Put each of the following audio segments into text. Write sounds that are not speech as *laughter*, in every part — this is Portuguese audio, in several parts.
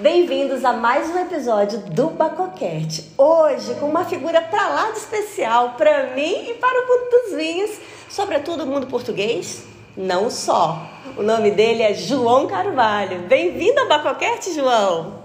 Bem-vindos a mais um episódio do Bacocast. Hoje com uma figura pra lá de especial para mim e para o mundo dos vinhos, sobretudo o mundo português. Não só. O nome dele é João Carvalho. Bem-vindo ao Bacocast, João.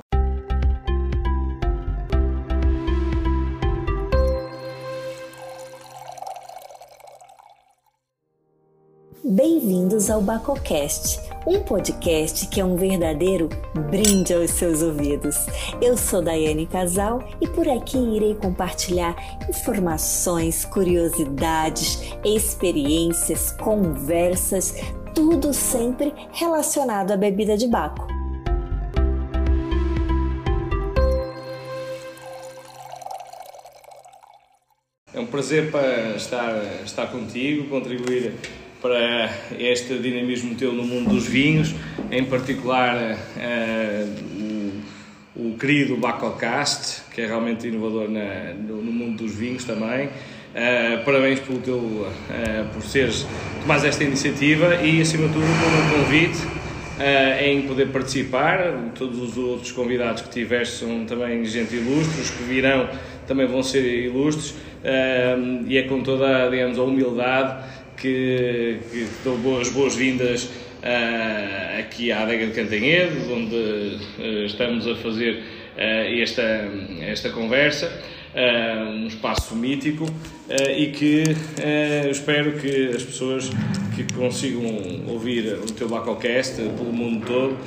Bem-vindos ao Bacocast, um podcast que é um verdadeiro brinde aos seus ouvidos. Eu sou Daiane Casal e por aqui irei compartilhar informações, curiosidades, experiências, conversas, tudo sempre relacionado à bebida de Baco. É um prazer para estar, estar contigo, contribuir para este dinamismo teu no mundo dos vinhos, em particular uh, o, o, querido Bacocast, que é realmente inovador na, no, no, mundo dos vinhos também. Uh, parabéns pelo teu, uh, por seres tomar esta iniciativa e, acima de tudo, pelo convite em poder participar. Todos os outros convidados que tiveste são também gente ilustre, os que virão também vão ser ilustres e é com toda, digamos, a humildade que, que dou boas, boas-vindas uh, aqui à adega de Cantanhedo, onde uh, estamos a fazer uh, esta, esta conversa. um espaço mítico e que espero que as pessoas que consigam ouvir o teu Bacocast pelo mundo todo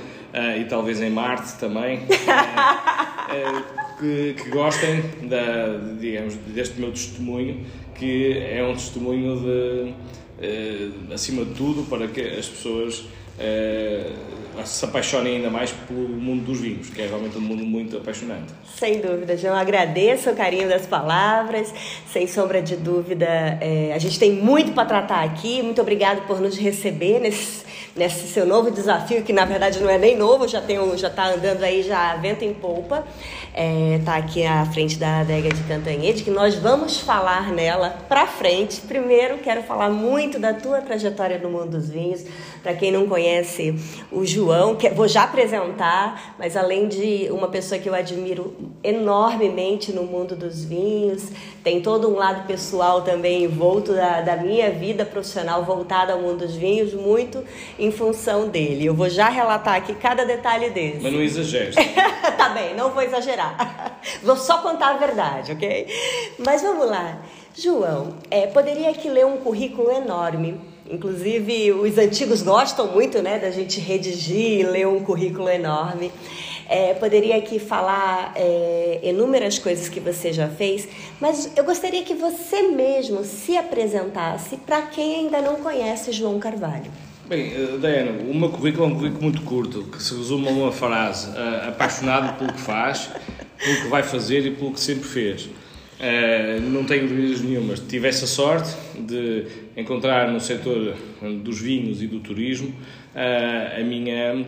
e talvez em Marte também *laughs* que, que, gostem da, digamos, deste meu testemunho que é um testemunho de eh, acima de tudo, para que as pessoas eh, se apaixonem ainda mais pelo mundo dos vinhos, que é realmente um mundo muito apaixonante. Sem dúvida, João. Agradeço o carinho das palavras. Sem sombra de dúvida, é, a gente tem muito para tratar aqui. Muito obrigado por nos receber nesse, nesse seu novo desafio, que na verdade não é nem novo, já tem já está andando aí já vento em polpa. Está é, aqui à frente da adega de Cantanhede, que nós vamos falar nela para frente. Primeiro, quero falar muito da tua trajetória no mundo dos vinhos. Para quem não conhece o João, que vou já apresentar, mas além de uma pessoa que eu admiro enormemente no mundo dos vinhos, tem todo um lado pessoal também envolto da, da minha vida profissional voltada ao mundo dos vinhos, muito em função dele. Eu vou já relatar aqui cada detalhe desse. Mas não exagere. *laughs* tá bem, não vou exagerar. *laughs* Vou só contar a verdade, ok? Mas vamos lá. João, é, poderia aqui ler um currículo enorme. Inclusive, os antigos gostam muito né, da gente redigir e ler um currículo enorme. É, poderia aqui falar é, inúmeras coisas que você já fez, mas eu gostaria que você mesmo se apresentasse para quem ainda não conhece João Carvalho. Bem, uh, Diana, o meu currículo é um currículo muito curto, que se resume a uma frase: uh, apaixonado pelo que faz, pelo que vai fazer e pelo que sempre fez. Uh, não tenho dúvidas nenhumas. Tive essa sorte de encontrar no setor dos vinhos e do turismo a, minha,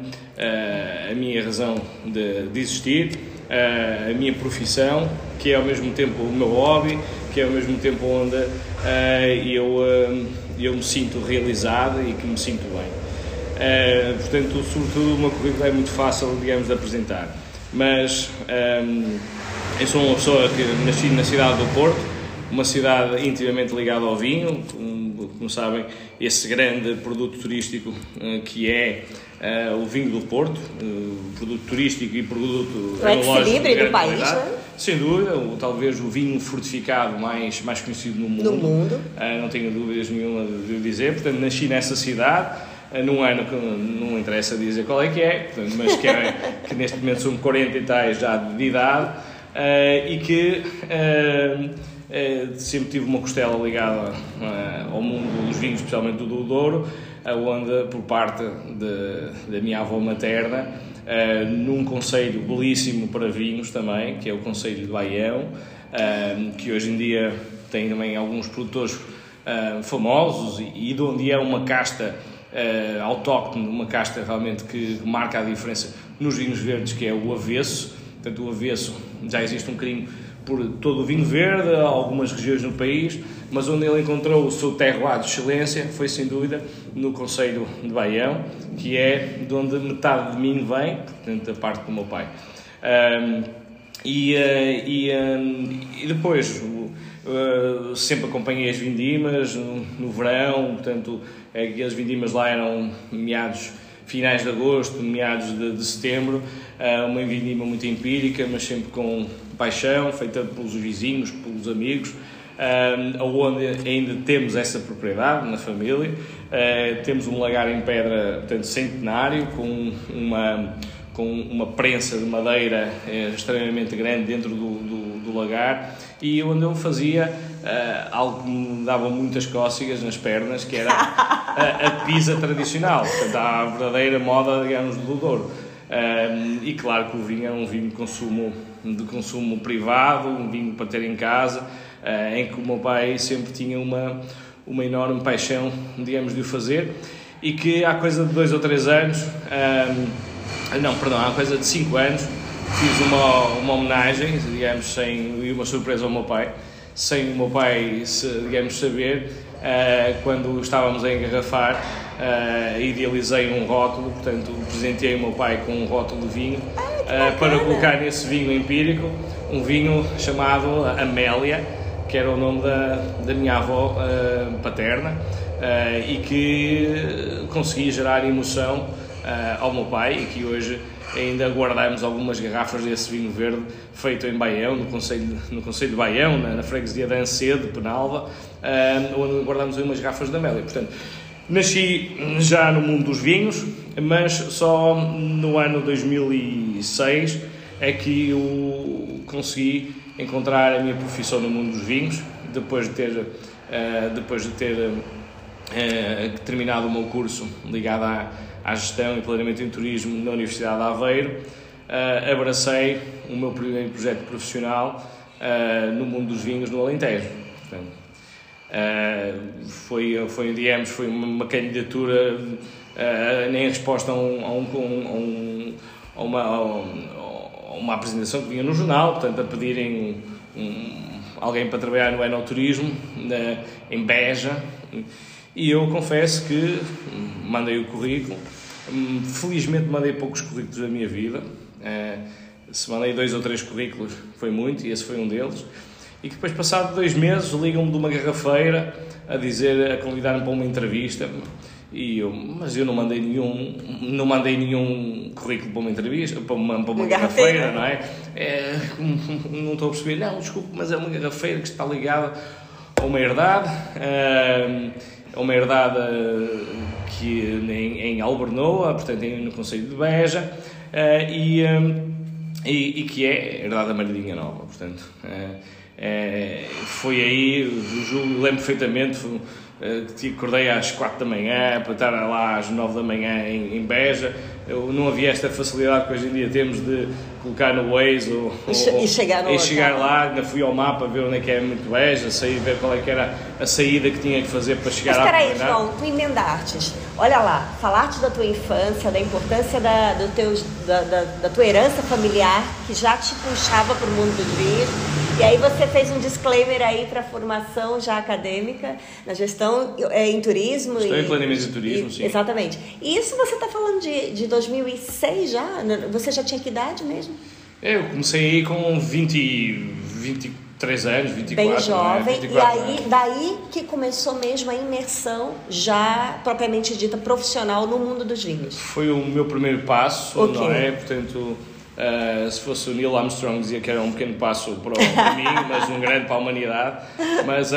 a minha razão de, de existir, a minha profissão, que é ao mesmo tempo o meu hobby, que é ao mesmo tempo onde eu eu me sinto realizado e que me sinto bem. Portanto, sobretudo, o meu currículo é muito fácil, digamos, de apresentar. Mas eu sou uma pessoa que nasci na cidade do Porto, uma cidade intimamente ligada ao vinho, como sabem, esse grande produto turístico uh, que é uh, o vinho do Porto, uh, produto turístico e produto o equilíbrio do país, né? Sem dúvida, o, talvez o vinho fortificado mais, mais conhecido no mundo. No mundo. Não tenho dúvidas nenhuma de dizer. Portanto, nasci nessa cidade, num ano que não interessa dizer qual é que é, portanto, mas que, é, *laughs* que neste momento são 40 e tais já de idade, uh, e que sempre tive uma costela ligada ao mundo dos vinhos, especialmente do Douro, onde, por parte da minha avó materna, uh, num conselho belíssimo para vinhos também, que é o Conselho de Baião, uh, que hoje em dia tem também alguns produtores famosos e, de onde é uma casta autóctone, uma casta realmente que marca a diferença nos vinhos verdes, que é o avesso. Portanto, o avesso já existe um bocadinho por todo o vinho verde, algumas regiões no país, mas onde ele encontrou o seu terroir de excelência foi sem dúvida no Conselho de Baião, que é de onde metade de mim vem, portanto, da parte do meu pai. Um, e, uh, e, e, depois uh, sempre acompanhei as vindimas no, no verão, portanto, as vindimas lá eram meados finais de agosto, meados de, de setembro, uma vindima muito empírica, mas sempre com paixão, feita pelos vizinhos, pelos amigos, uh, onde ainda temos essa propriedade na família. Uh, temos um lagar em pedra, portanto, centenário, com uma, com uma prensa de madeira extremamente grande dentro do, do, do, lagar e onde eu fazia algo que me dava muitas cócegas nas pernas, que era a, a tradicional, portanto, a verdadeira moda, digamos, do Douro. Um, e claro que o vinho é um vinho de consumo, de consumo privado, um vinho para ter em casa, uh, em que o meu pai sempre tinha uma, uma enorme paixão, digamos, de o fazer, e que há coisa de dois ou três anos, um, não, perdão, há coisa de cinco anos, fiz uma, uma homenagem, digamos, sem, e uma surpresa ao meu pai, sem o meu pai, digamos, saber, uh, quando estávamos a engarrafar, uh, idealizei um rótulo, portanto, presenteei o meu pai com um rótulo de vinho uh, para colocar nesse vinho empírico um vinho chamado Amélia, que era o nome da, da minha avó paterna e que conseguia gerar emoção ao meu pai e que hoje ainda guardamos algumas garrafas desse vinho verde feito em Baião, no Conselho, no Conselho de Baião, na, na freguesia de Ancedo, Penalva, onde guardamos umas garrafas da Amélia. Portanto, Nasci já no mundo dos vinhos, mas só no ano 2006 é que eu consegui encontrar a minha profissão no mundo dos vinhos, depois de ter, uh, depois de ter uh, terminado o meu curso ligado à, à gestão e planeamento em turismo na Universidade de Aveiro. Uh, abracei o meu primeiro projeto profissional no mundo dos vinhos no Alentejo. Portanto, Uh, foi, foi, digamos, foi uma, candidatura uh, em resposta a, um, a, um, a, uma, a, uma, apresentação que vinha no jornal, portanto, a pedirem um, alguém para trabalhar no enoturismo uh, em Beja. E eu confesso que mandei o currículo. Felizmente mandei poucos currículos da minha vida. se mandei dois ou três currículos foi muito e esse foi um deles e que depois, passado dois meses, ligam-me de uma garrafeira a dizer, a convidar-me para uma entrevista. E eu, mas eu não mandei nenhum, não mandei nenhum currículo para uma entrevista, para uma, para uma, uma garrafeira, não é? é? *laughs* Não estou a perceber, não, desculpe, mas é uma garrafeira que está ligada a uma herdade, a uma herdade que em, em portanto no Conselho de Beja, e, e, e que é herdade da Maridinha Nova, portanto. É, foi aí, lembro perfeitamente, eh, que acordei às 4 da manhã para estar lá às 9 da manhã em, em Beja. Eu, não havia esta facilidade que hoje em dia temos de colocar no Waze ou, e, chegar, ou, e chegar lá. Ainda fui ao mapa ver onde é que é muito Beja, sair ver qual é que era a saída que tinha que fazer para chegar Mas, espera aí, João, tu emendaste. Olha lá, falaste da tua infância, da importância da, do teus, da, da, da tua herança familiar que já te puxava para o mundo dos vinhos e aí você fez um disclaimer aí para a formação já acadêmica na gestão é, em turismo. Estou e, em planeamento de turismo, e, sim. Exatamente. E isso você está falando de, de 2006 já? Você já tinha que idade mesmo? Eu comecei com 20, 23 anos, 24. Bem né? jovem. Né? 24 e aí, anos. daí que começou mesmo a imersão já propriamente dita profissional no mundo dos vinhos. Foi o meu primeiro passo, okay. não é? Portanto Uh, se fosse o Neil Armstrong dizia que era um pequeno passo para, para *laughs* mim, mas um grande para a humanidade. Mas, uh,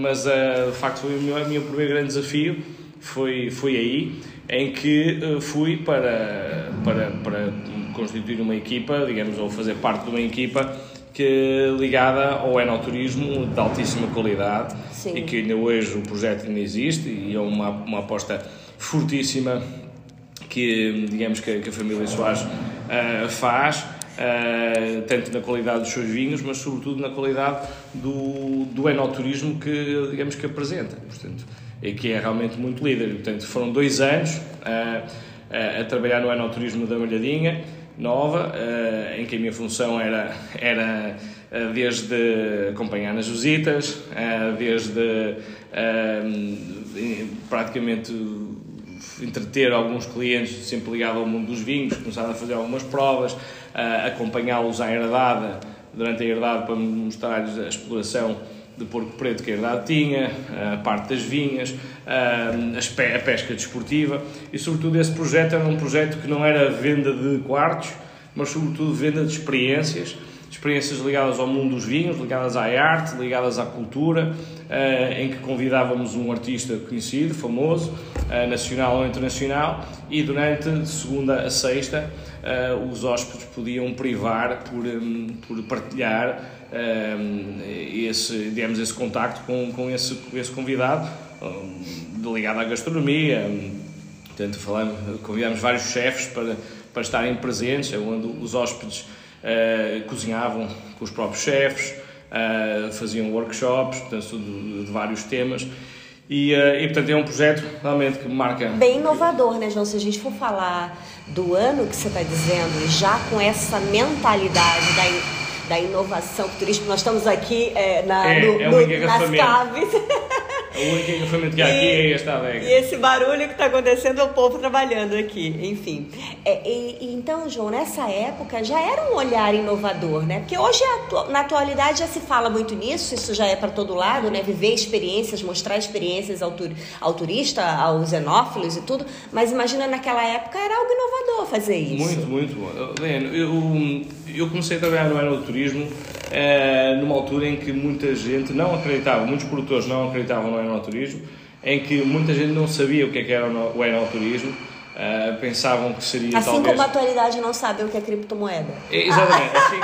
mas uh, de facto foi o meu, o meu primeiro grande desafio, foi, foi aí, em que fui para, para, para constituir uma equipa, digamos, ou fazer parte de uma equipa que ligada ao enoturismo de altíssima qualidade Sim. e que ainda hoje o projeto ainda existe e é uma, uma aposta fortíssima que digamos que, que a família Soares uh, faz, uh, tanto na qualidade dos seus vinhos, mas sobretudo na qualidade do, do enoturismo que, digamos, que apresenta. Portanto, e que é realmente muito líder. Portanto, foram dois anos uh, a trabalhar no enoturismo da Malhadinha, nova, em que a minha função era, era desde acompanhar nas visitas, desde praticamente entreter alguns clientes sempre ligados ao mundo dos vinhos, começar a fazer algumas provas, acompanhá-los à herdade, durante a herdade para mostrar-lhes a exploração de porco preto que a herdade tinha, a parte das vinhas, a pesca desportiva. E sobretudo esse projeto era um projeto que não era venda de quartos, mas sobretudo venda de experiências, experiências ligadas ao mundo dos vinhos, ligadas à arte, ligadas à cultura, em que convidávamos um artista conhecido, famoso, nacional ou internacional, e durante segunda a sexta os hóspedes podiam privar por, por partilhar esse, digamos, esse contacto com, com, esse, com esse convidado ligado à gastronomia. Portanto, falamos, convidamos vários chefes para, para estarem presentes, é onde os hóspedes uh, cozinhavam com os próprios chefes, uh, faziam workshops portanto, de, de vários temas. E, uh, e, portanto é um projeto realmente que marca. Bem inovador, né, João? Se a gente for falar do ano que você está dizendo, já com essa mentalidade da, da inovação futurística, nós estamos aqui é, na, é, no, é no, nas caves. *laughs* O único engarrafamento que há aqui é esta adega. E esse barulho que está acontecendo é o povo trabalhando aqui, enfim. É, e, então, João, nessa época já era um olhar inovador, né? Porque hoje, na atualidade, já se fala muito nisso, isso já é para todo lado, né? Viver experiências, mostrar experiências ao, tur ao turista, aos xenófilos e tudo. Mas imagina, naquela época era algo inovador fazer isso. Muito, muito. Leno, eu, eu comecei a trabalhar no aeroturismo eh, numa altura em que muita gente não acreditava, muitos produtores não acreditavam no enoturismo, em que muita gente não sabia o que, é que era o enoturismo, uh, pensavam que seria assim talvez... como a atualidade não sabe o que é criptomoeda. É, exatamente, assim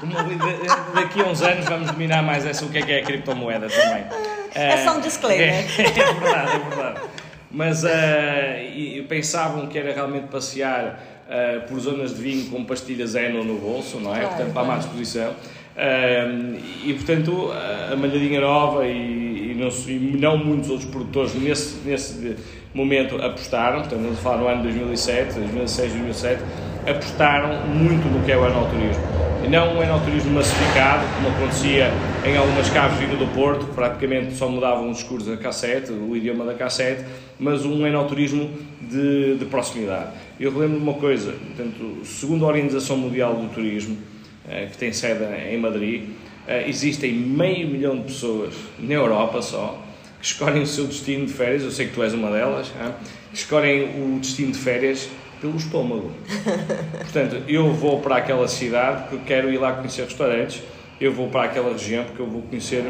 como, como, daqui a uns anos vamos dominar mais essa, o que é que é a criptomoeda também. É só um disclaimer. É, *laughs* é verdade, é verdade. Mas uh, pensavam que era realmente passear uh, por zonas de vinho com pastilhas Eno no bolso, não é? Claro, portanto, para a má disposição. Uh, e portanto, a Malhadinha Nova e, e, não, e, não, muitos outros produtores nesse, nesse momento apostaram, portanto, vamos falar no ano 2007, 2006, 2007, apostaram muito no que é o enoturismo. Não um enoturismo massificado, como acontecia em algumas caves vindo do Porto, que praticamente só mudavam os escuros da cassete, o idioma da cassete, mas um enoturismo de, de proximidade. Eu relembro uma coisa, portanto, segundo a Organização Mundial do Turismo, eh, que tem sede em Madrid, eh, existem meio milhão de pessoas na Europa só que escolhem o seu destino de férias, eu sei que tu és uma delas, que escolhem o destino de férias pelo estômago. Portanto, eu vou para aquela cidade porque quero ir lá conhecer restaurantes, eu vou para aquela região porque eu vou conhecer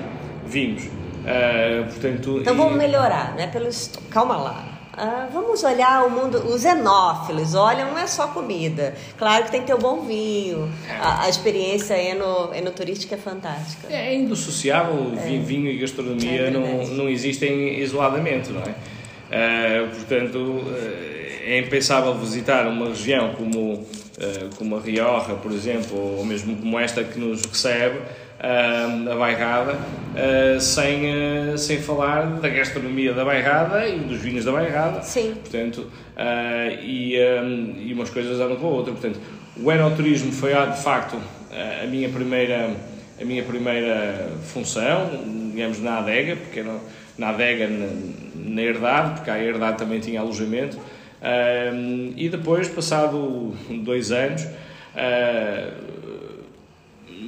vinhos. Uh, portanto, então vamos melhorar, não é pelo. Calma lá. Ah, vamos olhar o mundo, os enófilos, olha, não é só comida. Claro que tem que ter o um bom vinho, a, a, experiência eno, enoturística é fantástica. É indissociável, é. vinho e gastronomia é não, não existem isoladamente, não é? Uh, portanto, é impensável visitar uma região como, uh, como a Rioja, por exemplo, ou mesmo como esta que nos recebe, a bairrada, uh, sem, sem falar da gastronomia da bairrada e dos vinhos da bairrada. Sim. Portanto, e, e umas coisas andam com a outra. Portanto, o enoturismo foi de facto a minha primeira a minha primeira função, digamos, na adega, porque era na adega na, na herdade, porque a herdade também tinha alojamento. E depois, passado dois anos,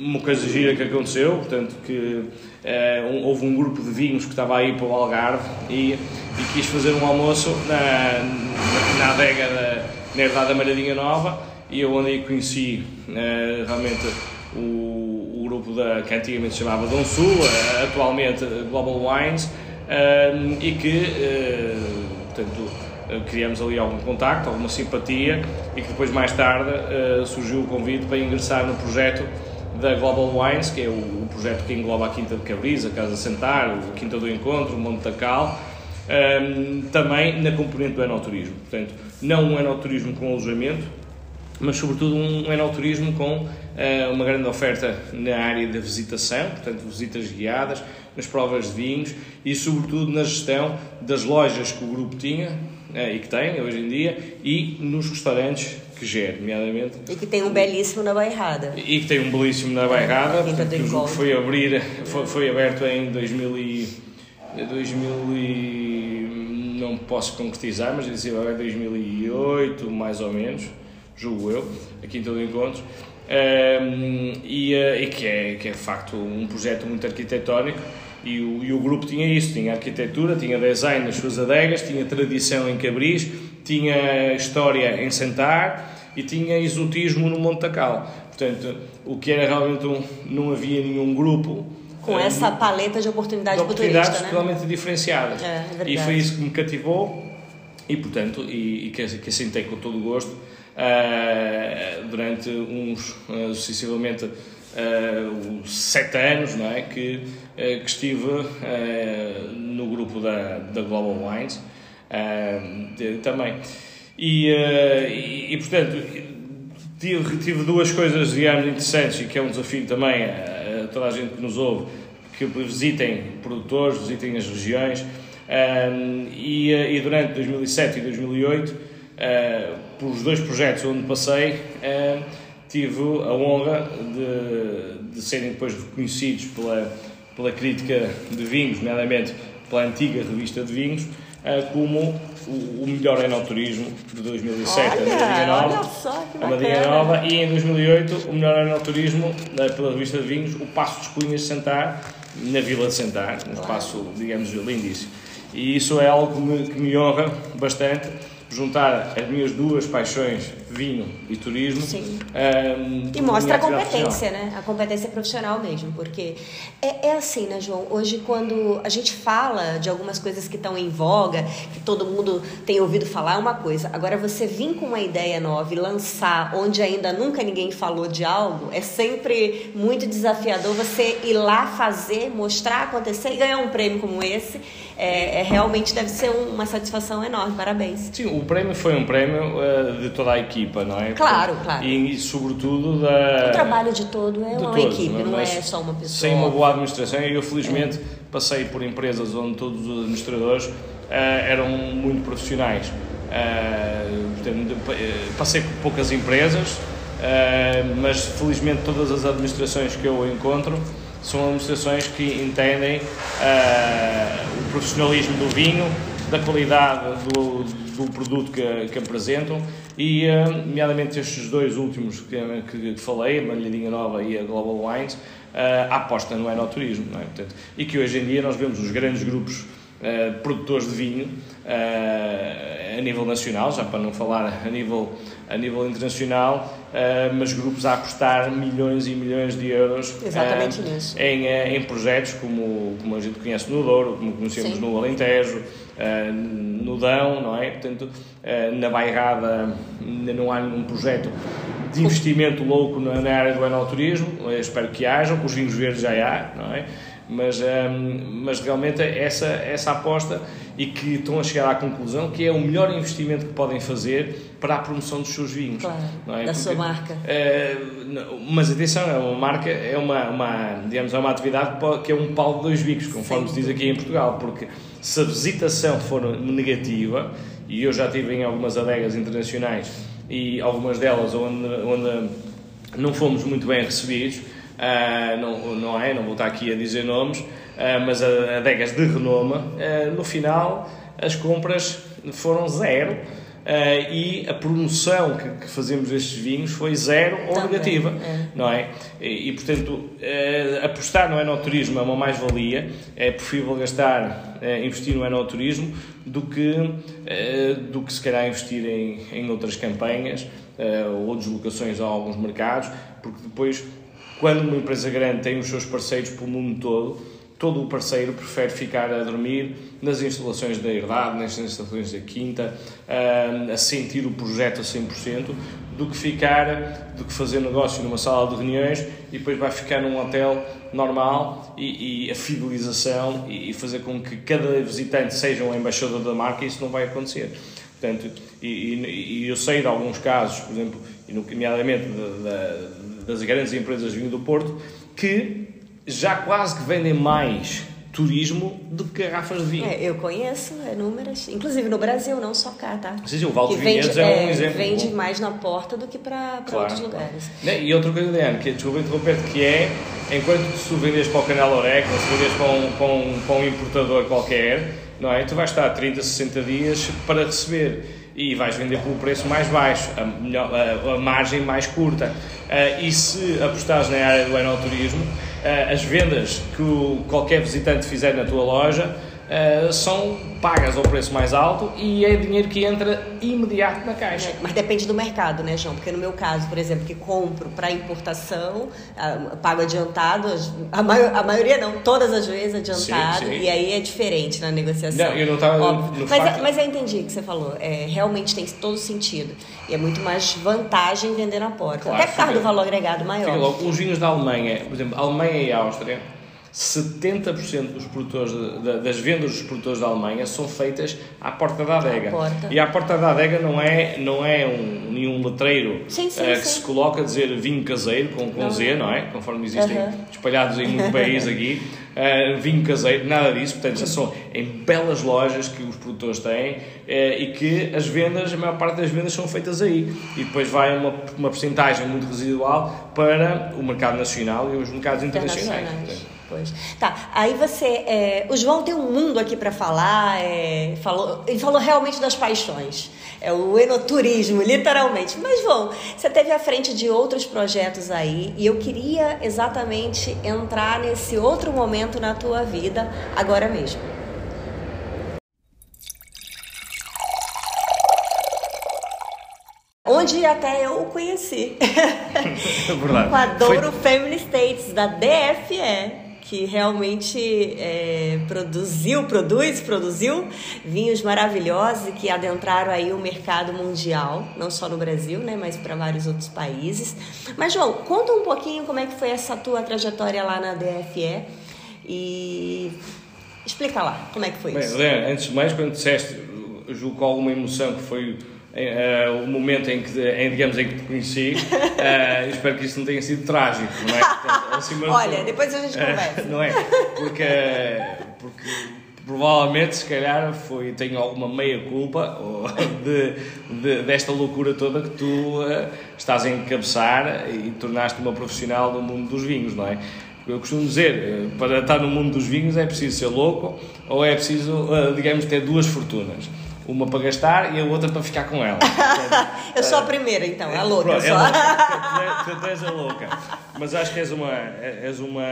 uma coisa gira que aconteceu, portanto, que um, houve um grupo de vinhos que estava aí para o Algarve e, e quis fazer um almoço na, na, adega da, na herdade da Malhadinha Nova e eu onde aí conheci uh, realmente o, grupo da, que antigamente se chamava Dom Sul, atualmente Global Wines, e que, portanto, criamos ali algum contacto, alguma simpatia e que depois mais tarde surgiu o convite para ingressar no projeto da Global Wines, que é o, projeto que engloba a Quinta de Cabrisa, a Casa Sentar, a Quinta do Encontro, o Monte Tacal, um, também na componente do enoturismo. Portanto, não um enoturismo com alojamento, mas sobretudo um enoturismo com uh, uma grande oferta na área da visitação, portanto, visitas guiadas, nas provas de vinhos e, sobretudo, na gestão das lojas que o grupo tinha e que tem hoje em dia e nos restaurantes que que gere, nomeadamente. E que tem um belíssimo na Bairrada. E que tem um belíssimo na Bairrada, portanto, que foi, abrir, foi, foi aberto em 2000 e, 2000 e, não posso concretizar, mas dizia em 2008, mais ou menos, julgo eu, aqui em todo encontro. Um, e, uh, e que, é, que é de facto um projeto muito arquitetónico e o, e o grupo tinha isso, tinha arquitetura, tinha design nas suas adegas, tinha tradição em Cabris, tinha história em Sentar e tinha exotismo no Monte Tacal. Portanto, o que era realmente um, não havia nenhum grupo com eh, essa paleta de oportunidades, de oportunidades para turista, totalmente né? diferenciadas. É, é e foi isso que me cativou e, portanto, e, e que, que assentei com todo o gosto uh, durante uns, uh, sucessivamente, uh, sete anos não é? que, uh, que estive no grupo da, da Global Wines também. E, e, e, portanto, tive, tive duas coisas, digamos, interessantes e que é um desafio também a, a toda a gente que nos ouve, que visitem produtores, visitem as regiões. Um, e, e, durante 2007 e 2008, uh, por os dois projetos onde passei, uh, tive a honra de, de serem depois reconhecidos pela, pela crítica de vinhos, nomeadamente pela antiga revista de vinhos, uh, como o, melhor enoturismo de 2007, olha, a Madeirinha Nova. Nova e em 2008 o melhor enoturismo uh, pela revista de vinhos, o Passo dos Cunhas de Sentar, na Vila de Sentar, um espaço, digamos, lindíssimo. E isso é algo que me, que me honra bastante juntar as minhas duas paixões, vinho e turismo. Sim. Um, e mostra a competência, né? A competência profissional mesmo, porque é, é, assim, né, João? Hoje, quando a gente fala de algumas coisas que estão em voga, que todo mundo tem ouvido falar, é uma coisa. Agora, você vir com uma ideia nova e lançar onde ainda nunca ninguém falou de algo, é sempre muito desafiador você ir lá fazer, mostrar, acontecer e ganhar um prêmio como esse. É, é realmente deve ser uma satisfação enorme. Parabéns. Sim, o prêmio foi um prêmio uh, de toda a equipa, não é? Claro, claro. E, e sobretudo da. O trabalho de todo é de uma todos, equipe, não, é? é só uma pessoa. Sem uma boa administração, eu felizmente é. passei por empresas onde todos os administradores uh, eram muito profissionais. Uh, portanto, passei por poucas empresas, mas felizmente todas as administrações que eu encontro são administrações que entendem o profissionalismo do vinho, da qualidade do, do produto que, que apresentam e, uh, nomeadamente estes dois últimos que, que falei, a Malhadinha Nova e a Global Wines, uh, a aposta no enoturismo, não é? Portanto, e que hoje em dia nós vemos os grandes grupos uh, produtores de vinho a nível nacional, já para não falar a nível, a nível internacional, mas grupos a apostar milhões e milhões de euros Exatamente em, em projetos como, como a gente conhece no Douro, como conhecemos Sim. no Alentejo, uh, no Dão, não é? Portanto, uh, na Bairrada ainda não há nenhum projeto de investimento louco na, na área do enoturismo, eu espero que haja, os vinhos verdes já há, não é? Mas, um, mas realmente essa, essa aposta e que estão a chegar à conclusão que é o melhor investimento que podem fazer para a promoção dos seus vinhos. Claro, é? da Porque, sua marca. Uh, mas atenção, é uma marca, é uma, uma, digamos, é uma atividade que é um pau de dois bicos, conforme Sim. se diz aqui em Portugal, porque se a visitação for negativa, e eu já estive em algumas adegas internacionais e algumas delas onde, onde não fomos muito bem recebidos, uh, não, não é? Não vou estar aqui a dizer nomes, mas adegas de renome, uh, no final as compras foram zero Uh, e a promoção que, que, fazemos destes vinhos foi zero ou Também, negativa, é. não é? E, e portanto, uh, apostar no enoturismo é uma mais-valia, é preferível gastar, uh, investir no enoturismo do que, do que se calhar investir em, em outras campanhas ou deslocações a alguns mercados, porque depois, quando uma empresa grande tem os seus parceiros pelo mundo todo, todo o parceiro prefere ficar a dormir nas instalações da herdade, nas instalações da quinta, a sentir o projeto a 100%, do que ficar, do que fazer negócio numa sala de reuniões e depois vai ficar num hotel normal e, e a fidelização e, fazer com que cada visitante seja um embaixador da marca, isso não vai acontecer. Portanto, e, e eu sei de alguns casos, por exemplo, nomeadamente das grandes empresas de vinho do Porto, que já quase que vendem mais turismo de garrafas de vinho. É, eu conheço inúmeras, inclusive no Brasil, não só cá, tá? Sim, sim, o Val de Vinhedos é, um exemplo. Vende bom. mais na porta do que para claro. outros lugares. E outra coisa, Diana, que desculpa interromper que é, enquanto tu vendes para o canal Oreca, ou se vendes para um, para, um, para um importador qualquer, não é? Tu vais estar 30, 60 dias para receber e vais vender pelo preço mais baixo, a, a, a margem mais curta. Uh, e se apostares na área do enoturismo, as vendas que qualquer visitante fizer na tua loja uh, são pagas ao preço mais alto e é dinheiro que entra imediato na caixa. É, mas depende do mercado, né, João? Porque no meu caso, por exemplo, que compro para importação, uh, pago adiantado, a, maior, a, maioria não, todas as vezes adiantado, sim, sim. e aí é diferente na negociação. Não, eu não estava. Mas, fato... mas eu entendi o que você falou. É, realmente tem todo sentido. E é muito mais vantagem vender na porta. Claro, Até por causa do valor agregado maior. Logo, os vinhos da Alemanha, por exemplo, Alemanha e Áustria 70% dos produtores de, das vendas dos produtores da Alemanha são feitas à porta da adega. Porta. E à porta da adega não é, não é um, nenhum letreiro sim, sim, uh, que sim. se coloca a dizer vinho caseiro, com, com Z, não é? Conforme existem espalhados em muito país aqui. Uh, *laughs* vinho caseiro, nada disso. Portanto, são em belas lojas que os produtores têm uh, e que as vendas, a maior parte das vendas são feitas aí. E depois vai uma, uma porcentagem muito residual para o mercado nacional e os mercados internacionais. internacionais. Pois. Tá, aí você. É, o João tem um mundo aqui para falar, é, falou, ele falou realmente das paixões. É o enoturismo, literalmente. Mas, João, você teve à frente de outros projetos aí e eu queria exatamente entrar nesse outro momento na tua vida agora mesmo. onde até eu o conheci. *laughs* *laughs* Com a Douro Foi... Family States, da DFE que realmente é, produziu, produz, produziu vinhos maravilhosos e que adentraram aí o mercado mundial, não só no Brasil, né, mas para vários outros países. Mas João, conta um pouquinho como é que foi essa tua trajetória lá na DFE e explica lá como é que foi Bem, isso. Antes de mais, quando disseste, julgo com alguma emoção que foi Uh, o momento em que, em, digamos, em que te conheci, *laughs* uh, espero que isso não tenha sido trágico, não é? Portanto, *laughs* Olha, depois a gente conversa. Uh, não é? Porque, porque provavelmente, se calhar, foi, tenho alguma meia-culpa *laughs* de, de, desta loucura toda que tu estás a encabeçar e tornaste uma profissional do mundo dos vinhos, não é? Eu costumo dizer, para estar no mundo dos vinhos é preciso ser louco ou é preciso, digamos, ter duas fortunas uma para gastar e a outra para ficar com ela. *laughs* eu sou a primeira, então, a louca. Pronto, é louca. Tu, és a louca. Mas acho que és uma. És uma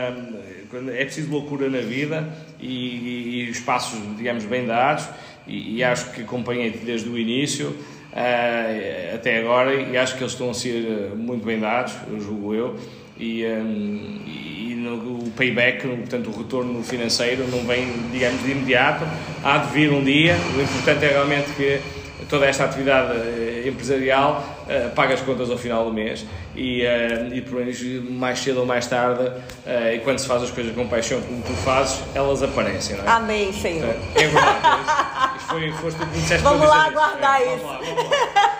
é preciso loucura na vida e, e espaços, digamos, bem dados. E, e acho que acompanhei-te desde o início uh, até agora e acho que eles estão a ser muito bem dados, eu julgo eu. E, um, e no, o payback, portanto o retorno financeiro não vem, digamos, de imediato, há de vir um dia, o importante é realmente que toda esta atividade eh, empresarial uh, paga as contas ao final do mês e, uh, e por menos mais cedo ou mais tarde, uh, e quando se faz as coisas com paixão como tu fazes, elas aparecem, não é? Amém, Senhor. É, é verdade. Foi, foste tu que me disseste Vamos lá aguardar é, isso. Vamos lá, vamos lá.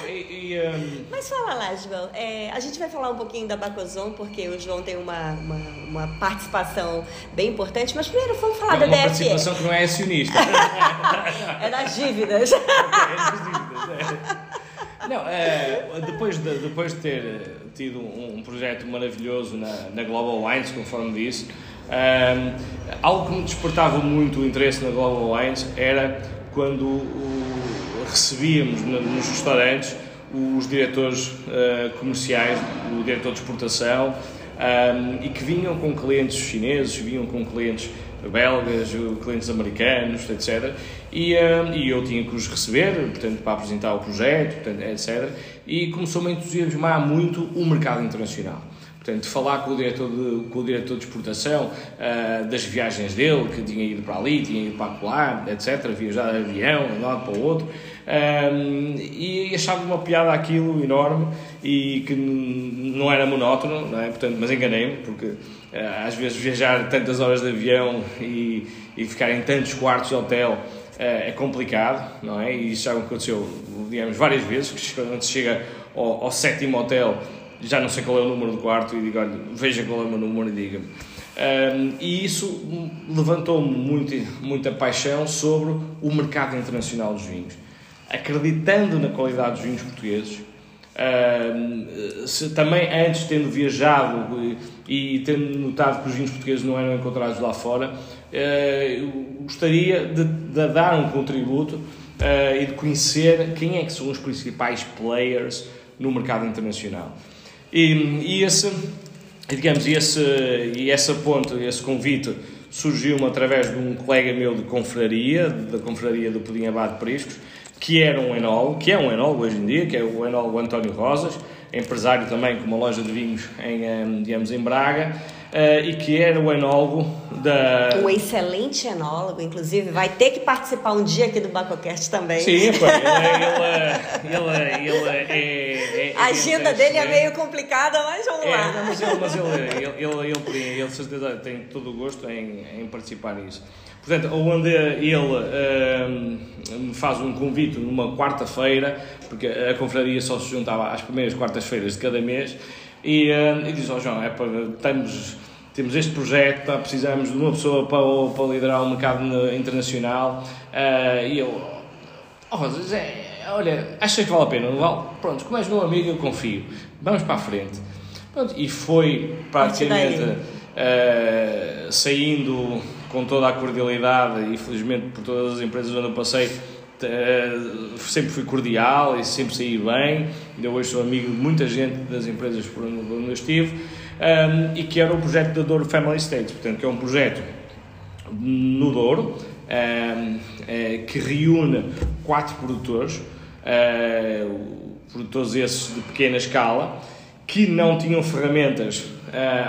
Não, e, e, um... Mas fala lá, João. É, a gente vai falar um pouquinho da Bacozon, porque o João tem uma, uma, uma, participação bem importante. Mas primeiro vamos falar da DFE. Uma participação que não é acionista. *laughs* é das dívidas. *laughs* é das dívidas, é. Não, é, depois, de, depois de ter tido um, um projeto maravilhoso na, na Global Wines, conforme disse, um, algo que me despertava muito o interesse na Global Wines era quando o, recebíamos nos restaurantes os diretores uh, comerciais, o diretor de exportação, um, ehm, e que vinham com clientes chineses, vinham com clientes belgas, clientes americanos, etc. E, um, ehm, e eu tinha que os receber, portanto, para apresentar o projeto, portanto, etc. E começou-me a entusiasmar muito o mercado internacional. Portanto, falar com o diretor de, com o diretor de exportação uh, das viagens dele, que tinha ido para ali, tinha ido para lá, etc., viajar de avião, de um lado para o outro, um, e achava uma piada aquilo enorme e que não era monótono, não é? Portanto, mas enganei-me, porque uh, às vezes viajar tantas horas de avião e, e ficar em tantos quartos de hotel uh, é complicado, não é? E já aconteceu, digamos, várias vezes, que quando se chega ao, ao sétimo hotel já não sei qual é o número do quarto e digo, olha, veja qual é o meu número e diga-me. Um, e isso levantou-me muita paixão sobre o mercado internacional dos vinhos. Acreditando na qualidade dos vinhos portugueses, um, se, também antes tendo viajado e, e, tendo notado que os vinhos portugueses não eram encontrados lá fora, uh, gostaria de, de, dar um contributo uh, e de conhecer quem é que são os principais players no mercado internacional. E, e esse digamos, esse, e essa ponte, esse convite surgiu-me através de um colega meu de confraria, da confraria do Pudim Abade de Priscos, que era um enólogo, que é um enólogo hoje em dia, que é o enólogo António Rosas, empresário também com uma loja de vinhos em, eh, digamos, em Braga, uh, e que era o enólogo da... Um excelente enólogo, inclusive, vai ter que participar um dia aqui do Bacocast também. Sim, pô, ele, ele, ele, ele é, é... A agenda dele é meio complicada, mas vamos é, lá. Mas, ele, mas ele, ele, ele, ele, tem todo o gosto em, em participar nisso. Portanto, onde ele me faz um convite numa quarta-feira, porque a confraria só se juntava às primeiras quartas-feiras de cada mês, e, uh, e diz: Ó oh, João, é para, temos, temos este projeto, tá, precisamos de uma pessoa para, para liderar o mercado internacional. Uh, e eu, oh, Zé, olha, achas que vale a pena? Não vale? Pronto, como és meu amigo, eu confio. Vamos para a frente. Pronto, e foi praticamente uh, saindo com toda a cordialidade e felizmente por todas as empresas onde eu passei Uh, sempre fui cordial e sempre saí bem. Ainda hoje sou amigo de muita gente das empresas por onde eu estive. Um, e que era o projeto da Douro Family Estates, portanto, que é um projeto no Douro é, que reúne quatro produtores, produtores esses de pequena escala, que não tinham ferramentas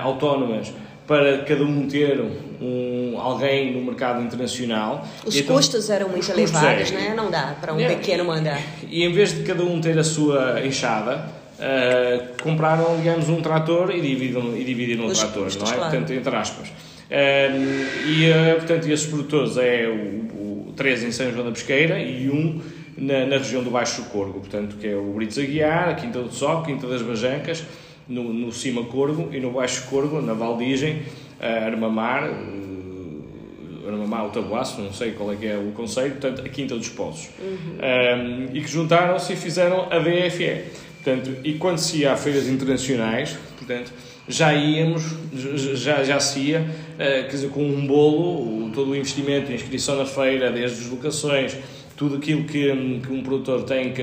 autónomas para cada um ter um, alguém no mercado internacional. Os então, custos eram muito elevados, é, né? não dá para um é, pequeno mandar. E, e, em vez de cada um ter a sua enxada, uh, compraram, digamos, um trator e dividiram, e dividiram o trator, custos, não é? Claro. Portanto, entre aspas. Uh, e, uh, portanto, esses produtores é o, o, três em São João da Pesqueira e um na, na região do Baixo Corgo, portanto, que é o Brites Aguiar, a Quinta do Sol, Quinta das Bajancas, no, no Cima Corgo e no Baixo Corgo, na Valdigem, Armamar, uh, Armamar, o Tabuaço, não sei qual é que é o conceito, portanto, a Quinta dos Poços. Uhum. Um, e que juntaram-se e fizeram a DFE. Portanto, e quando se ia a feiras internacionais, portanto, já íamos, já, já se ia, uh, quer dizer, com um bolo, todo o investimento, a inscrição na feira, desde as locações, tudo aquilo que, que um produtor tem que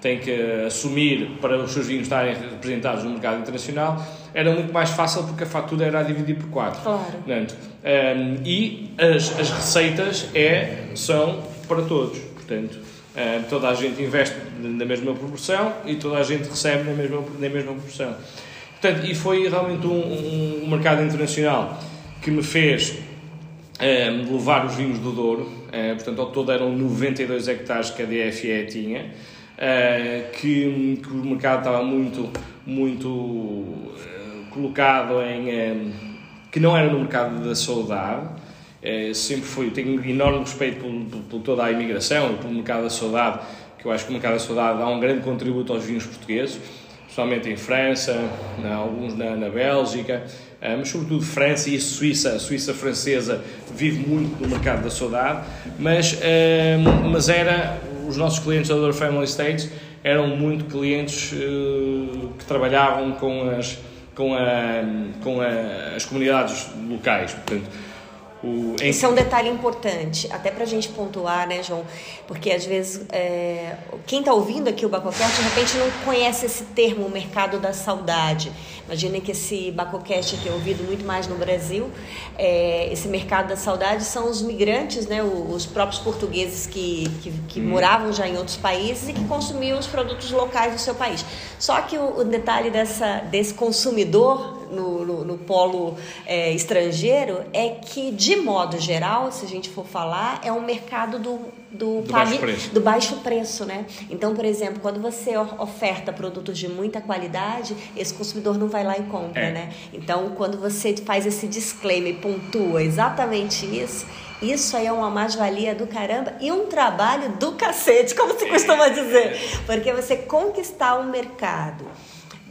tem que assumir para os seus vinhos estarem representados no mercado internacional, era muito mais fácil porque a fatura era a dividir por quatro. Claro. Portanto, um, e as, as receitas é, são para todos. Portanto, um, toda a gente investe na mesma proporção e toda a gente recebe na mesma, na mesma proporção. Portanto, e foi realmente um, um mercado internacional que me fez um, levar os vinhos do Douro. Uh, portanto, ao todo eram 92 hectares que a DFE tinha. Uh, que, que, o mercado estava muito, muito uh, colocado em. Um, que não era no mercado da saudade. Uh, sempre foi, tenho enorme respeito por, por, por, toda a imigração e pelo mercado da saudade, que eu acho que o mercado da saudade dá um grande contributo aos vinhos portugueses, especialmente em França, na, alguns na, na Bélgica, mas sobretudo França e Suíça. A Suíça francesa vive muito no mercado da saudade, mas, mas era os nossos clientes da Dor Family Estates eram muito clientes uh, que trabalhavam com as, com, a, com a, as comunidades locais. Portanto, o. Esse é um detalhe importante, até para a gente pontuar, né, João? Porque às vezes é, quem está ouvindo aqui o Bacocast de repente não conhece esse termo, o mercado da saudade. Imaginem que esse Bacocast aqui é ouvido muito mais no Brasil. É, esse mercado da saudade são os migrantes, né, os próprios portugueses que, que, que hum. moravam já em outros países e que consumiam os produtos locais do seu país. Só que o, o detalhe dessa, desse consumidor no, no, no polo é, estrangeiro é que, de modo geral, se a gente for falar, é um mercado do, do, do, baixo, preço. do baixo preço, né? Então, por exemplo, quando você oferta produtos de muita qualidade, esse consumidor não vai lá e compra, é. né? Então, quando você faz esse disclaimer e pontua exatamente isso, isso aí é uma mais-valia do caramba e um trabalho do cacete, como se costuma dizer. Porque você conquistar um mercado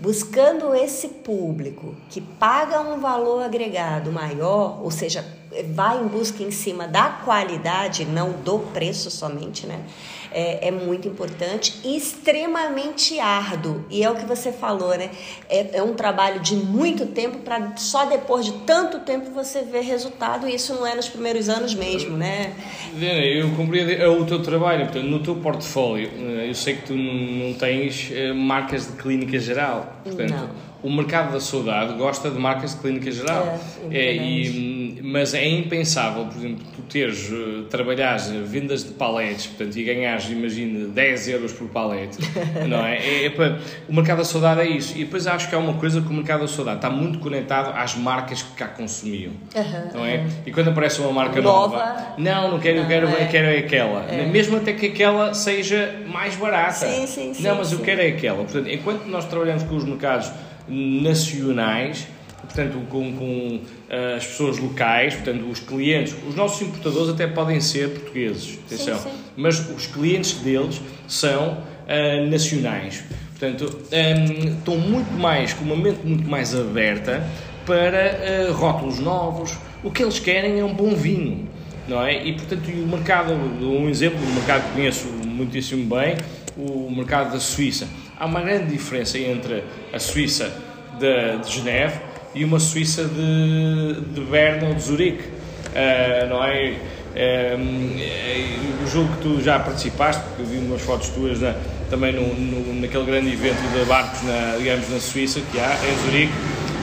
buscando esse público que paga um valor agregado maior, ou seja, vai em busca em cima da qualidade, não do preço somente, né? É, é muito importante e extremamente árduo. E é o que você falou, né? É, é um trabalho de muito tempo para só depois de tanto tempo você ver resultado. E isso não é nos primeiros anos mesmo, né? Eu compreendo é o teu trabalho. Portanto, no teu portfólio, eh, eu sei que tu não tens eh, marcas de clínica geral. Portanto, não o mercado da saudade gosta de marcas de clínica geral. É, é, e, mas é impensável, por exemplo, tu teres, uh, trabalhares vendas de paletes, portanto, e ganhares, imagina, 10 euros por palete, *laughs* não é? é, é o mercado da saudade é isso. E depois acho que há uma coisa que o mercado da saudade está muito conectado às marcas que cá consumiam, uhum, não é? E quando aparece uma marca nova, nova não, não quero, não, eu quero, é. quero aquela. É. Mesmo até que aquela seja mais barata. Sim, sim, sim. Não, mas sim. eu quero é aquela. Portanto, enquanto nós trabalhamos com os mercados nacionais, portanto, com, com uh, as pessoas locais, portanto, os clientes, os nossos importadores até podem ser portugueses, atenção, sim, sim. mas os clientes deles são uh, nacionais. Portanto, um, ehm, estão muito mais, com uma mente muito mais aberta para uh, rótulos novos. O que eles querem é um bom vinho, não é? E, portanto, o mercado, um exemplo, um mercado que conheço muitíssimo bem, o mercado da Suíça há uma grande diferença entre a Suíça de, de Geneve e uma Suíça de, de Berna ou de Zurique, uh, não é? Uh, o jogo que tu já participaste, porque eu vi umas fotos tuas na, também no, no, naquele grande evento de barcos, na, digamos, na Suíça, que há, em Zurique,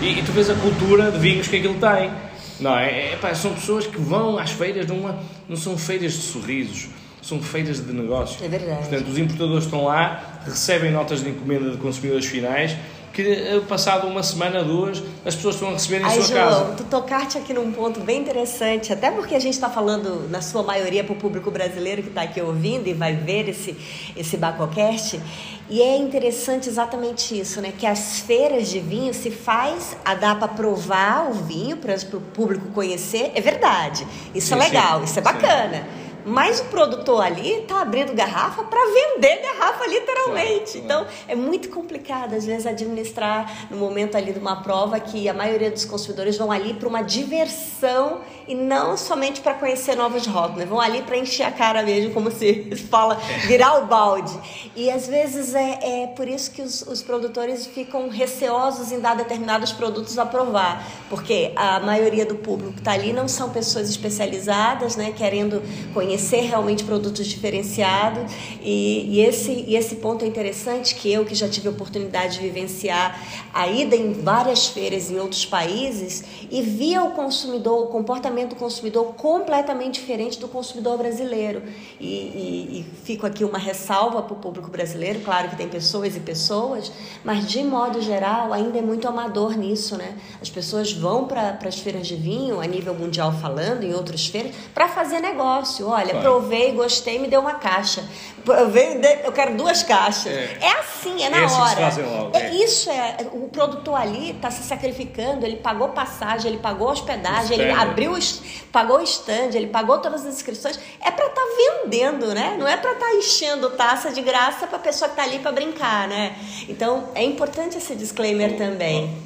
e, e, tu vês a cultura de vinhos que aquilo tem. Não é? é pá, são pessoas que vão às feiras, não, não são feiras de sorrisos, são feiras de negócio. É verdade. Portanto, os importadores estão lá, recebem notas de encomenda de consumidores finais que eh, passado uma semana, duas, as pessoas estão a receber em Ai, sua João, casa. tu tocaste aqui num ponto bem interessante, até porque a gente está falando, na sua maioria, para o público brasileiro que está aqui ouvindo e vai ver esse, esse Bacocast. E é interessante exatamente isso, né? Que as feiras de vinho se faz, a dá para provar o vinho, para o público conhecer. É verdade. Isso é sim, é legal, sim, isso é bacana. Sim. Mas o produtor ali está abrindo garrafa para vender garrafa literalmente. Então é muito complicado às vezes administrar no momento ali de uma prova que a maioria dos consumidores vão ali para uma diversão e não somente para conhecer novos rótulos, vão ali para encher a cara mesmo, como se *laughs* fala, virar o balde. E às vezes é, é por isso que os, os produtores ficam receosos em dar determinados produtos a provar, porque a maioria do público que está ali não são pessoas especializadas, né, querendo conhecer conhecer realmente produtos diferenciados e, e, esse, e esse ponto é interessante que eu que já tive a oportunidade de vivenciar a ida em várias feiras em outros países e via o consumidor, o comportamento do consumidor completamente diferente do consumidor brasileiro e, e, e fico aqui uma ressalva para o público brasileiro, claro que tem pessoas e pessoas, mas de modo geral ainda é muito amador nisso, né? As pessoas vão para as feiras de vinho, a nível mundial falando, em outras feiras, para fazer negócio. Olha, Olha, provei, gostei, me deu uma caixa. Eu quero duas caixas. É, é assim, é na Esse hora. Logo, é. é. Isso é. O produtor ali está se sacrificando, ele pagou passagem, ele pagou hospedagem, ele abriu, pagou o stand, ele pagou todas as inscrições. É para estar tá vendendo, né? Não é para estar tá enchendo taça de graça para a pessoa que está ali para brincar, né? Então é importante esse disclaimer também.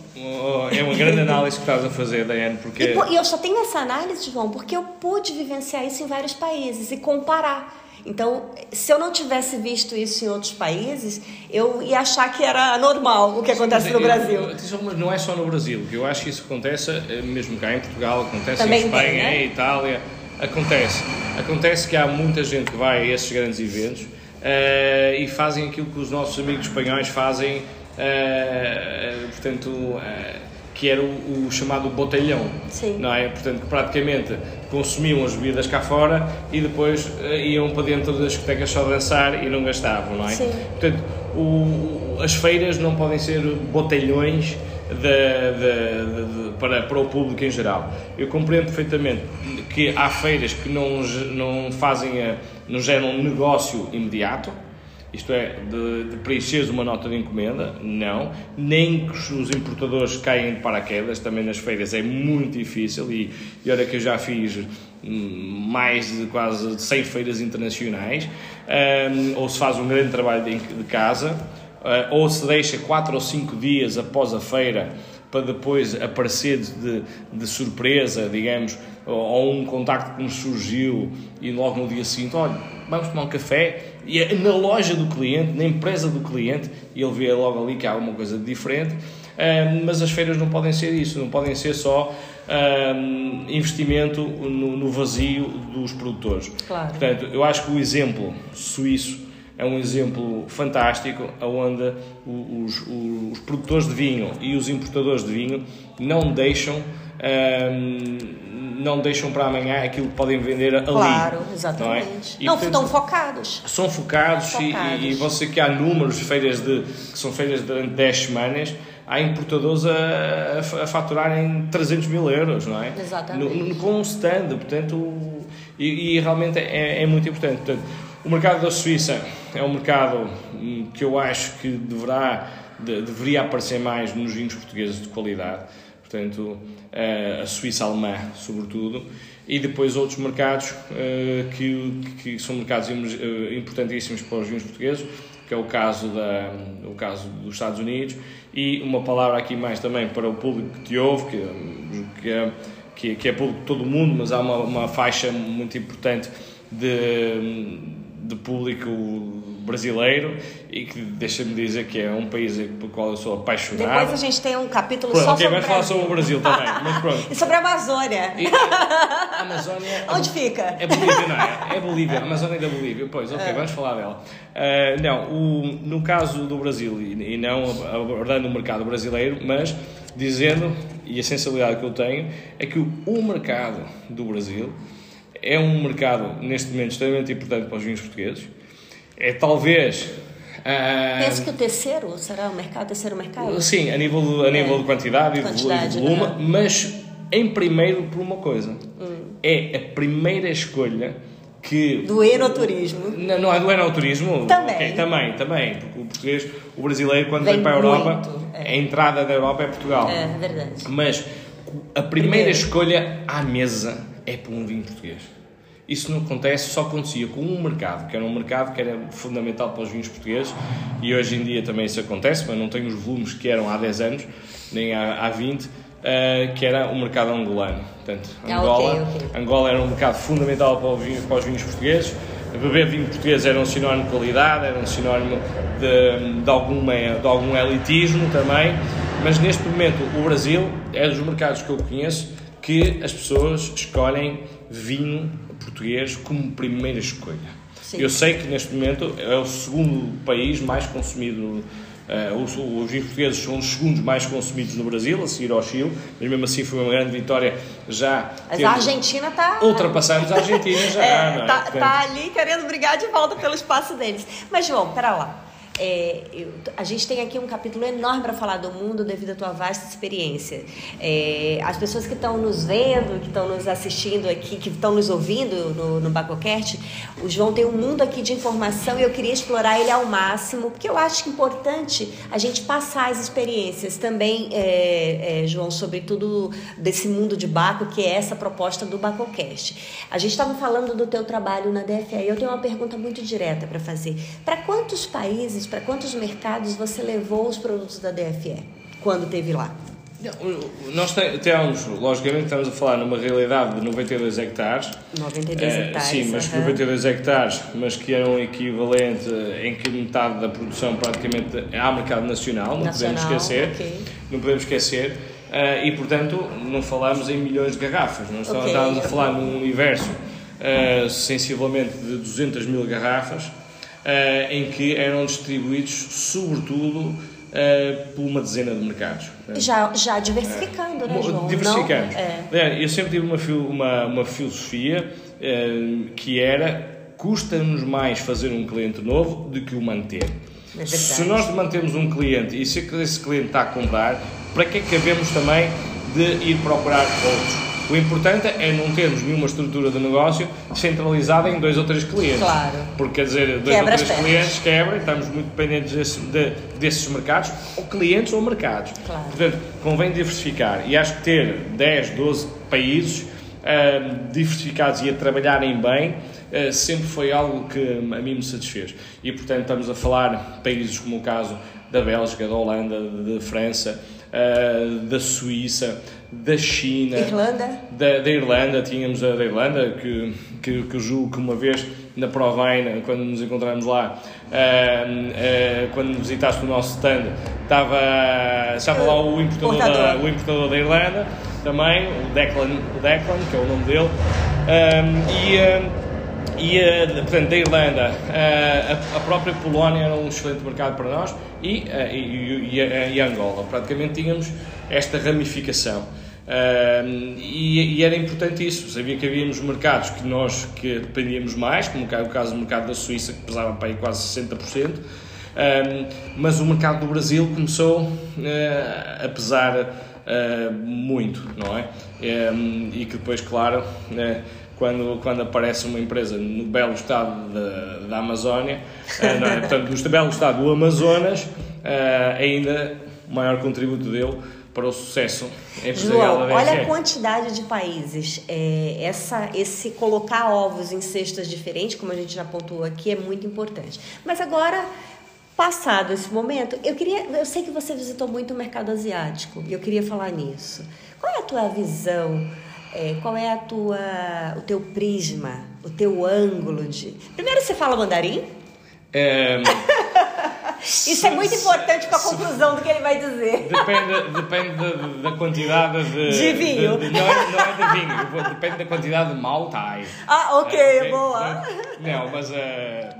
É uma grande análise que estás a fazer, Daiane, porque... E, eu só tenho essa análise, João, porque eu pude vivenciar isso em vários países e comparar. Então, se eu não tivesse visto isso em outros países, eu ia achar que era normal o que acontece Sim, no Brasil. Mas não é só no Brasil, que eu acho que isso acontece eh, mesmo cá em Portugal, acontece Também em Espanha, tem, né? em Itália, acontece. Acontece que há muita gente que vai a esses grandes eventos uh, e fazem aquilo que os nossos amigos espanhóis fazem uh, portanto, uh, que era o, o, chamado botelhão, Sim. não é? Portanto, que praticamente consumiam as bebidas cá fora e depois uh, iam para dentro das discotecas só dançar e não gastavam, não é? Sim. Portanto, o, as feiras não podem ser botelhões de, de, de, para, para o público em geral. Eu compreendo perfeitamente que há feiras que não, não fazem, a, não geram um negócio imediato, isto é, de, de preencheres uma nota de encomenda, não. Nem que os importadores caem de paraquedas, também nas feiras é muito difícil. E, e olha que eu já fiz hum, mais de quase 100 feiras internacionais, um, ou se faz um grande trabalho de, de casa, uh, ou se deixa 4 ou 5 dias após a feira para depois aparecer de, de surpresa, digamos, ou, ou, um contacto que nos surgiu e logo no dia seguinte, olha, vamos tomar um café e é na loja do cliente, na empresa do cliente, e ele vê logo ali que há alguma coisa diferente. Uh, mas as feiras não podem ser isso, não podem ser só um, investimento no, no, vazio dos produtores. Claro. Portanto, eu acho que o exemplo suíço é um exemplo fantástico onde os, os, os produtores de vinho e os importadores de vinho não deixam um, não deixam para amanhã aquilo que podem vender ali. Claro, exatamente. Não, é? e, não portanto, estão focados. São focados, focados. E, e, você que há números de feiras de, que são feiras durante 10 semanas, há importadores a, a, faturarem 300 mil euros, não é? Exatamente. No, no, com um stand, portanto, e, e realmente é, é, muito importante. Portanto, o mercado da Suíça é um mercado hum, que eu acho que deverá, de, deveria aparecer mais nos vinhos portugueses de qualidade, portanto, a Suíça alemã, sobretudo, e depois outros mercados uh, que, que são mercados uh, importantíssimos para os vinhos portugueses, que é o caso, da, o caso dos Estados Unidos, e uma palavra aqui mais também para o público que te ouve, que, que, é, que é público de todo o mundo, mas há uma, uma faixa muito importante de, de público brasileiro e que deixa-me dizer que é um país pelo qual eu sou apaixonado. Depois a gente tem um capítulo pronto, só okay, sobre vai falar sobre o Brasil *laughs* também, mas pronto. E sobre a Amazônia. E, a Amazônia... Onde fica? É Bolívia, não é? É Bolívia, a Amazônia da Bolívia. Pois, ok, é. vamos falar dela. Uh, não, o, no caso do Brasil, e, e não abordando o mercado brasileiro, mas dizendo, e a sensibilidade que eu tenho, é que o, o mercado do Brasil é um mercado, neste momento, extremamente importante para os vinhos portugueses. É talvez Uh, Penso que o terceiro será o mercado, terceiro mercado? Sim, a nível de, a nível é. de quantidade, quantidade e de volume, uhum. mas em primeiro por uma coisa. Hum. É a primeira escolha que... Do enoturismo. Não, não é do enoturismo? Também. Okay, também, também. Porque o português, o brasileiro, quando vem, vem para a Europa, é. a entrada da Europa é Portugal. É, verdade. Mas a primeira Primeiro. escolha à mesa é por um vinho português. Isso não acontece, só acontecia com um mercado, que era um mercado que era fundamental para os vinhos portugueses, e hoje em dia também isso acontece, mas não tem os volumes que eram há 10 anos, nem há, há 20, uh, eh, que era o mercado angolano. Portanto, Angola, ah, okay, okay. Angola era um mercado fundamental para, vinho, para os vinhos portugueses, beber vinho português era um sinónimo de qualidade, era um sinónimo de, de, alguma, de algum elitismo também, mas neste momento o Brasil é dos mercados que eu conheço que as pessoas escolhem vinho português como primeira escolha. Sim. Eu sei que neste momento é o segundo país mais consumido. Uh, os, os portugueses são os segundos mais consumidos no Brasil, a seguir ao Chile, mas mesmo assim foi uma grande vitória já. Mas a Argentina está. Ultrapassamos a Argentina já. Está *laughs* é, é? tá, tá ali querendo brigar de volta pelo espaço deles. Mas, João, pera lá. É, eu, a gente tem aqui um capítulo enorme para falar do mundo devido à tua vasta experiência. É, as pessoas que estão nos vendo, que estão nos assistindo aqui, que estão nos ouvindo no, no Bacocast, o João tem um mundo aqui de informação e eu queria explorar ele ao máximo, porque eu acho que é importante a gente passar as experiências também, é, é João, sobretudo desse mundo de Baco, que é essa proposta do Bacocast. A gente estava falando do teu trabalho na DFA e eu tenho uma pergunta muito direta para fazer. Para quantos países para quantos mercados você levou os produtos da DFE quando teve lá? Nós temos, logicamente, estamos a falar numa realidade de 92 hectares. 92 eh, hectares. sim, mas 92 hectares, mas que eram equivalente em que metade da produção praticamente há mercado nacional, não nacional, podemos esquecer. Okay. Não podemos esquecer. Uh, e, portanto, não falamos em milhões de garrafas. Nós okay. estamos a falar num universo uh, sensivelmente de 200 mil garrafas uh, em que eram distribuídos, sobretudo, uh, por uma dezena de mercados. Já, já diversificando, né, João? Diversificando. É. Eu sempre tive uma, uma, uma filosofia uh, que era custa-nos mais fazer um cliente novo do que o manter. É se nós mantemos um cliente e se esse cliente está a comprar, para que é que havemos também de ir procurar outros? O importante é não termos nenhuma estrutura de negócio centralizada em dois ou três clientes. Claro. Porque, quer dizer, dois Quebra ou três clientes quebram e estamos muito dependentes desse, de, desses mercados, ou clientes ou mercados. Claro. Portanto, convém diversificar. E acho que ter 10, 12 países uh, diversificados e a trabalharem bem uh, sempre foi algo que a mim me satisfez. E, portanto, estamos a falar países como o caso da Bélgica, da Holanda, de França, uh, da Suíça, da China, Irlanda. Da, da, Irlanda, tínhamos a da Irlanda, que, que, que julgo que uma vez na Provine, quando nos encontramos lá, uh, uh, quando visitaste o nosso stand, estava, estava lá o importador, da, o importador da Irlanda, também, o Declan, o Declan que é o nome dele, e e, portanto, da Irlanda, a, própria Polónia era um excelente mercado para nós e, e, e, e Angola. Praticamente tínhamos esta ramificação. e, e, era importante isso. Sabia que havíamos mercados que nós que dependíamos mais, como o caso do mercado da Suíça, que pesava para aí quase 60%, mas o mercado do Brasil começou a pesar muito, não é? e que depois, claro, quando, quando aparece uma empresa no belo estado da, da Amazónia, uh, é? portanto, no belo estado do Amazonas, uh, ainda o maior contributo dele para o sucesso empresarial João, da olha a quantidade de países. É, essa, esse colocar ovos em cestas diferentes, como a gente já pontuou aqui, é muito importante. Mas agora, passado esse momento, eu queria, eu sei que você visitou muito o mercado asiático e eu queria falar nisso. Qual é a tua visão? É, qual é a tua, o teu prisma, o teu ângulo de. Primeiro você fala mandarim? É... *laughs* Isso é muito importante para a conclusão do que ele vai dizer. Depende, depende da, quantidade de. De vinho. De, de, não, é, não é de vinho, depende da quantidade de maltai. Ah, ok, é, boa. Não, mas, uh,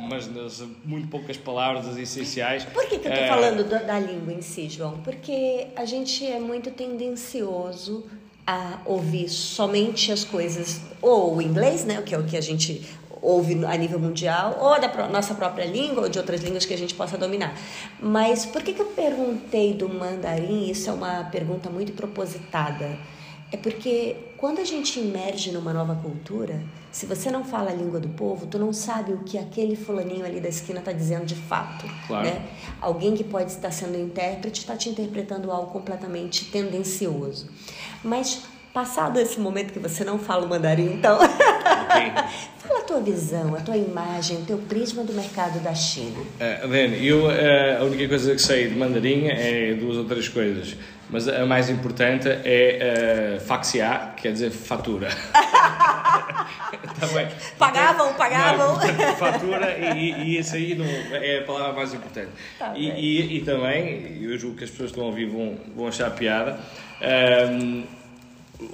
mas muito poucas palavras essenciais. Por que, que eu estou uh, falando da, da língua em si, João? Porque a gente é muito tendencioso a ouvir somente as coisas, ou o inglês, né, que é o que a gente ouve a nível mundial, ou da nossa própria língua, ou de outras línguas que a gente possa dominar. Mas por que, que eu perguntei do mandarim? Isso é uma pergunta muito propositada. É porque quando a gente emerge numa nova cultura, se você não fala a língua do povo, tu não sabe o que aquele fulaninho ali da esquina está dizendo de fato. Claro. Né? Alguém que pode estar sendo intérprete está te interpretando algo completamente tendencioso. Mas passado esse momento que você não fala o mandarim, então. Okay. *laughs* Fala a tua visão, a tua imagem, o teu prisma do mercado da China. Uh, Dani, eu uh, a única coisa que sei de mandarim é duas ou três coisas. Mas a mais importante é uh, faxiar, quer dizer fatura. *laughs* Também. Pagavam, pagavam. Não, fatura e, e isso aí não, é a palavra mais importante. Tá e, e, e, também, eu julgo que as pessoas que estão a ouvir vão, vão achar piada, um,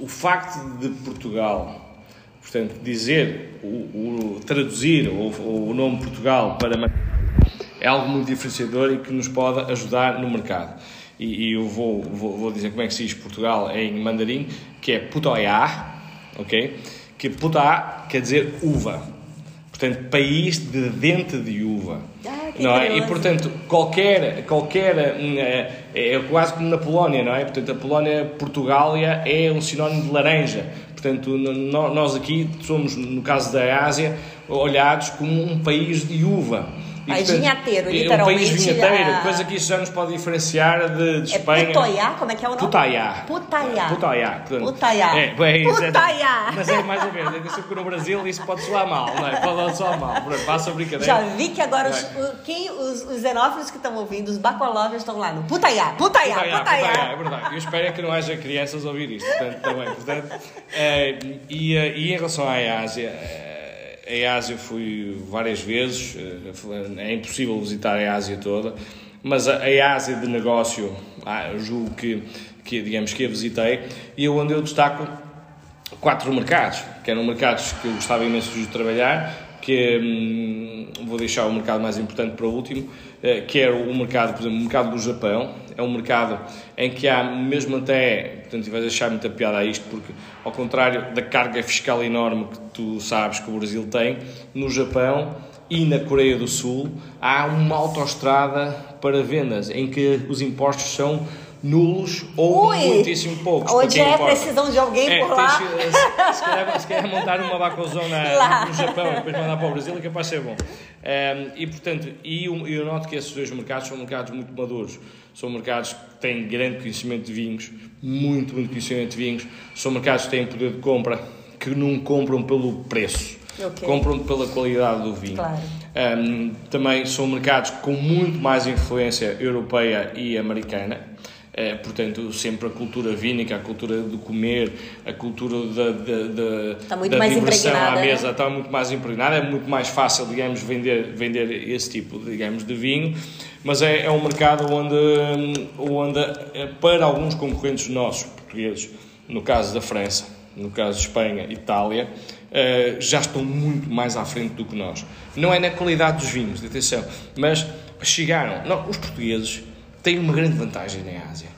o facto de Portugal, portanto, dizer, o, o traduzir o, o nome Portugal para é algo muito diferenciador e que nos pode ajudar no mercado. E, e eu vou, vou, vou, dizer como é que se diz Portugal em mandarim, que é putoiá, ok? Que putá quer dizer uva. Portanto, país de dente de uva. Ah, não é? E, portanto, qualquer, qualquer. Hum, é, é quase como na Polónia, não é? Portanto, a Polónia, Portugália é um sinónimo de laranja. Portanto, nós aqui somos, no caso da Ásia, olhados como um país de uva. País vinhateiro, literalmente. Um país vinhateiro, a... coisa que isso já nos pode diferenciar de, de é Espanha. Como é que é o nome? Putaiá. Putaiá. Putaiá. Putaiá. É, bem, Putaiá. É, mas é mais ou menos, é que no Brasil isso pode soar mal, não é? Pode soar mal, passa a brincadeira. Já vi que agora os, quem, os, os xenófobos que estão ouvindo, os bacolóvios estão lá no Putaiá, Putaiá, Putaiá. Putaiá, Putaiá é verdade. Eu espero é que não haja crianças a ouvir isto, portanto, também. Portanto, é, e, eh, e em relação à Ásia a Ásia fui várias vezes, eh, é impossível visitar a Ásia toda, mas a, Ásia de negócio, ah, julgo que, que, digamos, que a visitei, e onde eu destaco quatro mercados, que eram mercados que eu gostava imenso de trabalhar, que hum, vou deixar o mercado mais importante para o último, eh, que é o mercado, por exemplo, o mercado do Japão. É um mercado em que há, mesmo até, portanto, vais achar muita piada a isto, porque ao contrário da carga fiscal enorme que tu sabes que o Brasil tem, no Japão e na Coreia do Sul há uma autoestrada para vendas, em que os impostos são nulos ou Ui, muitíssimo poucos. Hoje é precisão de alguém é, por lá. Tens, se, se, calhar, se calhar montar uma bacozona no Japão e depois mandar para o Brasil é capaz de ser bom. Um, e portanto, e eu, eu noto que esses dois mercados são mercados muito maduros. São mercados que têm grande conhecimento de vinhos, muito, muito conhecimento de vinhos. São mercados que têm poder de compra, que não compram pelo preço Okay. Compram pela qualidade do vinho. Claro. Um, também são mercados com muito mais influência europeia e americana. É, portanto, sempre a cultura vínica, a cultura do comer, a cultura da, da, da, está muito da mais diversão à impregnada, mesa né? está muito mais impregnada. É muito mais fácil, digamos, vender, vender esse tipo, digamos, de vinho. Mas é, é um mercado onde, onde, eh, para alguns concorrentes nossos, portugueses, no caso da França, no caso de Espanha, Itália, uh, já estão muito mais à frente do que nós. Não é na qualidade dos vinhos, atenção, mas chegaram. Não, os portugueses têm uma grande vantagem na Ásia.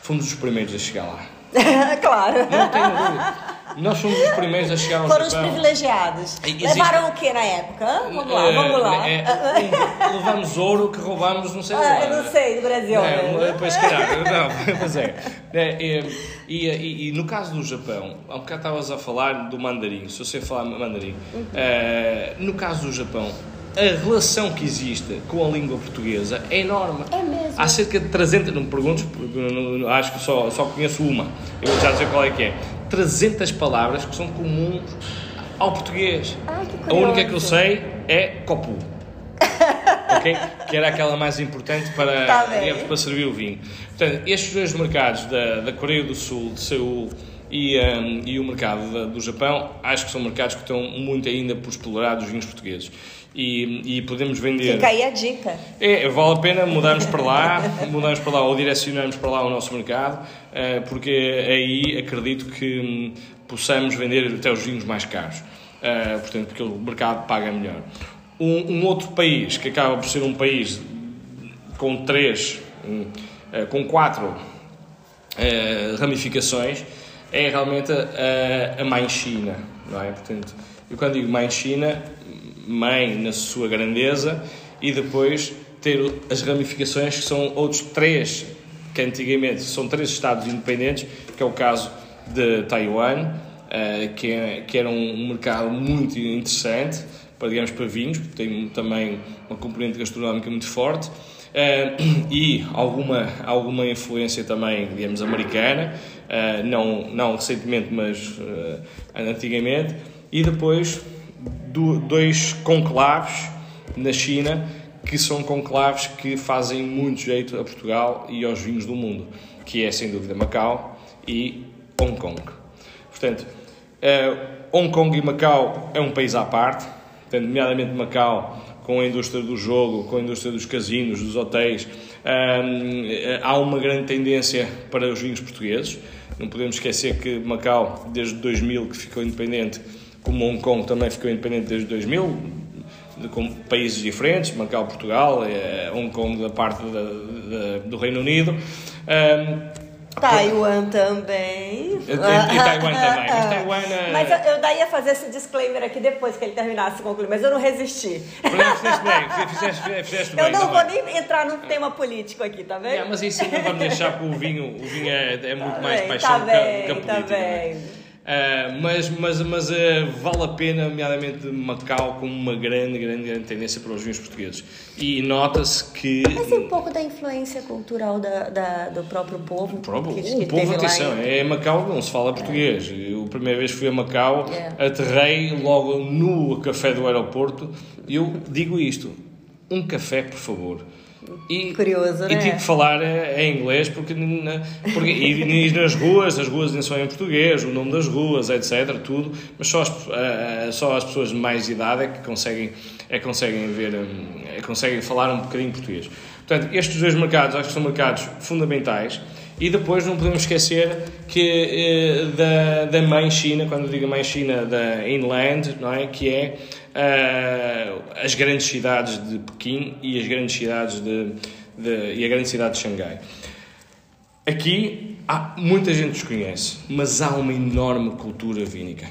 Fomos os primeiros a chegar lá. *laughs* claro. Não tenho dúvida. Nós fomos os primeiros a chegar ao Foram os Japão. privilegiados. Existe- Levaram o que na época? Vamos lá, Eh, vamos lá. é, levamos ouro que roubamos, não sei Ah, lá. eu não sei, do Brasil. É, né? pois, calhar, não, mas é. É, é, e, e, e no caso do Japão, há um bocado estavas a falar do mandarim, se eu sei falar mandarim. É, no caso do Japão, a relação que existe com a língua portuguesa é enorme. É mesmo? Há cerca de 300, não me perguntes, acho que só, só conheço uma, eu vou já dizer qual é que é. 300 palavras que são comuns ao português. Ai, a única que eu sei é copu. *laughs* ok? Que era aquela mais importante para, Tá digamos, para servir o vinho. Portanto, estes dois mercados da, da Coreia do Sul, de Seul e, um, e o mercado da- do Japão, acho que são mercados que estão muito ainda por explorar dos vinhos portugueses. E, e podemos vender. Fica aí a dica. É, vale a pena mudarmos para lá, mudarmos para lá ou direcionarmos para lá o nosso mercado, eh, porque aí acredito que hum, possamos vender até os vinhos mais caros. Eh, Portanto, porque o mercado paga melhor. Um, um outro país que acaba por ser um país com três, hum, eh, com quatro ramificações é realmente a, a mãe China, não é? Portanto, eu quando digo mãe China, mãe na sua grandeza e depois ter as ramificações que são outros três, que antigamente são três estados independentes, que é o caso de Taiwan, eh, que, é, que era um mercado muito interessante para, digamos, para vinhos, porque tem também uma componente gastronómica muito forte. Eh, *clears throat* e alguma, alguma influência também, digamos, americana, eh, não, não recentemente, mas eh, antigamente, e depois do- dois conclaves na China, que são conclaves que fazem muito jeito a Portugal e aos vinhos do mundo, que é sem dúvida Macau e Hong Kong. Portanto, eh, Hong Kong e Macau é um país à parte, portanto, nomeadamente Macau, com a indústria do jogo, com a indústria dos casinos, dos hotéis, hum, há uma grande tendência para os vinhos portugueses. Não podemos esquecer que Macau, desde 2000 que ficou independente, como Hong Kong também ficou independente desde 2000, de- com países diferentes, Macau, Portugal, eh, Hong Kong da parte da- da- do Reino Unido. Hum, Taiwan também. E- Taiwan *laughs* também, mas Taiwan, é- Mas eu, eu daí ia fazer esse disclaimer aqui depois que ele terminasse concluir, mas eu não resisti. Fizeste bem, fizeste, fizeste bem. Eu não tá vou bem. nem entrar num tema político aqui, tá vendo? É, mas isso não vamos deixar porque o vinho, o vinho é, é muito Tá mais bem, paixão tá do que bem, que a tá política. não é? bem. Ah, mas mas, mas ah, vale a pena, nomeadamente Macau, com uma grande, grande, grande tendência para os vinhos portugueses. E nota-se que. Mas e um pouco da influência cultural da, da- do próprio povo. Próprio, que, o que povo, atenção, em- é Macau, não se fala português. Eu, a primeira vez que fui a Macau, É. aterrei logo no café do aeroporto. Eu digo isto: um café, por favor. E, Curioso, e né? tive que falar em inglês porque, na- porque e, e nas *laughs* ruas, as ruas nem são em português, o nome das ruas, etc, tudo, mas só as, só as pessoas de mais idade é que conseguem, é que conseguem ver, hum, é que conseguem falar um bocadinho português. Portanto, estes dois mercados acho que são mercados fundamentais e depois não podemos esquecer que eh, da, da mãe China, quando digo mãe China, da inland, não é? Que é eh, as grandes cidades de Pequim e as grandes cidades de, de- e a grande cidade de Xangai. Aqui há muita gente desconhece, mas há uma enorme cultura vínica.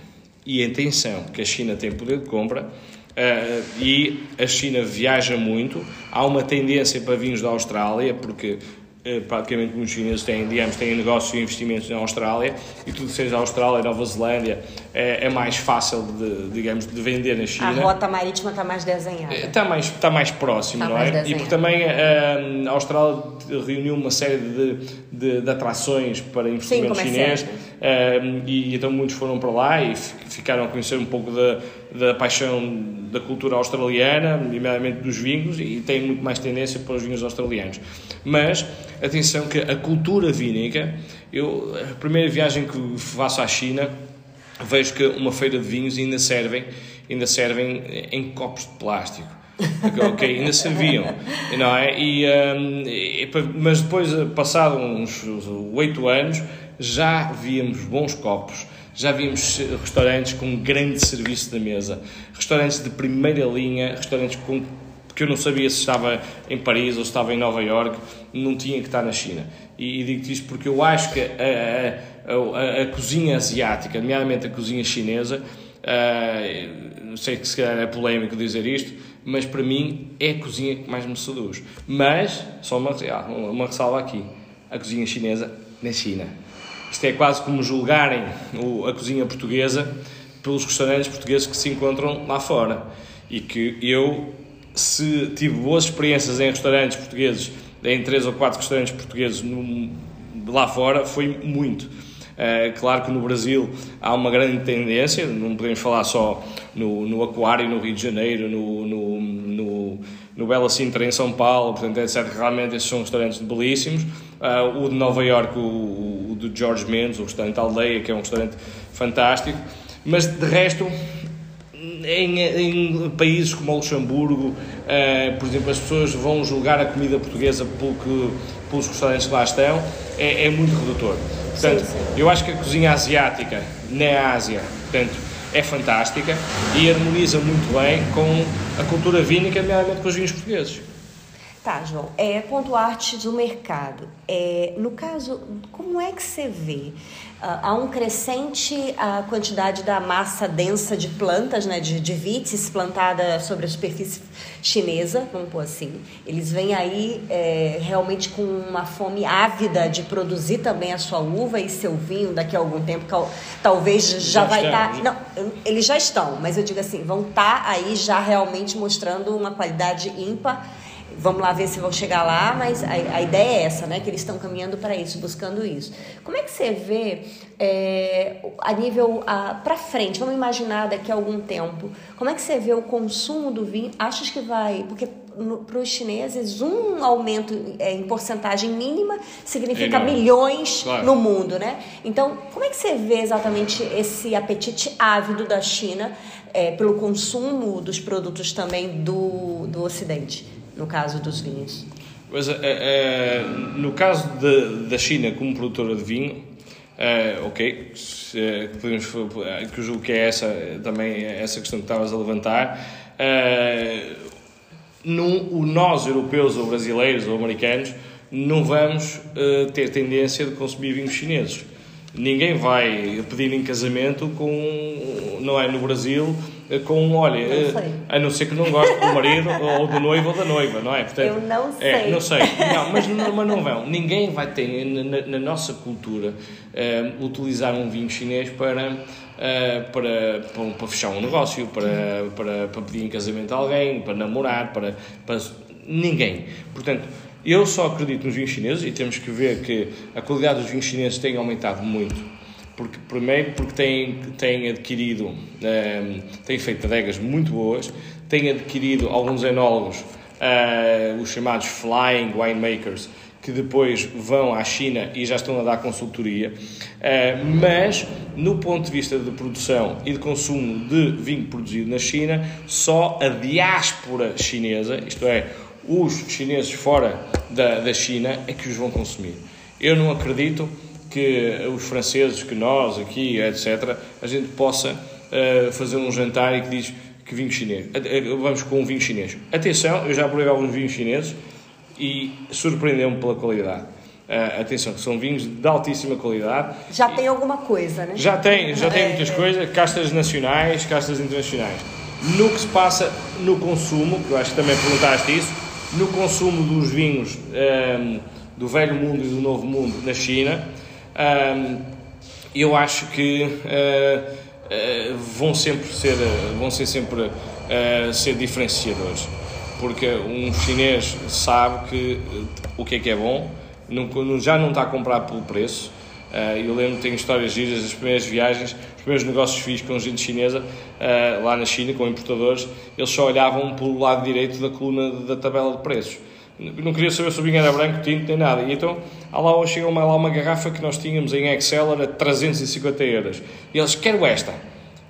E atenção, que a China tem poder de compra eh, e a China viaja muito. Há uma tendência para vinhos da Austrália, porque eh, praticamente muitos chineses têm, digamos, têm negócios e investimentos na Austrália e tudo que seja Austrália, Nova Zelândia, é, é mais fácil de, digamos, de vender na A China. rota marítima está mais desenhada. Está mais, está mais próximo, Está não mais é? E desenhado. porque também ah, a Austrália reuniu uma série de, de, de atrações para investimento é chinês, uh, e então muitos foram para lá e ficaram a conhecer um pouco da, da paixão da cultura australiana, nomeadamente dos vinhos, e têm muito mais tendência para os vinhos australianos. Mas, atenção que a cultura vínica, eu, a primeira viagem que faço à China, vejo que uma feira de vinhos ainda servem, ainda servem em copos de plástico. ok, ainda serviam, não é? E, um, e, mas depois, passado uns oito anos, já víamos bons copos, já vimos restaurantes com grande serviço da mesa, restaurantes de primeira linha, restaurantes com que eu não sabia se estava em Paris ou se estava em Nova York, não tinha que estar na China. E, e digo-te isto porque eu acho que a, a, a, a cozinha asiática, nomeadamente a cozinha chinesa, uh, não sei que se calhar é polémico dizer isto, mas para mim é a cozinha que mais me seduz. Mas, só uma, uma ressalva aqui, a cozinha chinesa na China. Isto é quase como julgarem a cozinha portuguesa pelos restaurantes portugueses que se encontram lá fora. E que eu, se tive boas experiências em restaurantes portugueses, em três ou quatro restaurantes portugueses no, lá fora, foi muito. Uh, claro que no Brasil há uma grande tendência, não podemos falar só no, no Aquário, no Rio de Janeiro, no, no, no, no Bela Sintra, em São Paulo, portanto é certo que realmente esses são restaurantes belíssimos. Uh, o de Nova York, o, o, do George Mendes, o restaurante Aldeia, que é um restaurante fantástico. Mas de resto, em, em, países como o Luxemburgo, uh, por exemplo, as pessoas vão julgar a comida portuguesa pelo que, pelos restaurantes que lá estão, é, é muito redutor. Portanto, sim, sim. eu acho que a cozinha asiática na Ásia, portanto, é fantástica e harmoniza muito bem com a cultura vínica, nomeadamente com os vinhos portugueses. Tá, João. É, ponto arte do mercado. É, no caso, como é que você vê? Uh, há um crescente a quantidade da massa densa de plantas, né, de, de vites plantada sobre a superfície chinesa, vamos pôr assim. Eles vêm aí é, realmente com uma fome ávida de produzir também a sua uva e seu vinho daqui a algum tempo. Talvez já, já vai estar. Tá, não, eles já estão, mas eu digo assim, vão estar tá aí já realmente mostrando uma qualidade ímpar Vamos lá ver se vão chegar lá, mas a, a ideia é essa, né? Que eles estão caminhando para isso, buscando isso. Como é que você vê é, a nível para frente? Vamos imaginar daqui a algum tempo. Como é que você vê o consumo do vinho? Achas que vai? Porque para os chineses, um aumento é, em porcentagem mínima significa é milhões claro. no mundo, né? Então, como é que você vê exatamente esse apetite ávido da China é, pelo consumo dos produtos também do, do Ocidente? No caso dos vinhos? Mas, é, é, no caso de, da China como produtora de vinho, é, ok, se, podemos, que julgo que é essa, também essa questão que estavas a levantar, no, nós, europeus ou brasileiros ou americanos, não vamos ter tendência de consumir vinhos chineses. Ninguém vai pedir em casamento com, não é, no Brasil, com, olha, não eh, a não ser que não goste do marido ou do noivo ou da noiva, não é? Portanto, eu não sei. É, não sei, não, mas, não, mas não vão. Ninguém vai ter, na, na nossa cultura, uh, utilizar um vinho chinês para, uh, para, para, para, fechar um negócio, para, para, para pedir em casamento a alguém, para namorar, para, para ninguém. Portanto, eu só acredito nos vinhos chineses e temos que ver que a qualidade dos vinhos chineses tem aumentado muito porque, primeiro porque têm, têm adquirido, um, ehm, têm feito adegas muito boas, têm adquirido alguns enólogos, uh, os chamados flying winemakers, que depois vão à China e já estão a dar consultoria, uh, mas no ponto de vista de produção e de consumo de vinho produzido na China, só a diáspora chinesa, isto é, os chineses fora da, da China, é que os vão consumir. Eu não acredito que os franceses, que nós aqui, etc., a gente possa uh, fazer um jantar e que diz que vinho chinês. Vamos com um vinho chinês. Atenção, eu já provei alguns vinhos chineses e surpreendeu-me pela qualidade. Uh, atenção, que são vinhos de altíssima qualidade. Já tem alguma coisa, né? Já tem, já tem é, muitas é. coisas, castas nacionais, castas internacionais. No que se passa no consumo, que eu acho que também perguntaste isso, no consumo dos vinhos um, ehm, do velho mundo e do novo mundo na China, um, eu acho que uh, uh, vão sempre ser, vão ser sempre uh, ser diferenciadores, porque um chinês sabe que o que é que é bom, não, já não está a comprar pelo preço, eu lembro, tenho histórias giras das primeiras viagens, os primeiros negócios que fiz com gente chinesa, lá na China, com importadores, eles só olhavam pelo lado direito da coluna da tabela de preços. Não queria saber se o vinho era branco, tinto, nem nada. E então, lá chegou lá uma garrafa que nós tínhamos em Excel, era 350 euros. E eles, quero esta.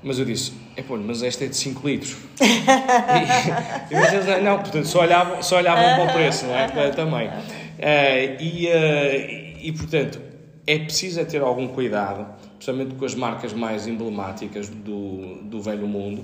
Mas eu disse, é pô, mas esta é de 5 litros. *laughs* e, e eles, não, portanto, só olhavam, só olhavam para o preço, não é? Também. Uh, e, uh, e, portanto, é preciso é ter algum cuidado, especialmente com as marcas mais emblemáticas do, do velho mundo,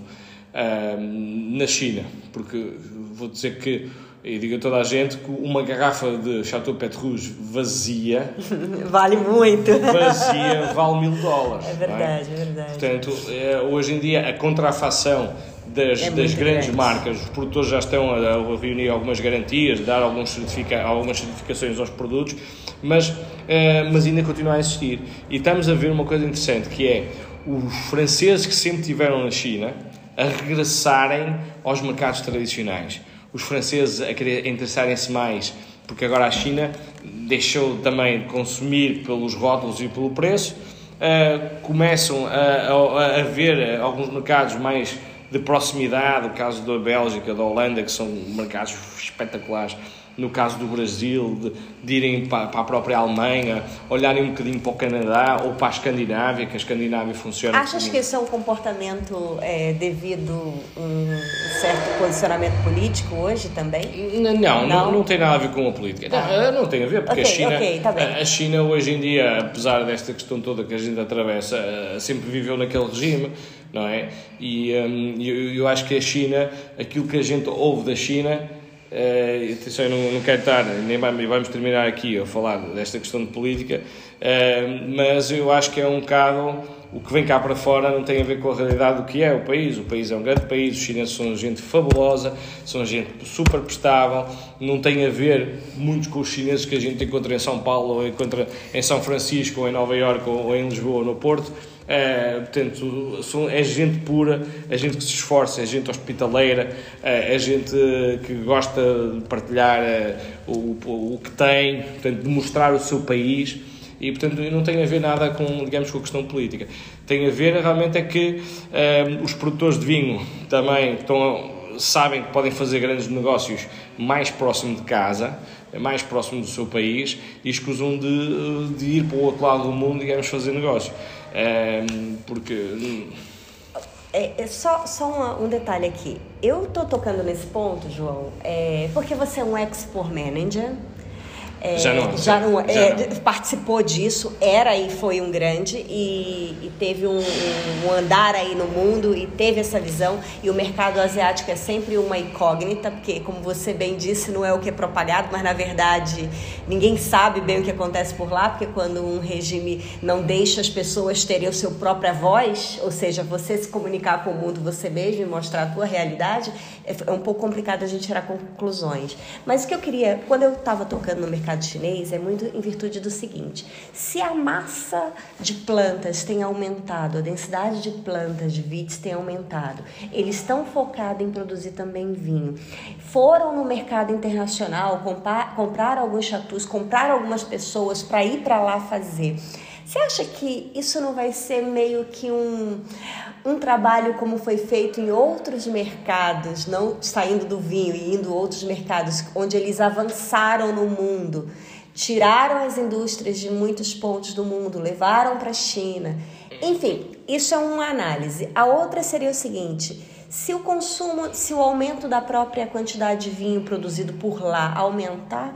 uh, na China, porque vou dizer que e digo a toda a gente que uma garrafa de Chateau Petrus vazia *laughs* vale muito. Vazia vale mil dólares. É verdade, é? é? verdade. Portanto, é, hoje em dia a contrafação das, é das grandes grande. marcas, os produtores já estão a, reunir algumas garantias, dar alguns certifica, algumas certificações aos produtos, mas, é, mas ainda continua a existir. E estamos a ver uma coisa interessante que é os franceses que sempre tiveram na China a regressarem aos mercados tradicionais os franceses a querer interessarem-se mais, porque agora a China deixou também de consumir pelos rótulos e pelo preço, uh, começam a, a, a ver alguns mercados mais de proximidade, o caso da Bélgica, da Holanda, que são mercados espetaculares no caso do Brasil, de, de irem para, para, a própria Alemanha, olharem um bocadinho para o Canadá ou para a Escandinávia, que a Escandinávia funciona. Achas que esse é um comportamento é, devido a um certo posicionamento político hoje também? Não, não, não, não tem nada a ver com a política. Não, não, tem a ver, porque okay, a, China, okay, tá a China hoje em dia, apesar desta questão toda que a gente atravessa, eh, sempre viveu naquele regime não é? E um, eu, eu acho que a China, aquilo que a gente ouve da China, Uh, atenção, eu não, não quero estar, nem vamos terminar aqui a falar desta questão de política, uh, mas eu acho que é um bocado o que vem cá para fora não tem a ver com a realidade do que é o país. O país é um grande país, os chineses são gente fabulosa, são gente super prestável, não tem a ver muito com os chineses que a gente encontra em São Paulo, ou encontra em São Francisco, ou em Nova Iorque, ou em Lisboa, ou no Porto é, portanto, são, é gente pura, é gente que se esforça, é gente hospitaleira, é, é gente que gosta de partilhar é, o, o que tem, portanto, de mostrar o seu país. E portanto não tem a ver nada com digamos com a questão política. Tem a ver realmente é que os produtores de vinho também estão sabem que podem fazer grandes negócios mais próximo de casa mais próximo do seu país e escusam de, de ir para o outro lado do mundo digamos fazer negócio porque. Hum, é, é só só um detalhe aqui. Eu tô tocando nesse ponto, João, é, porque você é um export manager é, já não, já não, já é, não. participou disso, era e foi um grande e, e teve um, um, andar aí no mundo e teve essa visão. E o mercado asiático é sempre uma incógnita, porque, como você bem disse, não é o que é propagado, mas na verdade ninguém sabe bem o que acontece por lá, porque quando um regime não deixa as pessoas terem a sua própria voz, ou seja, você se comunicar com o mundo você mesmo e mostrar a tua realidade, é, é um pouco complicado a gente tirar conclusões. Mas o que eu queria, quando eu estava tocando no mercado mercado chinês é muito em virtude do seguinte: se a massa de plantas tem aumentado, a densidade de plantas de vites tem aumentado, eles estão focados em produzir também vinho. Foram no mercado internacional comprar, alguns chatus, comprar algumas pessoas para ir para lá fazer. Você acha que isso não vai ser meio que um, um trabalho como foi feito em outros mercados, não saindo do vinho e indo outros mercados, onde eles avançaram no mundo, tiraram as indústrias de muitos pontos do mundo, levaram para a China. Enfim, isso é uma análise. A outra seria o seguinte: se o consumo, se o aumento da própria quantidade de vinho produzido por lá aumentar,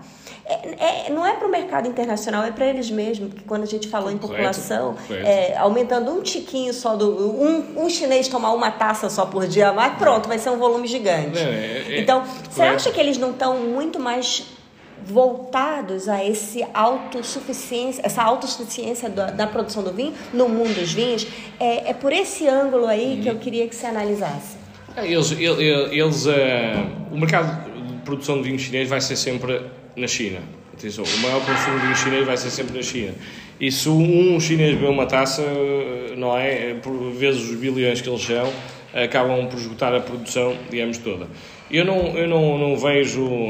é, é, não é para o mercado internacional, é para eles mesmos, porque quando a gente falou correto, em população, é, aumentando um tiquinho só do. Um, um chinês tomar uma taça só por dia, mas pronto, vai ser um volume gigante. É, é, então, você acha que eles não estão muito mais voltados a esse autossuficiência, essa autossuficiência da, da, produção do vinho no mundo dos vinhos? É, é por esse ângulo aí hum. que eu queria que você analisasse. Eles, eles, eles uh, o mercado de produção de vinho chinês vai ser sempre na China. Atenção, o maior consumo de vinho chinês vai ser sempre na China. E se um chinês bebe uma taça, não é? Por vezes os bilhões que eles são, acabam por esgotar a produção, digamos, toda. Eu não, eu não, não vejo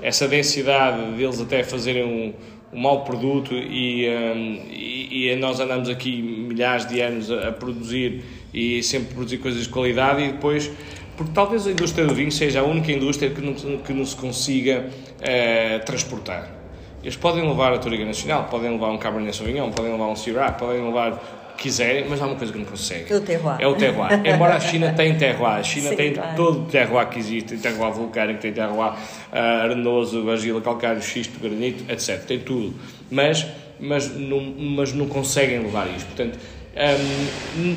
essa densidade deles até fazerem um, um mau produto e, um, e, e, nós andamos aqui milhares de anos a, a, produzir e sempre produzir coisas de qualidade e depois porque talvez a indústria do vinho seja a única indústria que não, que não se consiga uh, transportar. Eles podem levar a Toriga Nacional, podem levar um Cabernet Sauvignon, podem levar um Syrah, podem levar quiserem, mas há uma coisa que não conseguem. O terroir. É o terroir. *laughs* Embora a China tenha terroir, a China Sim, tem claro. todo o terroir que existe, tem terroir vulcânico, tem terroir uh, arenoso, argila, calcário, xisto, granito, etc. Tem tudo. Mas, mas, não, mas não conseguem levar isto. Portanto,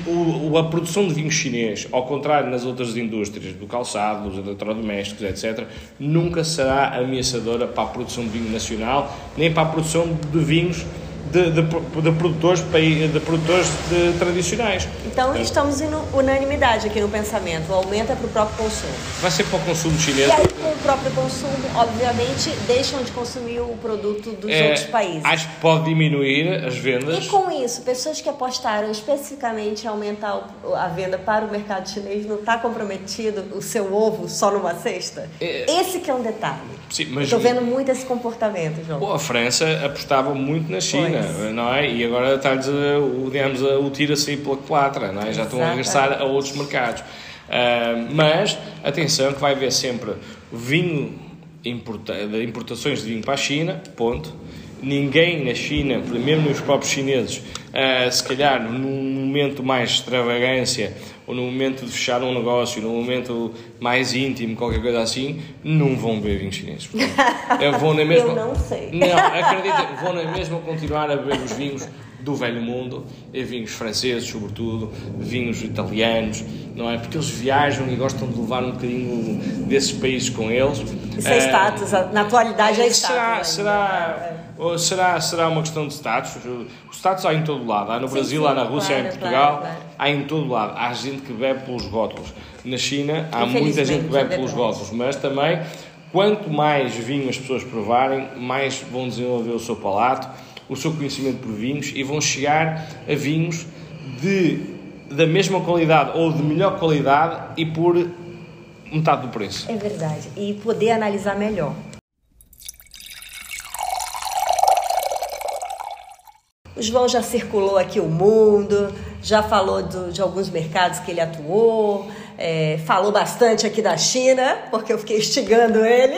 um, a produção de vinho chinês, ao contrário nas outras indústrias, do calçado, dos eletrodomésticos, etc., nunca será ameaçadora para a produção de vinho nacional, nem para a produção de vinhos de, de, de produtores, de produtores de, tradicionais. Então estamos em unanimidade aqui no pensamento. O aumento é para o próprio consumo. Vai ser para o consumo chinês. E aí, com o próprio consumo, obviamente, deixam de consumir o produto dos é, outros países. Acho que pode diminuir as vendas. E com isso, pessoas que apostaram especificamente em aumentar a venda para o mercado chinês, não está comprometido o seu ovo só numa cesta? É, Esse que é um detalhe. Estou vendo muito esse comportamento, João. Pô, a França apostava muito na China não é? E agora está-lhes, digamos, o tiro a sair pela culatra, não é? Já estão a regressar a outros mercados. Uh, mas, atenção que vai haver sempre vinho, importa, importações de vinho para a China, ponto. Ninguém na China, mesmo os próprios chineses, uh, se calhar num momento mais de extravagância ou no momento de fechar um negócio, no momento mais íntimo, qualquer coisa assim, não vão beber vinhos chineses. *laughs* Eu, vou na mesma... Eu não sei. Não, acredita, vão na mesma continuar a beber os vinhos do velho mundo, e vinhos franceses, sobretudo, vinhos italianos, não é? Porque eles viajam e gostam de levar um bocadinho desses países com eles. Isso é, é status, na atualidade é status. Será, será, ou será, será uma questão de status? O status há em todo lado. Há no sim, Brasil, sim, há na Rússia, claro, há em Portugal, claro, claro. há em todo lado. Há gente que bebe pelos rótulos. Na China, há muita gente que bebe pelos rótulos, mas também, quanto mais vinho as pessoas provarem, mais vão desenvolver o seu palato, o seu conhecimento por vinhos e vão chegar a vinhos de, da mesma qualidade ou de melhor qualidade e por metade do preço. É verdade. E poder analisar melhor. O João já circulou aqui o mundo, já falou do, de alguns mercados que ele atuou, é, falou bastante aqui da China, porque eu fiquei instigando ele.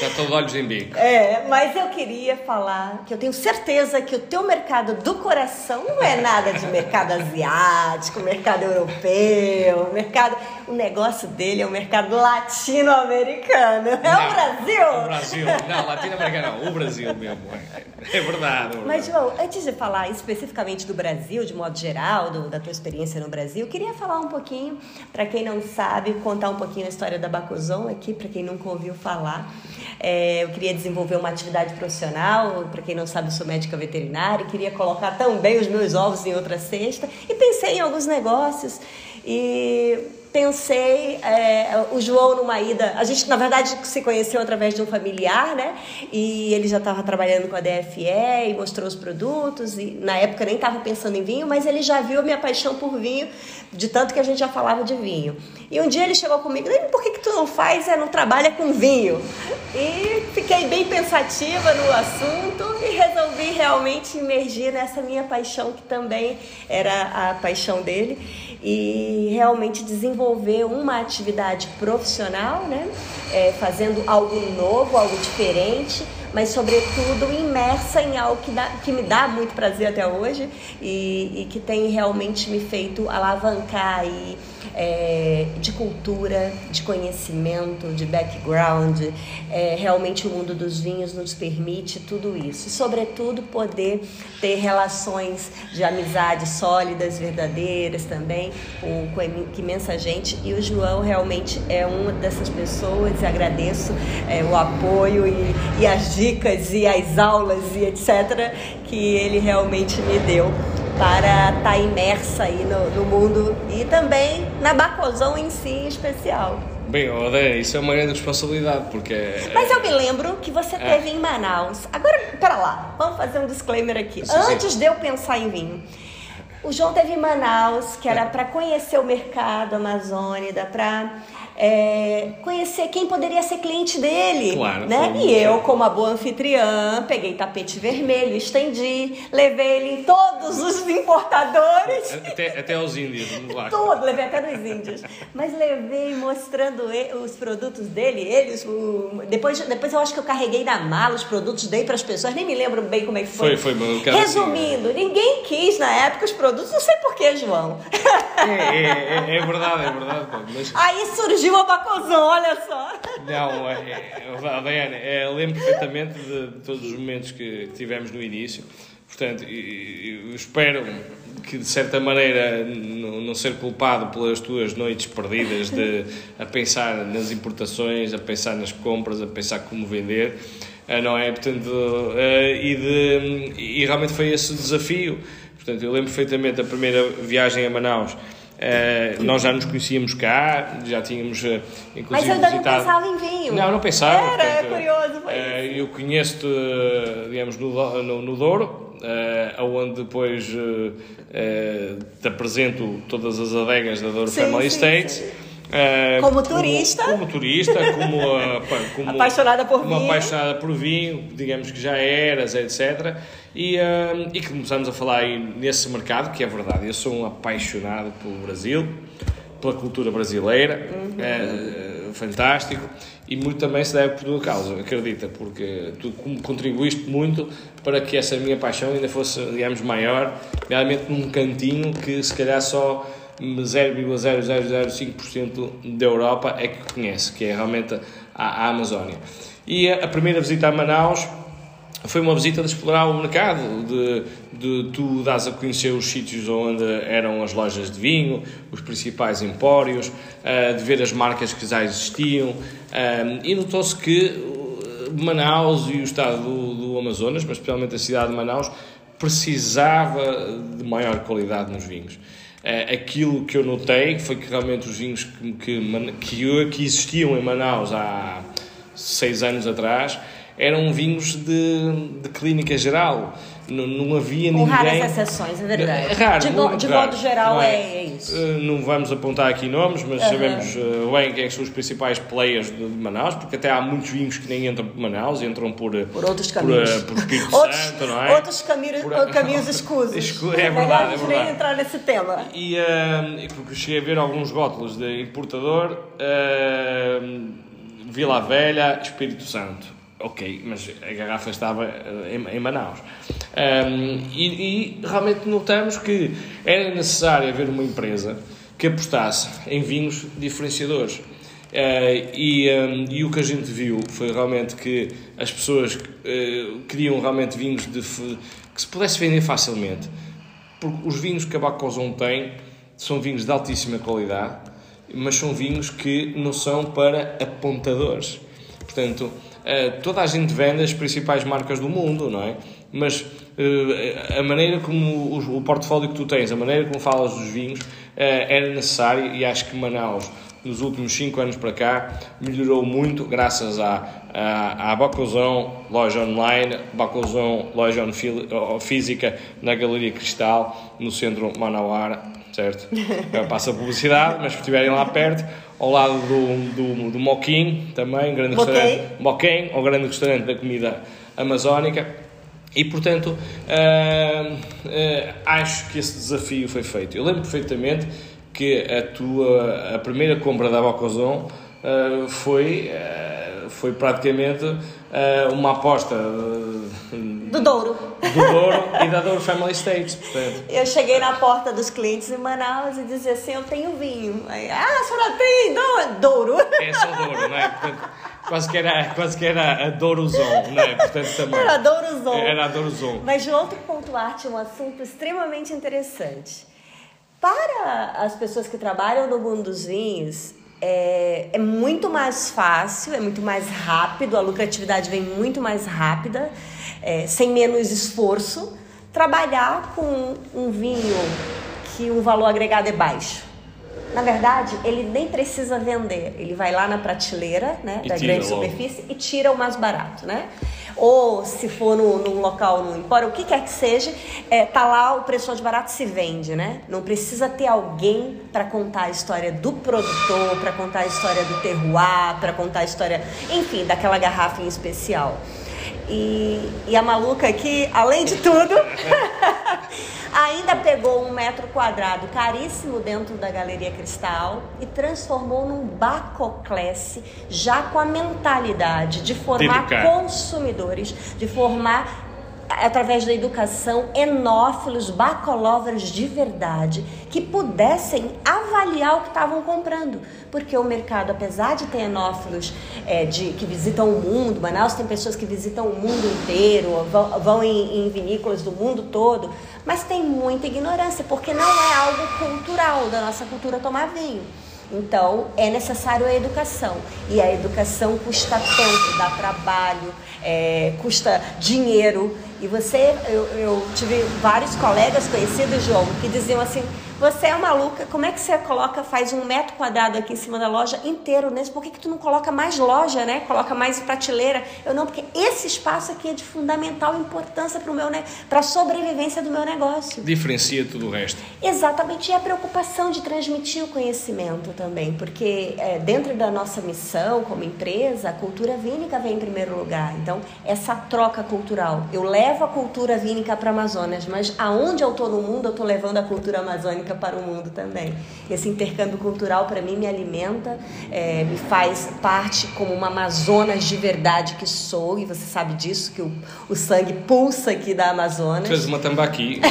Já estou olhos em bico. É, mas eu queria falar que eu tenho certeza que o teu mercado do coração não é nada de mercado asiático, mercado europeu, mercado. O negócio dele é o mercado latino-americano. É não, o Brasil? O Brasil. Não, latino-americano não, o Brasil mesmo. É verdade. É mas, João, antes de falar especificamente do Brasil, de modo geral, do, da tua experiência no Brasil, eu queria falar um pouquinho para quem não sabe, contar um pouquinho a história da Bacozon aqui, para quem nunca ouviu falar. É, eu queria desenvolver uma atividade profissional, para quem não sabe, eu sou médica veterinária, queria colocar também os meus ovos em outra cesta e pensei em alguns negócios e pensei, é, o João numa ida, a gente na verdade se conheceu através de um familiar, né? E ele já estava trabalhando com a DFE e mostrou os produtos e na época nem estava pensando em vinho, mas ele já viu a minha paixão por vinho, de tanto que a gente já falava de vinho. E um dia ele chegou comigo, por que, que tu não faz, é, não trabalha com vinho? E fiquei bem pensativa no assunto e resolvi realmente imergir nessa minha paixão que também era a paixão dele e realmente desenvolver uma atividade profissional, né? É, fazendo algo novo, algo diferente, mas sobretudo imersa em algo que, dá, que me dá muito prazer até hoje e, e que tem realmente me feito alavancar e é, de cultura, de conhecimento, de background. É, realmente o mundo dos vinhos nos permite tudo isso. E, sobretudo, poder ter relações de amizade sólidas, verdadeiras também, com, com imensa gente. E o João realmente é uma dessas pessoas e agradeço é, o apoio e, e as dicas e as aulas e etc. que ele realmente me deu para estar tá imersa aí no, no, mundo e também na Bacozão em si em especial. Bem, Odé, isso é uma grande responsabilidade, porque... É- Mas eu me lembro que você é. teve em Manaus. Agora, pera lá, vamos fazer um disclaimer aqui. Sim, Antes sim. de eu pensar em vinho, o João teve em Manaus, que era é. para conhecer o mercado amazônida, para é, conhecer quem poderia ser cliente dele. Claro, né? E eu, como a boa anfitriã, peguei tapete vermelho, estendi, levei ele em todos os importadores. Até, até aos índios, vamos lá. Tudo, levei até nos índios. Mas levei mostrando os produtos dele, eles. o- depois, depois eu acho que eu carreguei na mala os produtos, dei para as pessoas, nem me lembro bem como é que foi. Foi, foi, eu quero assim, Resumindo, ninguém quis na época os produtos, não sei porquê, João. É, é, é, é verdade, é verdade. Mas, Aí surgiu a Bacozão, olha só. não, é, é, é, é, eu lembro perfeitamente de, de todos os momentos que, que tivemos no início. Portanto, eu espero que de certa maneira não, ser culpado pelas tuas noites perdidas de, a pensar nas importações, a pensar nas compras, a pensar como vender, ah, não é? Portanto, ah, e, de, e realmente foi esse o desafio. Portanto, eu lembro perfeitamente da primeira viagem a Manaus. Ah, nós já nos conhecíamos cá, já tínhamos ah, inclusive Mas eu ainda não visitado... pensava em vinho. Não, não pensava. Era, é portanto, curioso, foi eh, Eu conheço-te, digamos, no, no, no Douro, eh, onde depois te apresento todas as adegas da Douro Sim, Family Estates. Eh, Como turista. Como, turista, como, *laughs* como Apaixonada por vinho. apaixonada por vinho, digamos que já eras, etc. E, eh, e que começamos a falar aí nesse mercado, que é verdade, eu sou um apaixonado pelo Brasil, pela cultura brasileira, é, fantástico, e muito também se deve por tua causa, acredita, porque tu contribuíste muito para que essa minha paixão ainda fosse, digamos, maior, realmente num cantinho que se calhar só 0,0005% da Europa é que conhece, que é realmente a, a Amazónia. E a, a primeira visita a Manaus foi uma visita de explorar o mercado, de, de tu dás a conhecer os sítios onde eram as lojas de vinho, os principais empórios, eh, de ver as marcas que já existiam, eh, e notou-se que eh, Manaus e o estado do, do Amazonas, mas especialmente a cidade de Manaus, precisava de maior qualidade nos vinhos. Aquilo que eu notei foi que realmente os vinhos que, que, que existiam em Manaus há seis anos atrás eram vinhos de, de clínica geral. Não, não havia Com ninguém. raras exceções, é verdade. É raro, de, mo- de raro, modo geral não é, é isso. Eh, Não vamos apontar aqui nomes, mas Aham. sabemos eh, bem quem é são os principais players de Manaus, porque até há muitos vinhos que nem entram por Manaus, entram por, eh, Por outros por, caminhos. eh, por Espírito *laughs* outros, Santo, não é? Outros caminhos, Por- caminhos *laughs* escusos. Escu- é verdade, é nem entrar nesse tema. E, eh, e porque cheguei a ver alguns rótulos de importador, eh, Vila Velha, Espírito Santo. Ok, mas a garrafa estava eh, em, em Manaus. Um, e, e realmente notamos que era necessário haver uma empresa que apostasse em vinhos diferenciadores. Eh, e, um, e o que a gente viu foi realmente que as pessoas eh, queriam realmente vinhos de, que se pudesse vender facilmente. Porque os vinhos que a Bacozon tem são vinhos de altíssima qualidade, mas são vinhos que não são para apontadores. Portanto, toda a gente vende as principais marcas do mundo, não é? Mas eh, a maneira como o, portfólio que tu tens, a maneira como falas dos vinhos, eh, era necessário e acho que Manaus, nos últimos 5 anos para cá, melhorou muito graças à, à, à Bacozão, loja online, Bacozão, loja física na Galeria Cristal, no centro Manauara, certo? *laughs* Passa publicidade, mas se estiverem lá perto, ao lado do, do, do Moquim, também, grande Moquém. restaurante. Moquém, ao grande restaurante da comida amazónica. E, portanto, ah, ah, acho que esse desafio foi feito. Eu lembro perfeitamente que a tua a primeira compra da Bocozon ah, foi, ah, foi praticamente ah, uma aposta Do Douro. do Douro e da Douro Family Estates. Portanto, Eu cheguei na porta dos clientes em Manaus e dizia assim, eu tenho vinho. Aí, ah, a senhora tem Dou- Douro. é só Douro, não é? Portanto, quase que era, quase que era a Dourozon, não é? Portanto, também. Era Dourozão. Era a Dourozon. Mas de outro ponto, arte, um assunto extremamente interessante. Para as pessoas que trabalham no mundo dos vinhos, é, é muito mais fácil, é muito mais rápido, a lucratividade vem muito mais rápida, é, sem menos esforço, trabalhar com um vinho que o valor agregado é baixo. Na verdade, ele nem precisa vender. Ele vai lá na prateleira, né, E da grande logo. superfície e tira o mais barato, né? Ou se for no, num local, no empório, o que quer que seja, é, tá lá o preço mais barato se vende, né? Não precisa ter alguém para contar a história do produtor, para contar a história do terroir, para contar a história, enfim, daquela garrafa em especial. E, e a maluca aqui, além de tudo, *laughs* ainda pegou um metro quadrado caríssimo dentro da Galeria Cristal e transformou num Bacoclasse, já com a mentalidade de formar Dedicado. consumidores, de formar através da educação enófilos, bacolovers de verdade, que pudessem avaliar o que estavam comprando. Porque o mercado, apesar de ter enófilos é, de, que visitam o mundo, Manaus tem pessoas que visitam o mundo inteiro, vão, vão em, em vinícolas do mundo todo, mas tem muita ignorância, porque não é algo cultural da nossa cultura tomar vinho. Então, é necessário a educação. E a educação custa tempo, dá trabalho, é, custa dinheiro. E você, eu, eu tive vários colegas conhecidos, João, que diziam assim: você é maluca, como é que você coloca, faz um metro quadrado aqui em cima da loja inteiro nesse? Por que, que tu não coloca mais loja, né? Coloca mais prateleira? Eu não, porque esse espaço aqui é de fundamental importância para meu para a sobrevivência do meu negócio. Diferencia tudo o resto. Exatamente, e a preocupação de transmitir o conhecimento também, porque é, dentro da nossa missão como empresa, a cultura vínica vem em primeiro lugar. Então, essa troca cultural, eu levo a cultura vínica para Amazonas, mas aonde eu estou no mundo, eu estou levando a cultura amazônica para o mundo também. Esse intercâmbio cultural, para mim, me alimenta, é, me faz parte como uma Amazonas de verdade que sou, e você sabe disso, que o, o sangue pulsa aqui da Amazonas. Tu és uma tambaqui. *laughs*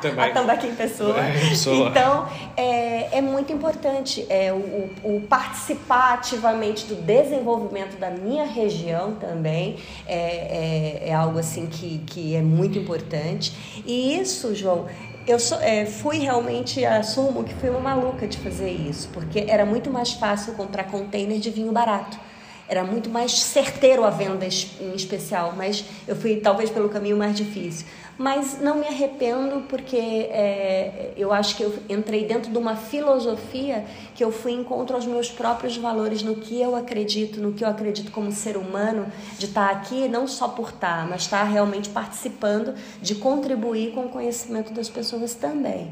Também. A tambaqui em pessoa. É, pessoa. Então, é, é muito importante é, o, o participar ativamente do desenvolvimento da minha região também é, é, é algo assim que, que é muito importante. E isso, João, eu sou, é, fui realmente, assumo que fui uma maluca de fazer isso, porque era muito mais fácil comprar container de vinho barato. Era muito mais certeiro a venda em especial, mas eu fui talvez pelo caminho mais difícil. Mas não me arrependo porque é, eu acho que eu entrei dentro de uma filosofia que eu fui encontro aos meus próprios valores, no que eu acredito, no que eu acredito como ser humano, de estar aqui não só por estar, mas estar realmente participando, de contribuir com o conhecimento das pessoas também.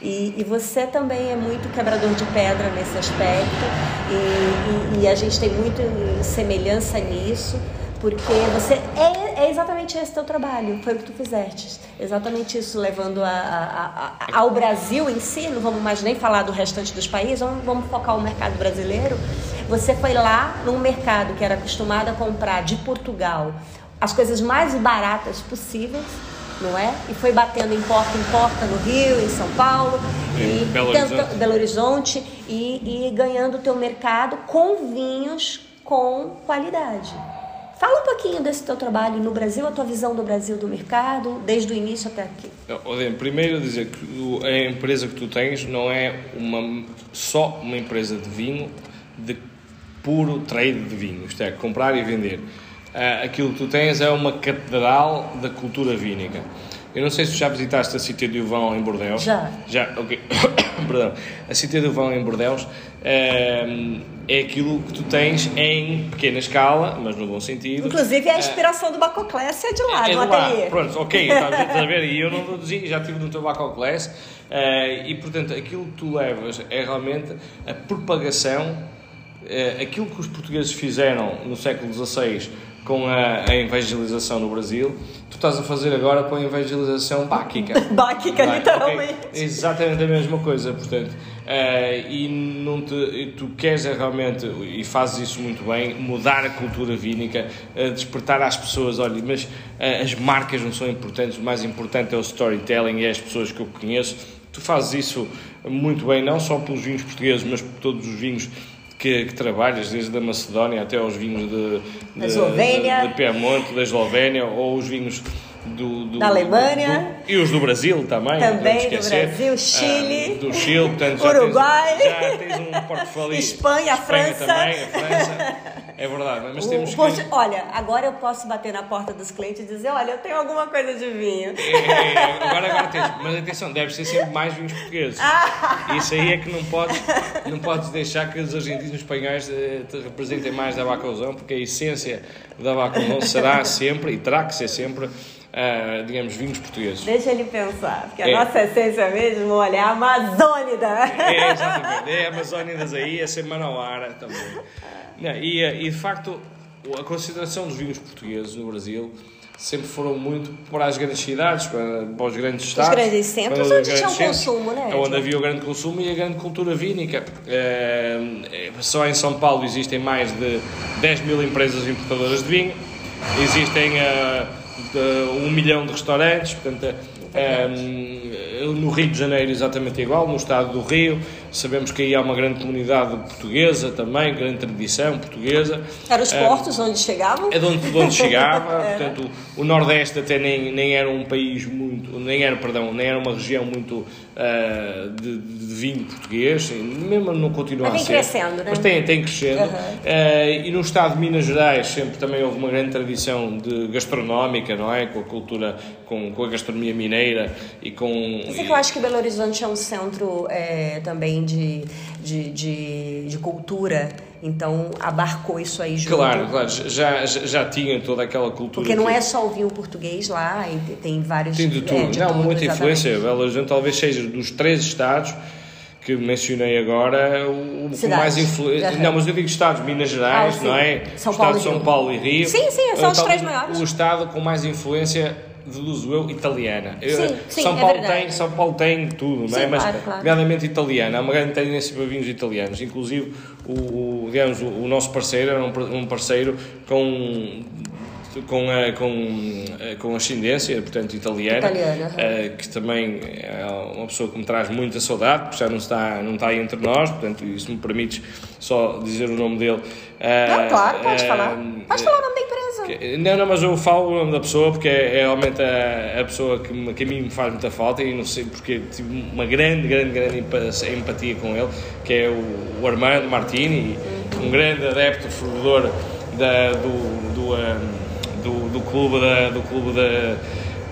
E, e você também é muito quebrador de pedra nesse aspecto, e, e- e a gente tem muita semelhança nisso, porque você é, é exatamente esse teu trabalho, foi o que tu fizeste, exatamente isso, levando a, a- a- ao Brasil em si, não vamos mais nem falar do restante dos países, vamos, vamos focar o mercado brasileiro. Você foi lá num mercado que era acostumado a comprar de Portugal as coisas mais baratas possíveis não é? E foi batendo em porta em porta no Rio, em São Paulo, Em e Belo tenta- Horizonte. Belo Horizonte e, e ganhando o teu mercado com vinhos com qualidade. Fala um pouquinho desse teu trabalho no Brasil, a tua visão do Brasil do mercado, desde o início até aqui. Odem, primeiro dizer que a empresa que tu tens não é uma, só uma empresa de vinho, de puro trade de vinho, isto é, comprar e vender. Ah, aquilo que tu tens é uma catedral da cultura vínica. Eu não sei se já visitaste a Cité do Vão em Bordeaux. Já. Já, ok. *coughs* Perdão. A Cité do Vão em Bordeaux ah, é aquilo que tu tens em pequena escala, mas no bom sentido. Inclusive, a Ah, inspiração do Bacoclés é de lá, é do ateliê. Pronto, ok, estás a ver? *laughs* E eu não deduzi, já estive no Tobacco Class. eh, e portanto, aquilo que tu levas é realmente a propagação, eh, aquilo que os portugueses fizeram no século XVI com a, a evangelização no Brasil, tu estás a fazer agora com a evangelização báquica. *laughs* Báquica, literalmente. ok? Exatamente a mesma coisa, portanto. Eh, e não te, e tu queres é realmente, e fazes isso muito bem, mudar a cultura vínica, eh, despertar às pessoas, olha, mas eh, as marcas não são importantes, o mais importante é o storytelling e é as pessoas que eu conheço. Tu fazes isso muito bem, não só pelos vinhos portugueses, mas por todos os vinhos que, que trabalhas, desde a Macedónia até aos vinhos de, de, de, de Piemonte, da Eslovénia, ou os vinhos do, do, da Alemanha. Do, e os do Brasil também. Também do Brasil, Chile. Uh, do Chile, portanto, Uruguai. Já tens, já tens um portfólio. Espanha, Espanha França. também, a França. É verdade, mas temos que... Olha, agora eu posso bater na porta dos clientes e dizer, olha, eu tenho alguma coisa de vinho. É, é, agora, agora tens, mas atenção, deve ser sempre mais vinhos portugueses. Ah. Isso aí é que não podes, não podes deixar que os argentinos e os espanhóis eh, te representem mais da Bacalzão, porque a essência da Bacalzão será sempre, e terá que ser sempre, Uh, digamos, vinhos portugueses. Deixa ele pensar, porque a é. nossa essência mesmo, olha, é a amazônida. É, exatamente. É a amazônidas aí, é ser manauara também. Não, e, eh, e, de facto, a consideração dos vinhos portugueses no Brasil sempre foram muito para as grandes cidades, para, para os grandes estados. Os grandes centros, onde tinha o consumo, né? Onde havia o grande consumo e a grande cultura vínica. É, só em São Paulo existem mais de 10 mil empresas importadoras de vinho, existem um milhão de restaurantes, portanto, um, no Rio de Janeiro exatamente igual, no estado do Rio, sabemos que aí há uma grande comunidade portuguesa também, grande tradição portuguesa. Eram os portos um, onde chegavam? É de onde, de onde chegava, *laughs* portanto, o, o Nordeste até nem, nem era um país muito, nem era, perdão, nem era uma região muito uh, de, de, vinho português, mesmo não continua mas a ser. crescendo, né? Mas tem, tem crescendo. Uhum. Uh, e no estado de Minas Gerais sempre também houve uma grande tradição de gastronómica, não é? Com a cultura, com, com a gastronomia mineira e com... Isso é que eu acho que Belo Horizonte é um centro é, também de, de, de, de cultura então abarcou isso aí junto. Claro, claro, já, já, já tinha toda aquela cultura. Porque não é só o vinho português lá, tem vários. Tem de tudo, é, de não, tudo, muita exatamente. influência. Belo Horizonte talvez seja dos três estados que mencionei agora, o mais influência. Não, mas eu digo estados, Minas Gerais, ah, não é? São o Paulo estado de São Paulo e Rio. Sim, sim, são os três maiores. O estado com mais influência deduzo eu, italiana. Sim, sim, São, é Paulo tem, São Paulo tem tudo, sim, não é? mas claro, claro. nomeadamente italiana. Há uma grande tendência para vinhos italianos. Inclusive, o, o digamos, o, o, nosso parceiro era um, um parceiro com com, a, com, com ascendência, portanto, italiana, italiana uh, que também é uma pessoa que me traz muita saudade, porque já não está, não está aí entre nós, portanto, isso me permites só dizer o nome dele. Uh, não, claro, pode uh, falar. Pode falar o nome da Não, não, mas eu falo o nome da pessoa porque é, é realmente a, a pessoa que, que a mim me faz muita falta e não sei porque tive uma grande, grande, grande empatia com ele, que é o, o Armando Martini, um grande adepto, fervedor da, do, do um, do, do clube da, do clube da,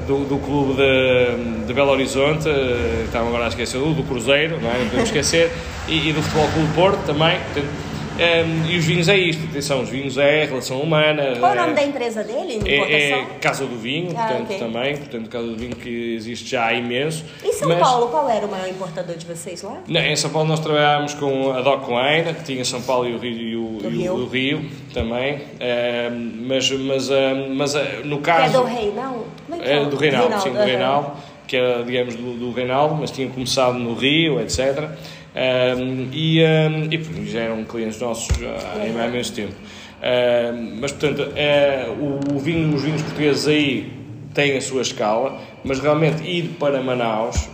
do, do, clube de, de Belo Horizonte, eh, estava agora a esquecer do, do Cruzeiro, não, é? não podemos esquecer, e, e, do Futebol Clube Porto também. Portanto, um, ehm, e os vinhos é isto, atenção, os vinhos é relação humana. Qual é, o nome da empresa dele? É, é, Casa do Vinho, ah, portanto, okay. também, portanto, Casa do Vinho que existe já há imenso. Em São mas, Paulo, qual era o maior importador de vocês lá? Não, em São Paulo nós trabalhámos com a Doc Wine, que tinha São Paulo e o Rio, e o, e Rio. O Rio também, um, ehm, mas, mas, um, ehm, mas eh, no caso... Que é do Reinaldo? Como é que é? é do Reinaldo, Reinaldo sim, do Reinaldo, que era, digamos, do, do Reinaldo, mas tinha começado no Rio, etc., um, e, um, e já eram clientes nossos há, há imenso tempo. Um, mas, portanto, uh, o, o vinho, os vinhos portugueses aí têm a sua escala, mas realmente ir para Manaus,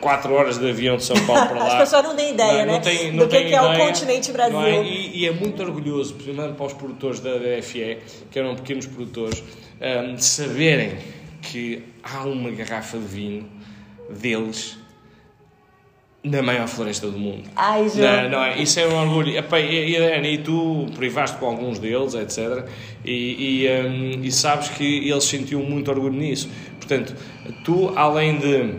4 uh, horas de avião de São *laughs* Paulo para lá. As pessoas não têm ideia, não, né? Não tem, não Do que, é, que é o continente Brasil. É? E, e, é muito orgulhoso, principalmente para os produtores da DFE, que eram pequenos produtores, um, de saberem que há uma garrafa de vinho deles na maior floresta do mundo. Ai, já. Não, não é? Isso é um orgulho. E, e, e tu privaste com alguns deles, etc. E, e, um, e sabes que eles sentiam muito orgulho nisso. Portanto, tu, além de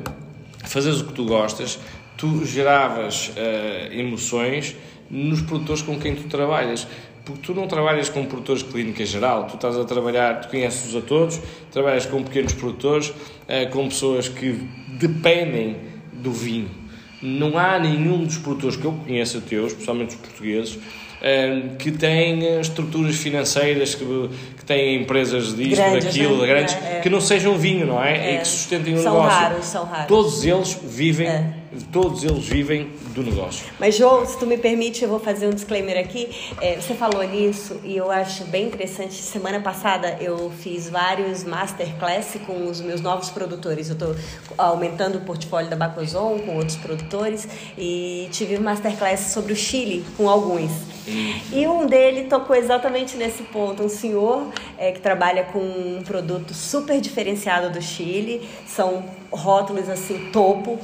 fazeres o que tu gostas, tu geravas uh, emoções nos produtores com quem tu trabalhas. Porque tu não trabalhas com produtores de clínica geral, tu estás a trabalhar, tu conheces-os a todos, trabalhas com pequenos produtores, uh, com pessoas que dependem do vinho não há nenhum dos produtores que eu conheça teus, especialmente os portugueses, eh, que têm estruturas financeiras, que, que têm empresas disto, grandes, daquilo, né? grandes, é, é. que não sejam vinho, não é? é. E que sustentem o são negócio. Raros, são raros. Todos eles vivem, é. Todos eles vivem do negócio. Mas, João, se tu me permite, eu vou fazer um disclaimer aqui. É, você falou nisso e eu acho bem interessante. Semana passada eu fiz vários masterclass com os meus novos produtores. Eu estou aumentando o portfólio da Bacozon com outros produtores e tive masterclass sobre o Chile com alguns. Hum. E um dele tocou exatamente nesse ponto. Um senhor é, que trabalha com um produto super diferenciado do Chile, são rótulos assim, topo.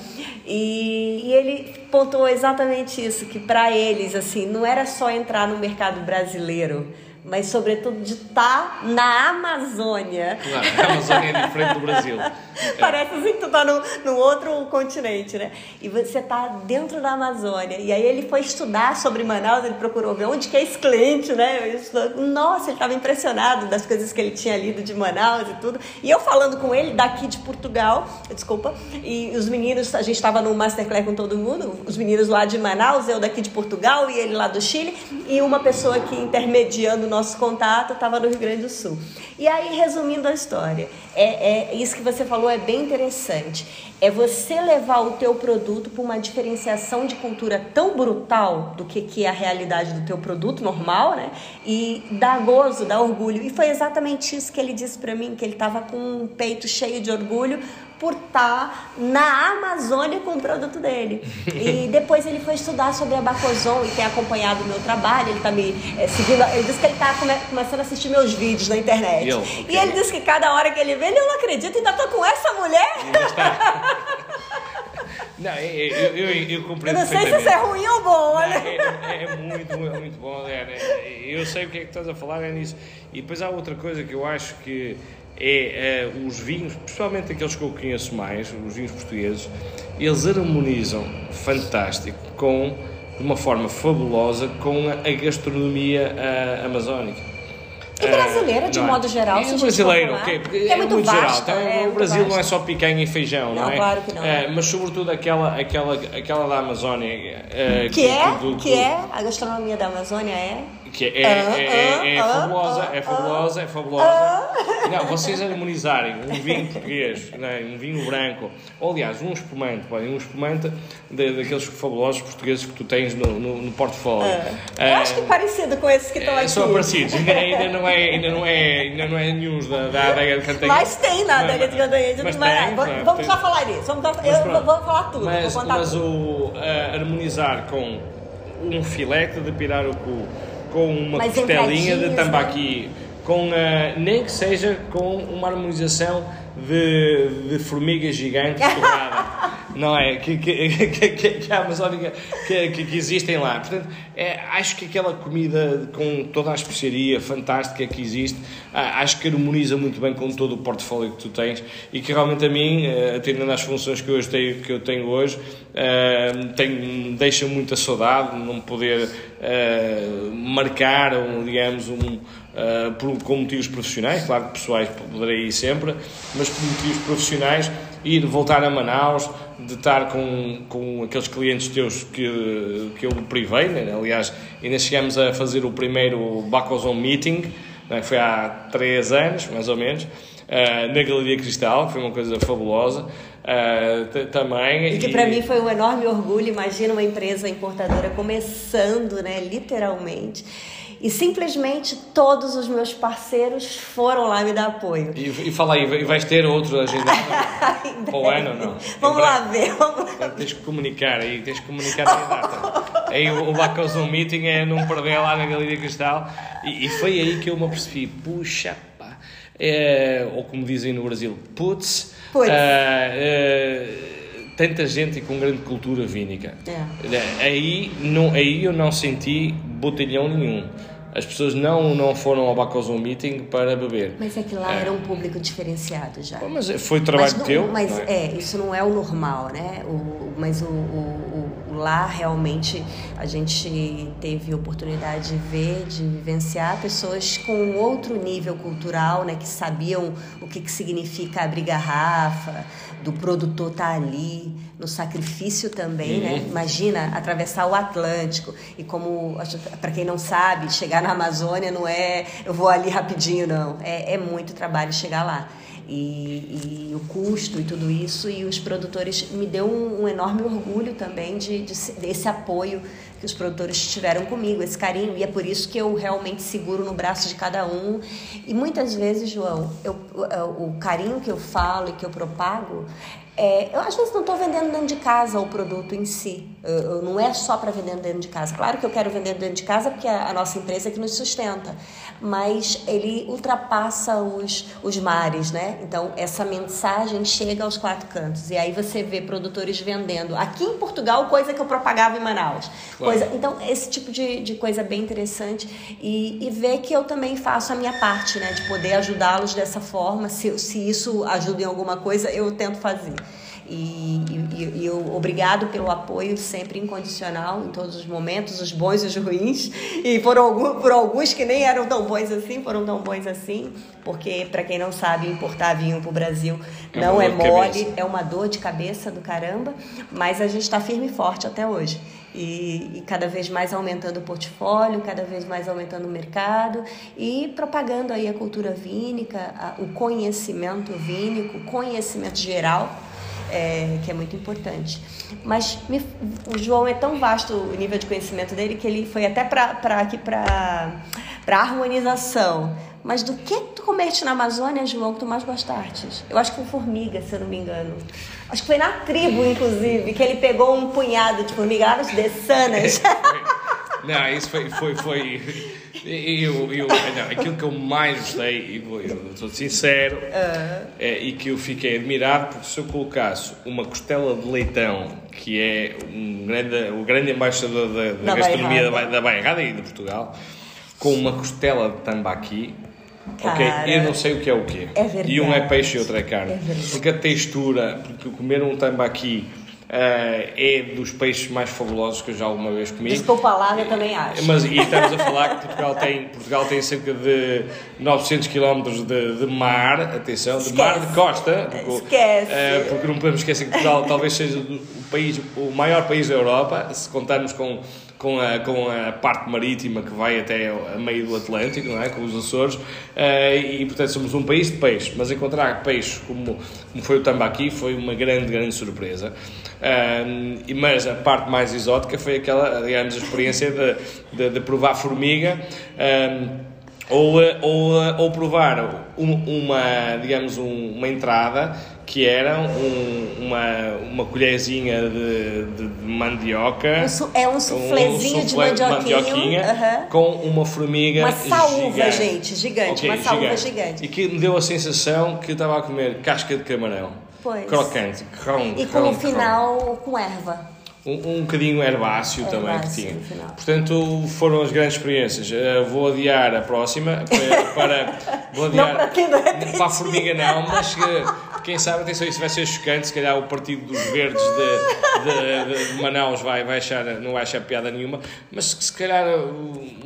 E, e ele pontuou exatamente isso, que para eles, assim, não era só entrar no mercado brasileiro mas sobretudo de estar tá na Amazônia. Claro, a Amazônia é diferente do Brasil. *laughs* Parece assim que tu tá no, no outro continente, né? E você tá dentro da Amazônia. E aí ele foi estudar sobre Manaus, ele procurou ver onde que é esse cliente, né? Nossa, ele estava impressionado das coisas que ele tinha lido de Manaus e tudo. E eu falando com ele daqui de Portugal, desculpa, e os meninos, a gente estava no Masterclass com todo mundo, os meninos lá de Manaus, eu daqui de Portugal e ele lá do Chile, e uma pessoa aqui intermediando nosso contato estava no Rio Grande do Sul. E aí, resumindo a história, é, é isso que você falou é bem interessante. É você levar o teu produto para uma diferenciação de cultura tão brutal do que, que é a realidade do teu produto normal, né? E dar gozo, dar orgulho. E foi exatamente isso que ele disse para mim, que ele estava com um peito cheio de orgulho por estar na Amazônia com o produto dele. *laughs* E depois ele foi estudar sobre a Bacozon e tem acompanhado o meu trabalho, ele está me é, seguindo, ele disse que ele está come, começando a assistir meus vídeos na internet. Eu, okay. E ele disse que cada hora que ele vê, ele não acredita, ainda tô com essa mulher. *laughs* Não, eu, eu, eu, eu compreendo. Eu não sei se isso é ruim ou bom, não, né? É, é, muito, é muito bom. É, né? Eu sei o que é que estás a falar, é nisso. E depois há outra coisa que eu acho que é, é os vinhos, principalmente aqueles que eu conheço mais, os vinhos portugueses, eles harmonizam fantástico com, de uma forma fabulosa, com a, gastronomia uh, amazónica. E brasileira, de uh, modo geral, se brasileiro, okay, é, é, muito, muito vasto, geral. Então, é o Brasil não é só picanha e feijão, não, não é? Claro que não. Uh, mas sobretudo aquela, aquela, aquela da Amazónia. Uh, que, que, é, do, do, que é a gastronomia da Amazônia é que é, é, é, é, fabulosa, é fabulosa, é fabulosa. Não, vocês harmonizarem um vinho português, né, um vinho branco, ou aliás, um espumante, podem um espumante de, daqueles fabulosos portugueses que tu tens no, no, no portfólio. Eu acho que é parecido com esses que estão aqui. São parecidos, ainda, ainda, não é, ainda, não é, ainda não é nenhum da, da adega de Cantanhede. Mas tem na adega de Cantanhede. Mas tem, vamos, já falar isso, vamos, eu, vou falar tudo. Mas, mas tudo. o uh, harmonizar com um filete de pirarucu com uma Mais costelinha de tambaqui, né? com, uh, nem que seja com uma harmonização de, de formiga gigante *laughs* torrada. Não é? Que, que, *laughs* que, que, a Amazónica que, que, existem lá. Portanto, é, acho que aquela comida com toda a especiaria fantástica que existe, acho que harmoniza muito bem com todo o portfólio que tu tens e que realmente a mim, eh, atendendo às funções que eu tenho, que eu tenho hoje, uh, tem, deixa muita saudade não poder uh, marcar, digamos, um Uh, por, com motivos profissionais, claro que pessoais poderei ir sempre, mas por motivos profissionais, ir voltar a Manaus, de estar com, com aqueles clientes teus que, que eu privei, né? aliás, ainda chegamos a fazer o primeiro Bacozon Meeting, né? foi há três anos, mais ou menos, uh, na Galeria Cristal, que foi uma coisa fabulosa. Uh, também. E que para mim foi um enorme orgulho. Imagina uma empresa importadora começando, né, literalmente e simplesmente todos os meus parceiros foram lá me dar apoio. E, e fala aí, e vais ter outro agendado *laughs* para o ano ou não? Vamos lá ver. Vamos lá. Tens que comunicar aí, tens que comunicar a data. *laughs* aí o, o Zoom Meeting é não perder lá na Galeria Cristal e, e foi aí que eu me apercebi, puxa pá, é, ou como dizem no Brasil, putz, putz. Uh, uh, tanta gente com grande cultura vínica. É. Aí, não, aí eu não senti botelhão nenhum. As pessoas não, não foram ao Bacozum Meeting para beber. Mas é que lá é. era um público diferenciado já. Mas foi trabalho mas não, teu? Mas é? é? isso não é o normal, né? O, mas o, o, o, lá realmente a gente teve oportunidade de ver, de vivenciar pessoas com outro nível cultural, né? Que sabiam o que, que significa abrir garrafa, do produtor estar tá ali, no sacrifício também, né? uhum. né? Imagina atravessar o Atlântico e como, para quem não sabe, chegar na Amazônia não é eu vou ali rapidinho, não. É, é muito trabalho chegar lá. E, e, o custo e tudo isso, e os produtores me deu um, um enorme orgulho também de, de, desse apoio que os produtores tiveram comigo, esse carinho, e é por isso que eu realmente seguro no braço de cada um. E muitas vezes, João, eu, o carinho que eu falo e que eu propago é, eu às vezes não estou vendendo dentro de casa o produto em si. Não é só para vender dentro de casa. Claro que eu quero vender dentro de casa porque é a nossa empresa que nos sustenta, mas ele ultrapassa os, os mares, né? Então essa mensagem chega aos quatro cantos e aí você vê produtores vendendo aqui em Portugal coisa que eu propagava em Manaus. Claro. Coisa, então esse tipo de, de coisa bem interessante e, e ver que eu também faço a minha parte, né? De poder ajudá-los dessa forma. Se, se isso ajuda em alguma coisa, eu tento fazer. E, e, e obrigado pelo apoio sempre incondicional em todos os momentos, os bons e os ruins. E por, algum, por alguns que nem eram tão bons assim, foram tão bons assim, porque, para quem não sabe, importar vinho para o Brasil é não é mole, é uma dor de cabeça do caramba, mas a gente está firme e forte até hoje. E, e, cada vez mais aumentando o portfólio, cada vez mais aumentando o mercado e propagando aí a cultura vínica, a, o conhecimento vínico, o conhecimento geral é, que é muito importante. Mas me, o João é tão vasto o nível de conhecimento dele que ele foi até para aqui para harmonização. Mas do que tu comeste na Amazônia, João, que tu mais gostaste? Eu acho que foi formiga, se eu não me engano. Acho que foi na tribo, inclusive, que ele pegou um punhado de formiga lá nos Dessanas. Não, isso foi. foi, foi eu, eu, não, aquilo que eu mais gostei, e eu estou sincero, uh. é, e que eu fiquei admirado, porque se eu colocasse uma costela de leitão, que é um grande, o grande embaixador da, da, da gastronomia da, da Bairrada e de Portugal, com uma costela de tambaqui, Cara, ok? Eu não sei o que é o quê. É verdade. E um é peixe e outro é carne. É porque a textura, porque comer um tambaqui é dos peixes mais fabulosos que eu já alguma vez comi. Desculpa lá, eu também acho. Mas e estamos a falar que Portugal tem, Portugal tem cerca de 900 km de, de mar, atenção, de mar de costa. Porque, Esquece. Uh, porque não podemos esquecer que Portugal talvez seja o país, o maior país da Europa, se contarmos com com a, com a parte marítima que vai até a meio do Atlântico, não é? com os Açores, uh, e portanto somos um país de peixe, mas encontrar peixe como, como foi o tambaqui foi uma grande, grande surpresa. Uh, mas a parte mais exótica foi aquela, digamos, a experiência de, de, de provar formiga. Uh, ou, ou, ou provar uma, digamos, um, uma entrada que era um, uma, uma colherzinha de, de, de mandioca. Um su, é um suflezinho um de mandioquinha, com uma formiga Uma saúva, gigante. gente, gigante. Okay, uma saúva gigante. gigante. E que me deu a sensação que eu estava a comer casca de camarão. Pois. Crocante. Cron, e com o final com erva um, um bocadinho herbáceo é também que tinha. Portanto, foram as grandes experiências. Uh, vou adiar a próxima para. para vou adiar. Não, para, não para a formiga, não, mas quem sabe, atenção, isso vai ser chocante. Se calhar o Partido dos Verdes de, de, de, de Manaus vai, vai achar, não vai achar piada nenhuma, mas se calhar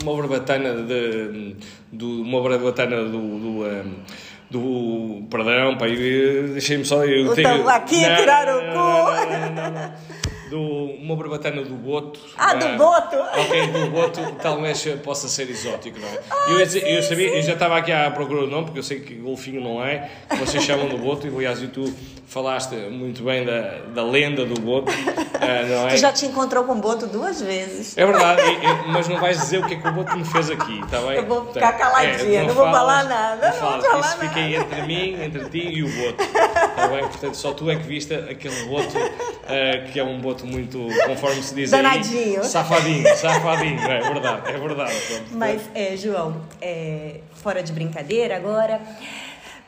uma barbatana de. do, uma barbatana do. do um, do perdão, pai, deixei-me só. Eu tenho, aqui a tirar o cu do, uma barbatana do Boto. Ah, do Boto! Ok, do Boto talvez possa ser exótico, não é? *laughs* Ai, eu, sim, eu, sabia, eu já estava aqui à procura do nome, porque eu sei que golfinho não é, que vocês chamam do Boto, e aliás, tu falaste muito bem da, da lenda do Boto, uh, não é? Tu já te encontrou com o Boto duas vezes. É verdade, mas não vais dizer o que é que o Boto me fez aqui, está bem? Eu vou ficar caladinha, é, não, não vou falar nada. Não, não vou Isso fica entre mim, entre ti e o Boto, está bem? Portanto, só tu é que viste aquele Boto, uh, que é um Boto muito, conforme se diz Danadinho. aí, safadinho, safadinho, é verdade, é verdade. Mas, é, João, é, fora de brincadeira agora...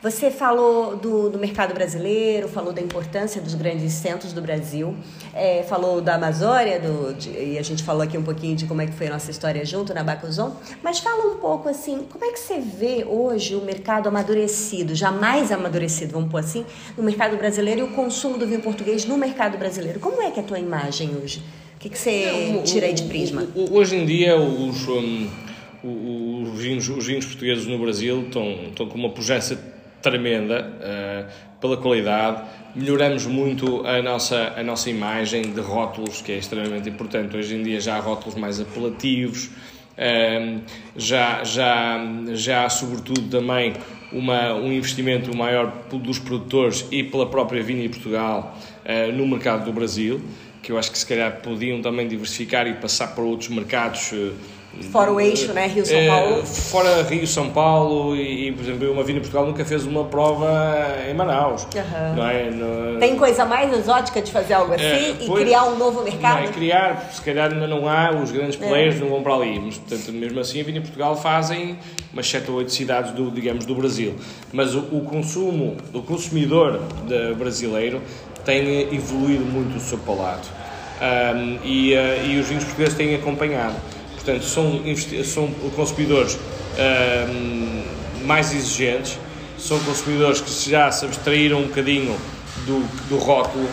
Você falou do, do, mercado brasileiro, falou da importância dos grandes centros do Brasil, é, falou da Amazônia, do, de, e a gente falou aqui um pouquinho de como é que foi a nossa história junto na Bacuzon, mas fala um pouco assim, como é que você vê hoje o mercado amadurecido, jamais amadurecido, vamos pôr assim, no mercado brasileiro e o consumo do vinho português no mercado brasileiro? Como é que é a tua imagem hoje? O que, que você tira aí de prisma? Hoje em dia, os, um, os, vinhos, os vinhos portugueses no Brasil estão, estão com uma pujança tremenda uh, pela qualidade. Melhoramos muito a nossa, a nossa imagem de rótulos, que é extremamente importante. Hoje em dia já há rótulos mais apelativos, uh, já, já, já há sobretudo também uma, um investimento maior dos produtores e pela própria Vinha Portugal uh, no mercado do Brasil, que eu acho que se calhar podiam também diversificar e passar para outros mercados Fora o eixo, né? Rio-São É, Paulo. fora Rio, São Paulo e, e, por exemplo, uma Vinda Portugal nunca fez uma prova em Manaus. Aham. Não é? No- Tem coisa mais exótica de fazer algo assim É, e pois, criar um novo Não mercado? é criar, porque se calhar ainda não há, os grandes É. players não vão para ali. Mas, portanto, mesmo assim, a Vinha Portugal fazem umas 7 ou 8 cidades, do, digamos, do Brasil. Mas o, o consumo, o consumidor de- brasileiro tem evoluído muito o seu palato. Ahm, e, eh, e os vinhos portugueses têm acompanhado. Portanto, são, são consumidores ahm, mais exigentes, são consumidores que já se abstraíram um bocadinho do, do rótulo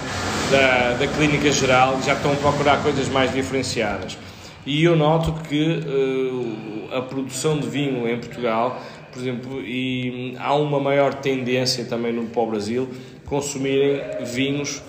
da, da clínica geral já estão a procurar coisas mais diferenciadas. E eu noto que eh, a produção de vinho em Portugal, por exemplo, e há uma maior tendência também no para o Brasil consumirem vinhos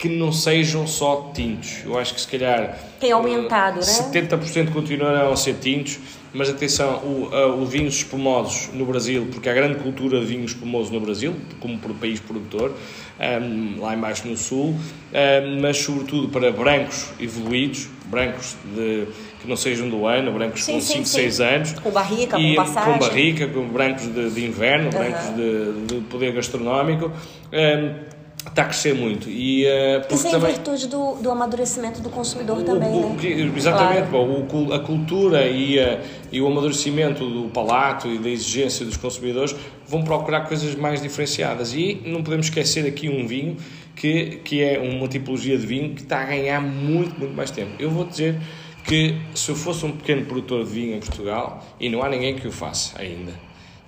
que não sejam só tintos. Eu acho que se calhar Tem aumentado, né? 70% continuarão a ser tintos, mas atenção, o, a- os vinhos espumosos no Brasil, porque há grande cultura de vinho espumoso no Brasil, como por país produtor, ahm, lá embaixo no sul, ahm, mas sobretudo para brancos evoluídos, brancos de, que não sejam do ano, brancos Sim, com sim, 5, sim. 6 anos. Com barrica, e, com passagem. Com barrica, com brancos de, de inverno, brancos de, de poder gastronómico. ahm, está a crescer muito. E, porque Isso é em também- virtude do, do amadurecimento do consumidor o- também, o- né? Exatamente, Claro. bom, o a cultura e, a- e o amadurecimento do palato e da exigência dos consumidores vão procurar coisas mais diferenciadas. E não podemos esquecer aqui um vinho que, que é uma tipologia de vinho que está a ganhar muito, muito mais tempo. Eu vou dizer que se eu fosse um pequeno produtor de vinho em Portugal, e não há ninguém que o faça ainda,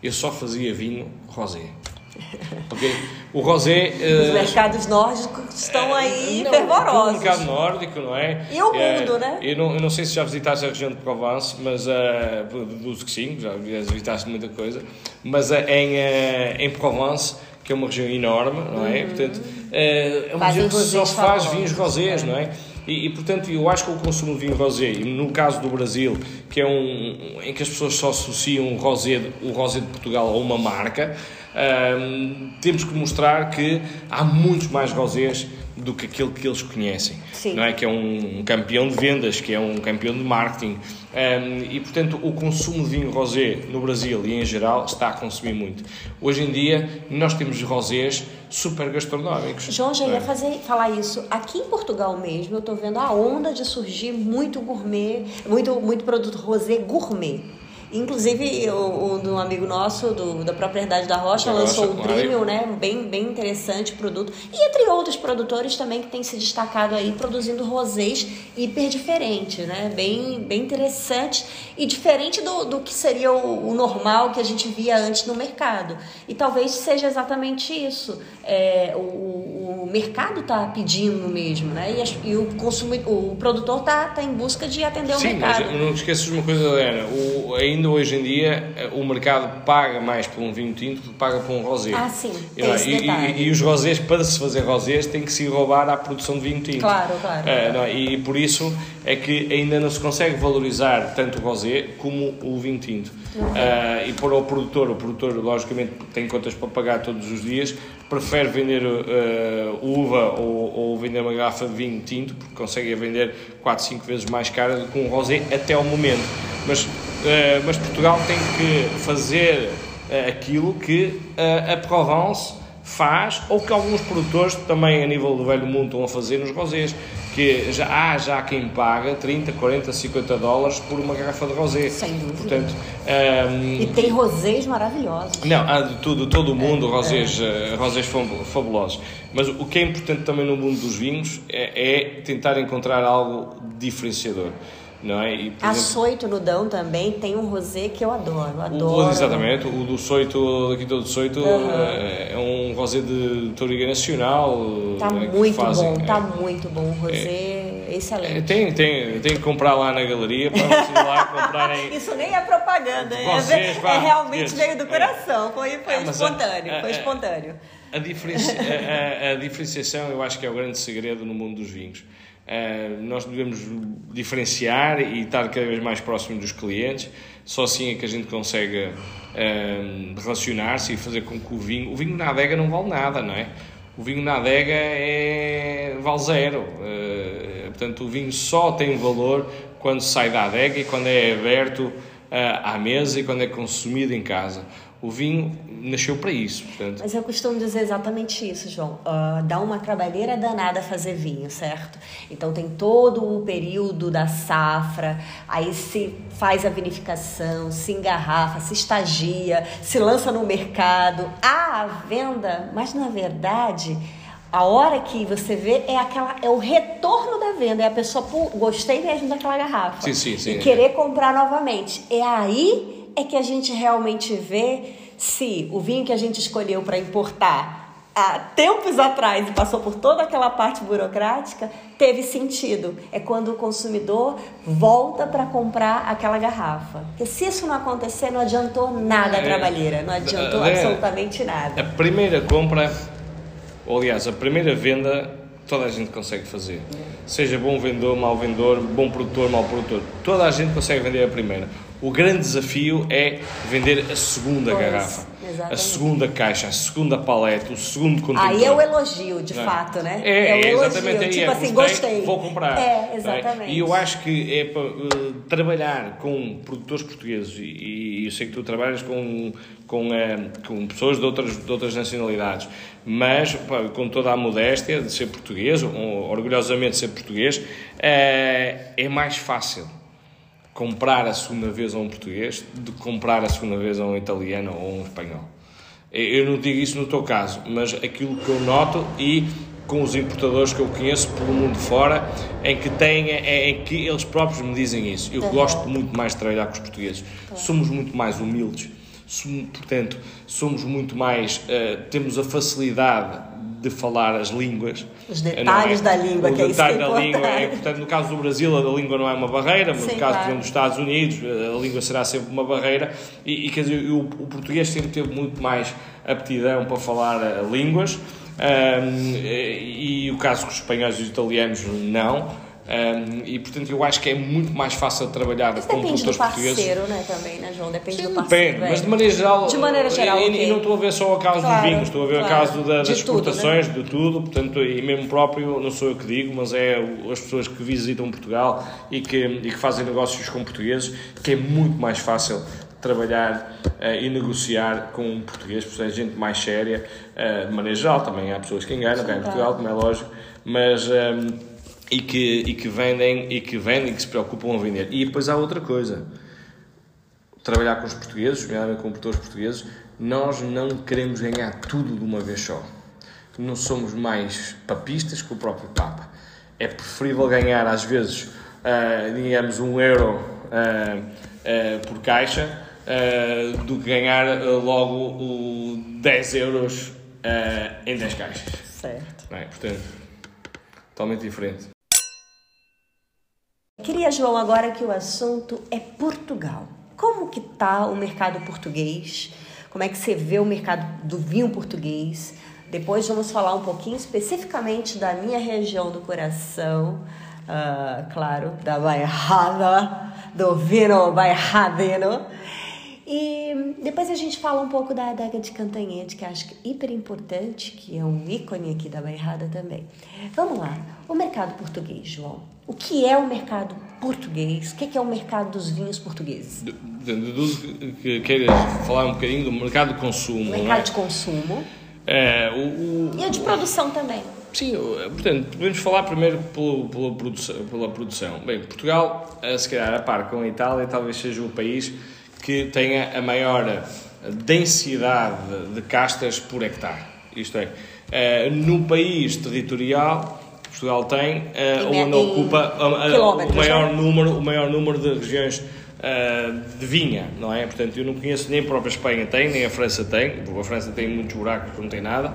eu só fazia vinho rosé. Ok? O rosé. Os eh, mercados nórdicos estão aí não, fervorosos. O mercado nórdico, não é? E o É, mundo, né? Eu não, eu não sei se já visitaste a região de Provence, mas uh, deduzo que sim, já visitaste muita coisa. Mas uh, em, uh, em Provence, que é uma região enorme, não é? Portanto, uh, é uma Fazem região que só faz vinhos rosés, é. não é? E, e, portanto, eu acho que o consumo de vinho rosé, no caso do Brasil, que é um em que as pessoas só associam o rosé, o rosé de Portugal a uma marca, temos que mostrar que há muitos mais rosés do que aquele que eles conhecem, Sim. não é? Que é um campeão de vendas, que é um campeão de marketing. Ahm, e, portanto, o consumo de vinho rosé no Brasil e em geral está a consumir muito. Hoje em dia, nós temos rosés super gastronómicos. João, já não ia é? fazer, falar isso. Aqui em Portugal mesmo, eu tô vendo a onda de surgir muito gourmet, muito, muito produto rosé gourmet. Inclusive, o, o do amigo nosso, do, da propriedade da Rocha, Da lançou Rocha, o. Dremel, né? Um Bem, bem interessante produto. E entre outros produtores também que têm se destacado aí, produzindo rosés hiper diferentes, né? Bem, bem interessante e diferente do, do que seria o, o normal que a gente via antes no mercado. E talvez seja exatamente isso. É, o, o mercado está pedindo mesmo, né? E, as- e o, consumidor, o produtor está tá em busca de atender o Sim, mas mercado. não esqueças de uma coisa, Helena. O, ainda hoje em dia, eh, o mercado paga mais por um vinho tinto do que paga por um rosé. Ah, sim, E, E- e, os rosés, para se fazer rosés, tem que se roubar à produção de vinho tinto. Claro, claro. Eh, não é? E por isso é que ainda não se consegue valorizar tanto o rosé como o vinho tinto. Eh, e para o produtor, o produtor, logicamente, tem contas para pagar todos os dias, prefere vender eh, uva ou, ou vender uma garrafa de vinho tinto, porque consegue vender 4, 5 vezes mais cara do que um rosé até ao momento. Mas, mas Portugal tem que fazer eh, aquilo que eh, a Provence faz ou que alguns produtores também a nível do velho mundo estão a fazer nos rosés que já há já quem paga 30, 40, 50 dólares por uma garrafa de rosé Sem dúvida. portanto ehm, E tem rosés maravilhosos. não, há de tudo, todo o mundo, rosés, eh, rosés fabu- fabulosos. Mas o que é importante também no mundo dos vinhos é, é tentar encontrar algo diferenciador, não é? E, por A exemplo, Soito no Dão também tem um rosé que eu adoro, o, adoro. exatamente, o do Soito, daqui do Soito, eh, é um rosé de Toriga Nacional. Tá eh, muito fazem, bom, é. tá muito bom. O rosé É, excelente. tem, tem, tem que comprar lá na galeria para vocês lá comprarem. *laughs* Isso nem é propaganda, é, Vocês, é realmente veio do coração, foi, foi Ah, a- espontâneo, a- foi espontâneo. A, diferenci- a- a diferenciação eu acho que é o grande segredo no mundo dos vinhos. Eh, nós devemos diferenciar e estar cada vez mais próximo dos clientes. Só assim é que a gente consegue eh, relacionar-se e fazer com que o vinho. O vinho na adega não vale nada, não é? O vinho na adega é, vale zero. Eh, portanto, o vinho só tem valor quando sai da adega e quando é aberto à mesa e quando é consumido em casa. O vinho nasceu para isso. Portanto. Mas eu costumo dizer exatamente isso, João. Uh, dá uma trabalheira danada fazer vinho, certo? Então tem todo o período da safra, aí se faz a vinificação, se engarrafa, se estagia, se lança no mercado, há a venda, mas na verdade a hora que você vê é aquela é o retorno da venda, é a pessoa, pô, gostei mesmo daquela garrafa. Sim, sim, sim. E querer comprar novamente. É aí é que a gente realmente vê se o vinho que a gente escolheu para importar há tempos atrás e passou por toda aquela parte burocrática, teve sentido. É quando o consumidor volta para comprar aquela garrafa. Porque se isso não acontecer, não adiantou nada a é, trabalheira, não adiantou é, absolutamente nada. A primeira compra ou, aliás, a primeira venda toda a gente consegue fazer. Seja bom vendedor, mau vendedor, bom produtor, mau produtor. Toda a gente consegue vender a primeira. O grande desafio é vender a segunda pois, garrafa, exatamente. a segunda caixa, a segunda paleta, o segundo contentor. Aí é o elogio, de não. É? fato, né? É, é, é exatamente aí. Tipo é, assim, gostei, vou comprar. É, exatamente. E eu acho que é para uh, trabalhar com produtores portugueses, e, e, eu sei que tu trabalhas com, com, uh, com pessoas de outras, de outras nacionalidades, mas pá, com toda a modéstia de ser português, ou, orgulhosamente ser português, uh, é mais fácil comprar a segunda vez a um português de comprar a segunda vez a um italiano ou a um espanhol. Eu não digo isso no teu caso, mas aquilo que eu noto e com os importadores que eu conheço pelo mundo fora, em que têm, é, em que eles próprios me dizem isso. Eu uhum. gosto muito mais de trabalhar com os portugueses. Somos muito mais humildes, portanto, somos muito mais, uh, temos a facilidade de falar as línguas. Os detalhes é? da língua, o que é isso que é da língua é importante. No caso do Brasil, a língua não é uma barreira, mas Sim, no caso claro. dos Estados Unidos, a língua será sempre uma barreira. E, e quer dizer, o, o, português sempre teve muito mais aptidão para falar uh, línguas. Um, e, e o caso com os espanhóis e os italianos, não. Um, e portanto eu acho que é muito mais fácil trabalhar mas com produtores portugueses. Depende do parceiro, né, também, né, João? Depende Sim, do parceiro. Depende, mas de maneira geral. De maneira geral. E, okay. e não estou a ver só o caso claro, dos vinhos, estou a ver claro. o caso da, das exportações, tudo, né? de tudo, portanto, e mesmo próprio, não sou eu que digo, mas é as pessoas que visitam Portugal e que, e que fazem negócios com portugueses, que é muito mais fácil trabalhar uh, e negociar com um português, porque é gente mais séria, uh, de maneira geral, também há pessoas que enganam, cá em Portugal, como é lógico, mas. Um, ehm, e que, e que vendem e que vendem e que se preocupam a vender. E depois há outra coisa. Trabalhar com os portugueses, nomeadamente com produtores portugueses, nós não queremos ganhar tudo de uma vez só. Não somos mais papistas que o próprio Papa. É preferível ganhar, às vezes, uh, digamos, um euro uh, uh, por caixa do que ganhar logo o 10 euros em 10 caixas. Certo. É? Portanto, totalmente diferente. Queria, João, agora que o assunto é Portugal. Como que tá o mercado português? Como é que você vê o mercado do vinho português? Depois vamos falar um pouquinho especificamente da minha região do coração, uh, claro, da Bairrada, do vinho bairradeno. E depois a gente fala um pouco da adega de Cantanhete, que acho que é hiper importante, que é um ícone aqui da Bairrada também. Vamos lá, o mercado português, João. O que é o mercado português? O que é, o mercado dos vinhos portugueses? Deduzo que queiras falar um bocadinho do mercado de consumo. O mercado é? de consumo. É, o, o, e o de produção também. Sim, portanto, podemos falar primeiro pela, pela, produção, pela produção. Bem, Portugal, se calhar a par com a Itália, talvez seja o país que tenha a maior densidade de castas por hectare. Isto é, eh, no país territorial Portugal tem, uh, onde ocupa o maior, né? número, o maior número de regiões uh, de vinha, não é? Portanto, eu não conheço nem a própria Espanha tem, nem a França tem, porque a França tem muitos buracos, não tem nada,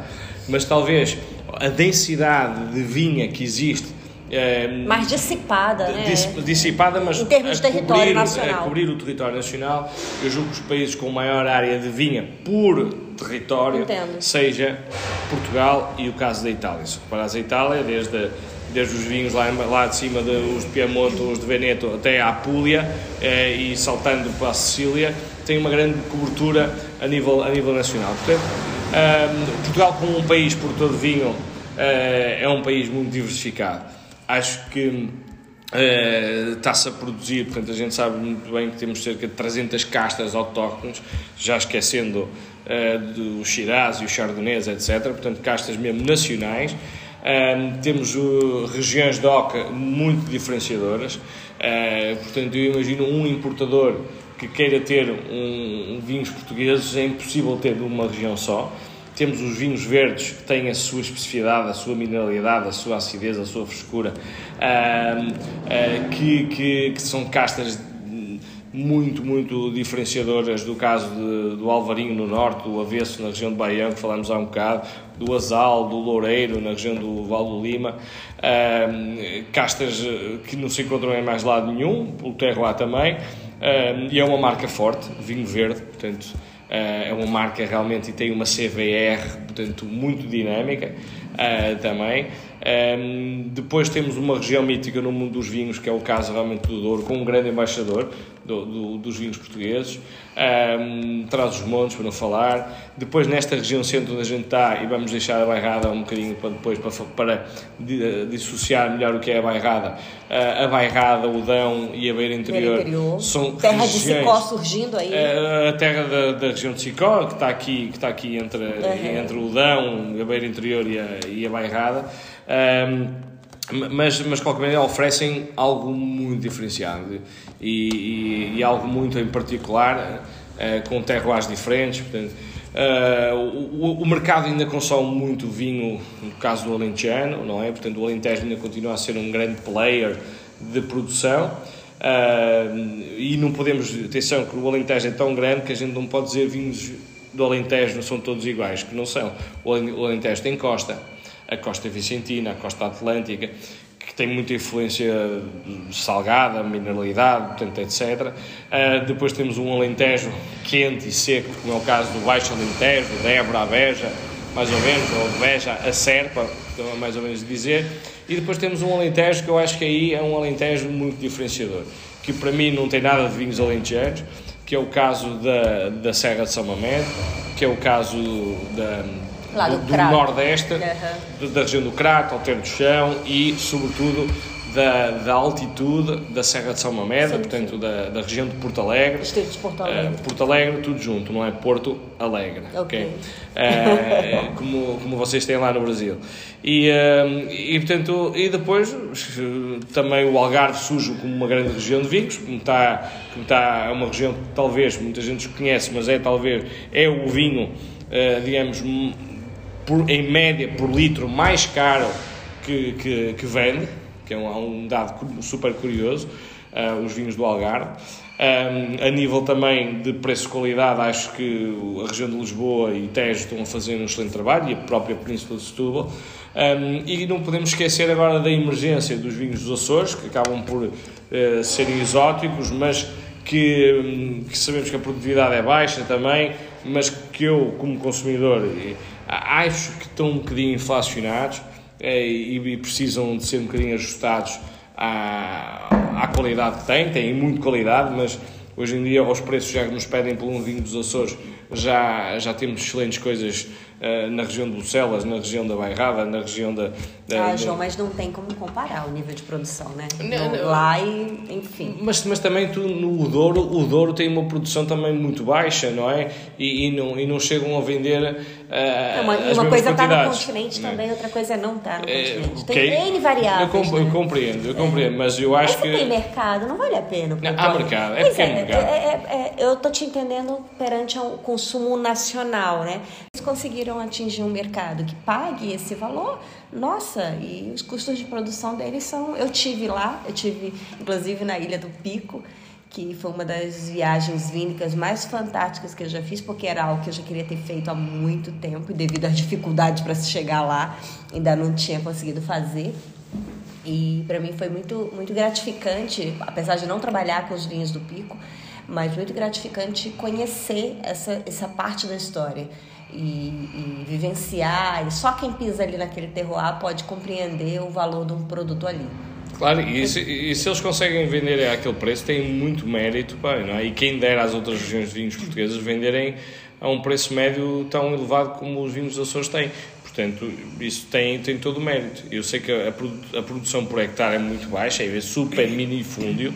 mas talvez a densidade de vinha que existe é, mais dissipada, né? Dissipada, mas em termos de território cobrir, nacional. a cobrir o território nacional. Eu julgo que os países com maior área de vinha por território Entendo. seja Portugal e o caso da Itália. Se reparares a Itália, desde, desde os vinhos lá, lá de cima, de, os de Piemonte, os de Veneto, até a Apulia eh, e saltando para a Sicília, tem uma grande cobertura a nível, a nível nacional. Portanto, eh, Portugal, como um país produtor de vinho, eh, é um país muito diversificado. Acho que está-se a produzir, portanto a gente sabe muito bem que temos cerca de 300 castas autóctones, já esquecendo uh, do Shiraz e o Chardonnay, etc. Portanto, castas mesmo nacionais. Uh, temos regiões de oca muito diferenciadoras. portanto, eu imagino um importador que queira ter um, um vinhos portugueses, é impossível ter de uma região só. Temos os vinhos verdes que têm a sua especificidade, a sua mineralidade, a sua acidez, a sua frescura, uh, que, que, que, são castas muito, muito diferenciadoras do caso de, do Alvarinho no norte, do Avesso na região de Baião, que falamos há um bocado, do Azal, do Loureiro na região do Val do Lima, castas que não se encontram em mais lado nenhum, o Terroir também, e é uma marca forte, vinho verde, portanto é uma marca realmente e tem uma CVR, portanto, muito dinâmica também. Um, depois temos uma região mítica no mundo dos vinhos, que é o caso realmente do Douro, com um grande embaixador do, do, dos vinhos portugueses. Um, traz os montes, para não falar. Depois, nesta região centro onde a gente está, e vamos deixar a bairrada um bocadinho para depois, para, para dissociar melhor o que é a bairrada. Uh, a bairrada, o Dão e a Beira Interior, interior. são Terra regiões, de Sicó surgindo aí. Uh, a terra da, da, região de Sicó, que está aqui, que está aqui entre, uhum. entre o Dão, a Beira Interior e a, e a bairrada. Um, mas, mas de qualquer maneira oferecem algo muito diferenciado e, e, e algo muito em particular, uh, com terroirs diferentes. Portanto, uh, o, o, mercado ainda consome muito vinho, no caso do Alentejano, não é? Portanto, o Alentejo ainda continua a ser um grande player de produção. Uh, e não podemos, atenção, que o Alentejo é tão grande que a gente não pode dizer vinhos do Alentejo não são todos iguais, que não são. O Alentejo tem costa, a costa vicentina, a costa atlântica, que tem muita influência salgada, mineralidade, portanto, etc. Uh, ah, depois temos um Alentejo quente e seco, como é o caso do Baixo Alentejo, da Évora Beja, mais ou menos, ou Beja a Serpa, é mais ou menos dizer. E depois temos um Alentejo que eu acho que aí é um Alentejo muito diferenciador, que para mim não tem nada de vinhos alentejanos, que é o caso da, da Serra de São Mamede, que é o caso da Lá do, do, do Nordeste, uhum. da região do Crato, Alter do Chão e, sobretudo, da, da, altitude da Serra de São Mamede, sim, portanto, sim. Da, da região de Porto Alegre. Distrito de Porto Alegre. Uh, Porto Alegre, tudo junto, não é Porto Alegre. Ok. okay? Uh, *laughs* como, como vocês têm lá no Brasil. E, uh, e, portanto, e depois também o Algarve surge como uma grande região de vinhos, como está, como está é uma região que talvez muita gente conhece, mas é talvez é o vinho, digamos, por, em média por litro mais caro que, que, que vende, que é um, um dado super curioso, uh, os vinhos do Algarve. Um, a nível também de preço-qualidade, acho que a região de Lisboa e Tejo estão a fazer um excelente trabalho e a própria Península de Setúbal. Um, e não podemos esquecer agora da emergência dos vinhos dos Açores, que acabam por uh, serem exóticos, mas que, um, que, sabemos que a produtividade é baixa também, mas que eu, como consumidor, acho que estão um bocadinho inflacionados é, e, precisam de ser um bocadinho ajustados à, à qualidade que têm, têm muito qualidade, mas hoje em dia os preços já nos pedem por um vinho dos Açores, já, já temos excelentes coisas na região de Bucelas, na região da Bairrada, na região da... da ah, João, da... mas não tem como comparar o nível de produção, né? Não, não, lá e, enfim... Mas, mas também tu, no Douro, o Douro tem uma produção também muito baixa, não é? E, e, não, e não chegam a vender Uh, uma, uma coisa está no continente né? também, outra coisa não está no é, continente. Okay. Tem N variáveis. Eu, comp né? eu compreendo, eu compreendo, é. mas eu acho mas que. tem mercado, não vale a pena. Não, há mercado, é pequeno é, mercado. É, é, eu estou te entendendo perante o consumo nacional, né? Conseguiram atingir um mercado que pague esse valor, nossa, e os custos de produção deles são. Eu tive lá, eu tive inclusive na Ilha do Pico que foi uma das viagens vínicas mais fantásticas que eu já fiz, porque era algo que eu já queria ter feito há muito tempo e devido às dificuldades para se chegar lá, ainda não tinha conseguido fazer. E para mim foi muito muito gratificante, apesar de não trabalhar com os vinhos do Pico, mas muito gratificante conhecer essa essa parte da história. E, e, vivenciar, e só quem pisa ali naquele terroir pode compreender o valor de um produto ali. Claro, e se, e se, eles conseguem vender aquele preço, tem muito mérito, não é? E quem dera às outras regiões de vinhos portuguesas venderem a um preço médio tão elevado como os vinhos dos Açores têm. Portanto, isso tem, tem todo o mérito. Eu sei que a, a produção por hectare é muito baixa, é super minifúndio.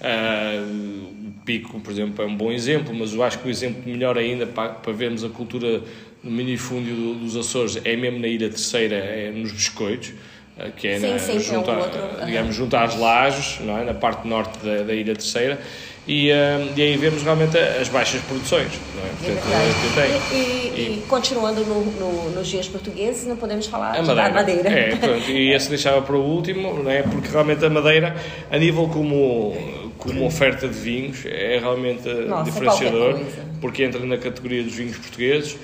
Uh, pico, por exemplo, é um bom exemplo, mas eu acho que o exemplo melhor ainda para, para vermos a cultura do minifúndio do, dos Açores é mesmo na Ilha Terceira, é nos biscoitos ah, que é, sim, na, sim, junto, é um outro, digamos, junto às lajes, não é? na parte norte da, da Ilha Terceira, e, uh, e aí vemos realmente as baixas produções. Não é? Portanto, é e, e, e, continuando no, no, nos dias portugueses, não podemos falar a madeira. da madeira. É, pronto, e esse deixava para o último, não é? porque realmente a madeira, a nível como, como oferta de vinhos, é realmente Nossa, diferenciador, porque entra na categoria dos vinhos portugueses.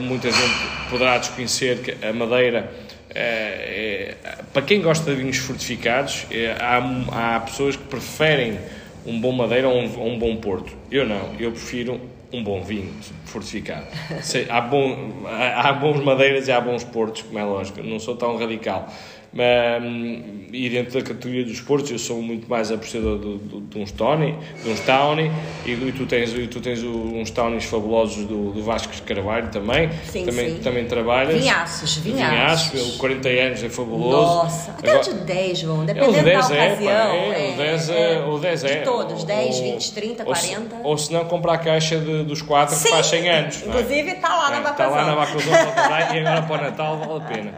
Muita gente poderá desconhecer que a madeira. É, é, para quem gosta de vinhos fortificados, é, há, há pessoas que preferem um bom madeira ou um, um bom porto. Eu não, eu prefiro um bom vinho fortificado. *laughs* há, bom, há, há bons madeiras e há bons portos, como é lógico, não sou tão radical. Um, e dentro da categoria dos esportes eu sou muito mais apreciador de, de, de uns Tony, de uns Townie e, e, tu tens, e tu tens uns Townies fabulosos do, do Vasco de Carvalho também sim, também, sim. também trabalhas. Vinhaços, vinhaços. Vinhaços, 40 anos é fabuloso. Nossa, até Agora, o de 10 João, é, dependendo é, 10 da ocasião é, é, o 10 é, o 10 de é todos, 10, ou, 20, 30, ou 40 se, ou se não comprar a caixa de, dos 4 que faz 100 anos inclusive está lá na Bacazão está lá na Bacazão e agora para o Natal vale a pena.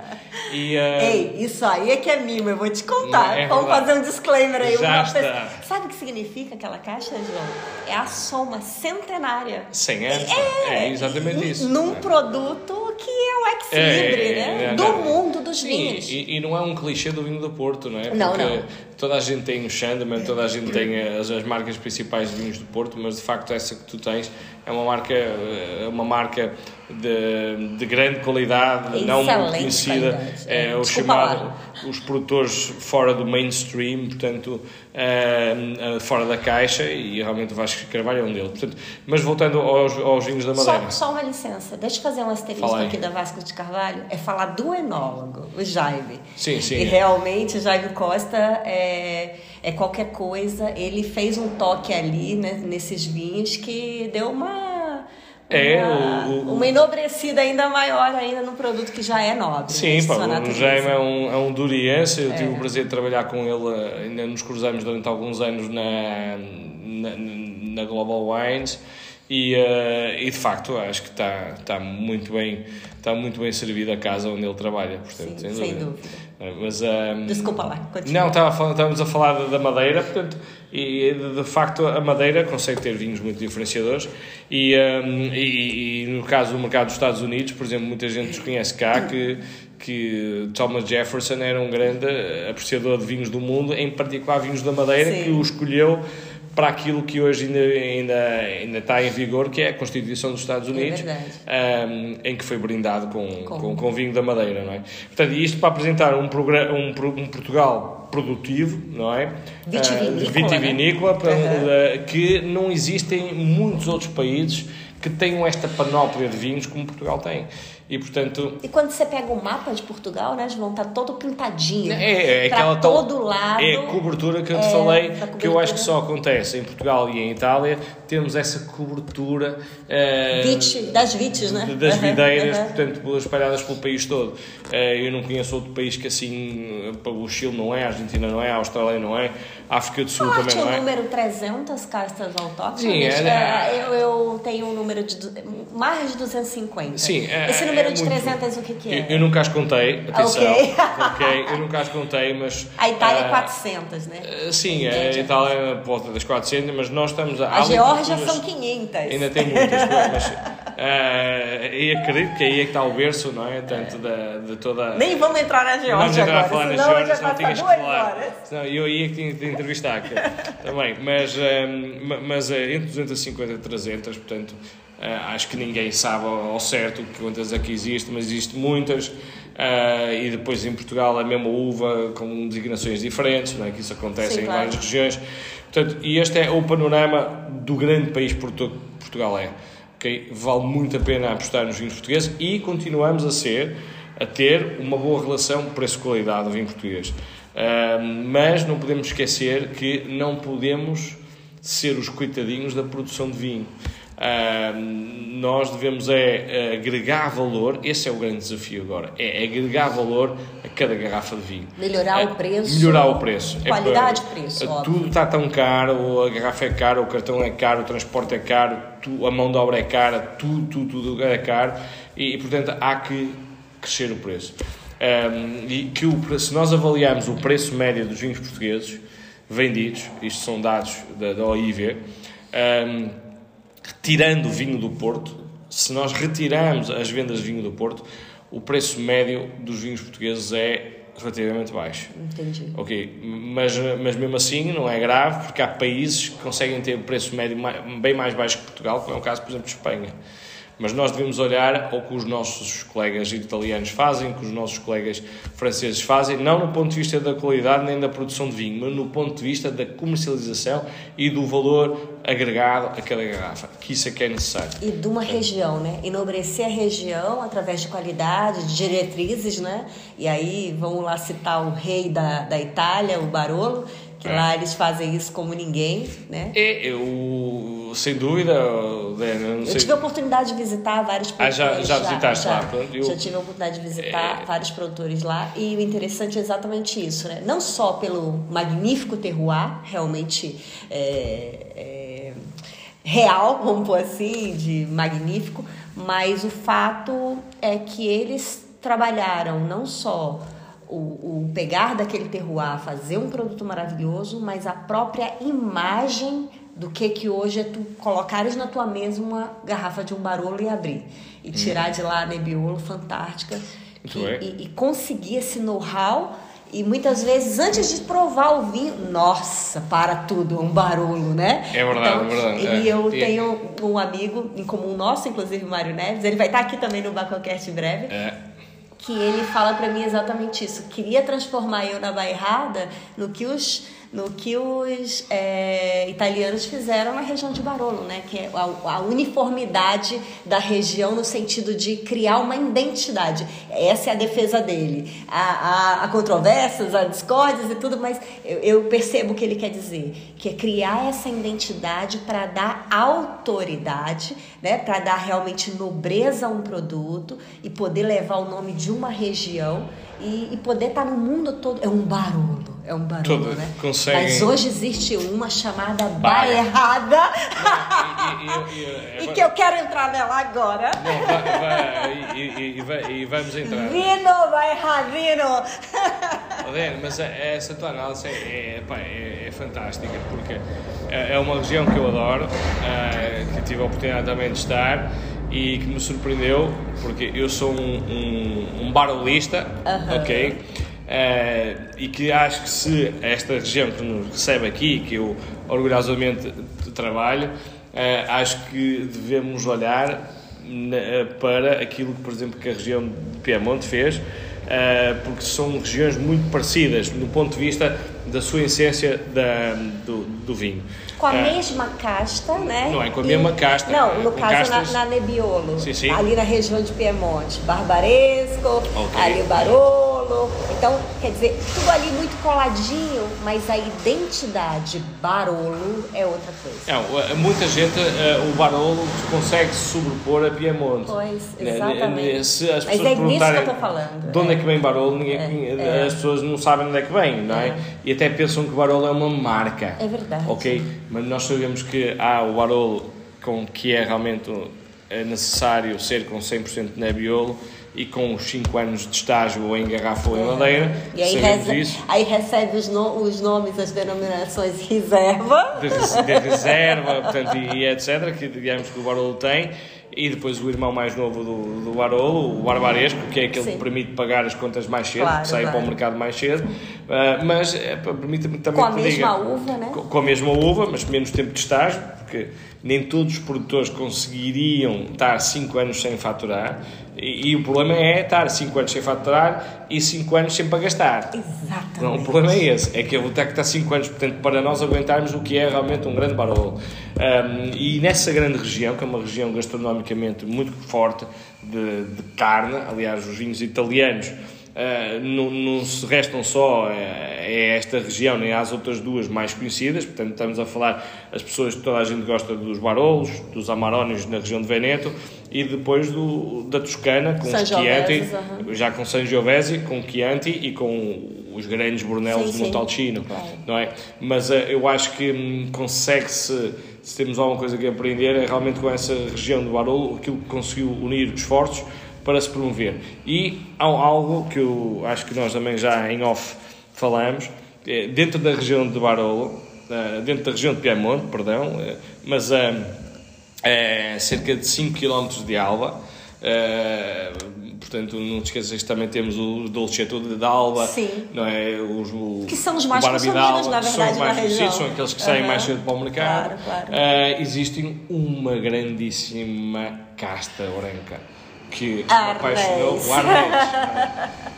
E, uh... Ei, isso aí é que é mimo, eu vou te contar. É Vamos fazer um disclaimer aí. Já está. Sabe o que significa aquela caixa, João? É a soma centenária. 100 anos. É, é exatamente isso. Num é. produto que é o ex-libre, é, né? É, do mundo dos sim, vinhos. E, e, não é um clichê do vinho do Porto, não é? Não, Porque não. toda a gente tem o Chandaman, toda a gente tem as, as marcas principais de vinhos do Porto, mas de facto essa que tu tens é uma marca, é uma marca de, de grande qualidade, Excelente não muito conhecida. É, o chamado, lá. os produtores fora do mainstream, portanto, uh, fora da caixa, e realmente o Vasco Carvalho é um deles. Portanto, mas voltando aos, aos vinhos da Madeira. Só, só uma licença, deixa eu fazer um asterisco aqui da Vasco de Carvalho. É falar do enólogo, o Jaime. Sim, sim. E realmente o Jaime Costa é, é qualquer coisa. Ele fez um toque ali né, nesses vinhos que deu uma é, uma, o, o, uma enobrecida ainda maior ainda no produto que já é nobre. Sim, pá, o Jaime é um, é um duriense, eu É. tive o prazer de trabalhar com ele, ainda nos cruzamos durante alguns anos na, na, na Global Wines e, uh, e de facto acho que está, está, muito bem, está muito bem servida a casa onde ele trabalha. Portanto, Sim, sem dúvida. Mas, um, Desculpa lá, continua. Não, estava estávamos a falar da, madeira, portanto, e de, facto a madeira consegue ter vinhos muito diferenciadores e, um, e, e, no caso do mercado dos Estados Unidos, por exemplo, muita gente desconhece cá que, que Thomas Jefferson era um grande apreciador de vinhos do mundo, em particular vinhos da madeira, Sim. que o escolheu para aquilo que hoje ainda, ainda, ainda está em vigor, que é a Constituição dos Estados Unidos, é um, em que foi brindado com, Com. com, vinho da Madeira, não é? Portanto, isto para apresentar um, um, um Portugal produtivo, não é? Vitivinícola, Ah, vitivinícola, né? para- eh, que não existem muitos outros países que tenham esta panóplia de vinhos como Portugal tem. E, portanto, E quando você pega o mapa de Portugal, né, João, tá todo pintadinho. É, é pra aquela tal- todo lado. É a cobertura que eu te É, falei, que eu acho que só acontece em Portugal e em Itália. Temos essa cobertura eh, Vite, das vites, né? das videiras, uhum. portanto, espalhadas pelo país todo. Eh, eu não conheço outro país que assim, eh, o Chile não é, a Argentina não é, a Austrália não é, a África do Sul também o não é. número 300 castas autóctones? Sim, é, né? É, eu, eu tenho um número de mais de 250. Sim, é- Esse número é de muito- 300 o que, que é? Eu, eu nunca as contei, atenção. Ok. *laughs* ok, eu nunca as contei, mas. A Itália é ah, 400, né? Sim, a. Itália é volta das 400, mas nós estamos a. A Geórgia são 500. Ainda tem muitas, mas. ah, e acredito que aí é que está o berço, não é? Tanto da, de toda. Nem vamos entrar na Vamos Geórgia entrar a agora, falar na Geórgia, já senão tinhas que falar. Senão eu ia que tinha de entrevistar *laughs* também. Mas, hum, ma- mas é entre 250 e 300, portanto, ah, acho que ninguém sabe ao certo quantas é que existe, mas existe muitas. Ah, e depois em Portugal a mesma uva com designações diferentes, não é? Que isso acontece Sim, em claro. várias regiões. Portanto, e este é o panorama do grande país que Portu- Portugal é. ok? Vale muito a pena apostar nos vinhos portugueses e continuamos a ser, a ter uma boa relação preço-qualidade do vinho português. Ahm, mas não podemos esquecer que não podemos ser os coitadinhos da produção de vinho. Nós devemos é agregar valor, esse é o grande desafio agora, é agregar valor a cada garrafa de vinho. Melhorar é, o preço. Melhorar o preço. É qualidade é, preço, Tudo óbvio. está tão caro, a garrafa é cara, o cartão é caro, o transporte é caro, a mão de obra é cara, tudo, tudo, tudo é caro e, portanto há que crescer o preço. E que o, se nós avaliarmos o preço médio dos vinhos portugueses vendidos, isto são dados da, da OIV, retirando o vinho do Porto, se nós retirarmos as vendas de vinho do Porto, o preço médio dos vinhos portugueses é relativamente baixo. Entendi. Ok, mas, mas mesmo assim não é grave, porque há países que conseguem ter o preço médio bem mais baixo que Portugal, como é o caso, por exemplo, de Espanha. Mas nós devemos olhar ao que os nossos colegas italianos fazem, que os nossos colegas franceses fazem, não no ponto de vista da qualidade nem da produção de vinho, mas no ponto de vista da comercialização e do valor agregado a cada garrafa, que isso é que é necessário. E de uma região, né? Enobrecer a região através de qualidade, de diretrizes, né? E aí vamos lá citar o rei da, da Itália, o Barolo, que é. lá eles fazem isso como ninguém, né? É, eu, sem dúvida, eu sei. tive a oportunidade de visitar vários produtores. Ah, já, já visitaste já, lá? Pronto, eu... Já tive a oportunidade de visitar é... vários produtores lá e o interessante é exatamente isso, né? Não só pelo magnífico terroir, realmente é, é, real, vamos pôr assim, de magnífico, mas o fato é que eles trabalharam não só o, o pegar daquele terroir, fazer um produto maravilhoso, mas a própria imagem do que que hoje é tu colocares na tua mesa uma garrafa de um barolo e abrir e tirar hum. de lá a Nebbiolo fantástica que, e, e, conseguir esse know-how e muitas vezes antes de provar o vinho, nossa, para tudo, um barulho, né? É verdade, então, é verdade. E é. eu tenho um amigo em comum nosso, inclusive o Mário Neves, ele vai estar aqui também no Bacocast em breve. É que ele fala para mim exatamente isso. Queria transformar eu na bairrada no que os no que os é, italianos fizeram na região de Barolo, né? que é a, a, uniformidade da região no sentido de criar uma identidade. Essa é a defesa dele. Há, há, há controvérsias, há discórdias e tudo, mas eu, eu, percebo o que ele quer dizer, que é criar essa identidade para dar autoridade, né? para dar realmente nobreza a um produto e poder levar o nome de uma região e, e poder estar tá no mundo todo. É um barulho é um barulho, Todo, né? Conseguem... Mas hoje existe uma chamada Baerrada. e, *laughs* e, e, que eu quero entrar nela agora. Não, vai, vai, e, vamos entrar. Vino, Baerradino. mas essa tua análise é, é, é, é, fantástica, porque é uma região que eu adoro, eh, que tive a oportunidade também de estar e que me surpreendeu, porque eu sou um, um, um barulhista, uh -huh. ok? Uh, e que acho que se esta região que nos recebe aqui, que eu orgulhosamente trabalho, uh, acho que devemos olhar na, para aquilo, por exemplo, que a região de Piemonte fez, porque são regiões muito parecidas no ponto de vista da sua essência da, do, do vinho. Com a é. mesma casta, né? Não é com a e... mesma casta. Não, no caso castas... na, na Nebbiolo. Sim, sim. Ali na região de Piemonte. Barbaresco, okay. ali o Barolo. Então, quer dizer, tudo ali muito coladinho, mas a identidade Barolo é outra coisa. Não, muita gente, uh, o Barolo consegue sobrepor a Piemonte. Pois, né, exatamente. Se as mas é nisso que eu estou falando. De onde é, é que vem Barolo, ninguém, é, as pessoas não sabem onde é que vem, não é? E até pensam que o Barolo é uma marca. É verdade. Ok? Mas nós sabemos que há o Barolo com que é realmente é necessário ser com 100% de Nebbiolo e com os 5 anos de estágio ou em garrafa ou em madeira. E aí, recebe, aí recebe os, no, os, nomes, as denominações reserva. De, de reserva, portanto, e, e, etc., que digamos que o Barolo tem e depois o irmão mais novo do, do Barolo, o Barbaresco, que é aquele Sim. que permite pagar as contas mais cedo, claro, que sai claro. para o mercado mais cedo, uh, mas é, permite-me também com a mesma diga, uva, né? Com, com, a mesma uva, mas menos tempo de estágio, porque nem todos os produtores conseguiriam estar 5 anos sem faturar, e, e, o problema é estar 5 anos sem faturar e 5 anos sem para gastar. Exatamente. Não, o problema é esse, é que eu vou ter que estar 5 anos, portanto, para nós aguentarmos o que é realmente um grande barolo. Um, e nessa grande região, que é uma região gastronomicamente muito forte de, de carne, aliás, os vinhos italianos Uh, não, não, se restam só a, a esta região nem às outras duas mais conhecidas, portanto estamos a falar as pessoas que toda a gente gosta dos Barolos, dos Amarónios na região de Veneto e depois do, da Toscana com San Chianti, uhum. já com Sangiovese, com Chianti e com os grandes Brunelos de Montalcino, claro. não é? Mas uh, eu acho que hum, consegue-se, se temos alguma coisa que aprender, é realmente com essa região do Barolo, aquilo que conseguiu unir os esforços para se promover. E há algo que eu acho que nós também já em off falamos, é, dentro da região de Barolo, eh, dentro da região de Piemonte, perdão, eh, mas a é cerca de 5 km de Alba, Uh, portanto, não te esqueças que também temos o Dolcetto de Alba, Sim. não é? Os, o, que são os mais consumidos, na verdade, são mais conhecidos, são aqueles que saem mais cedo para o mercado. Claro, claro. Uh, existe uma grandíssima casta branca que apaixonou, o Arnês.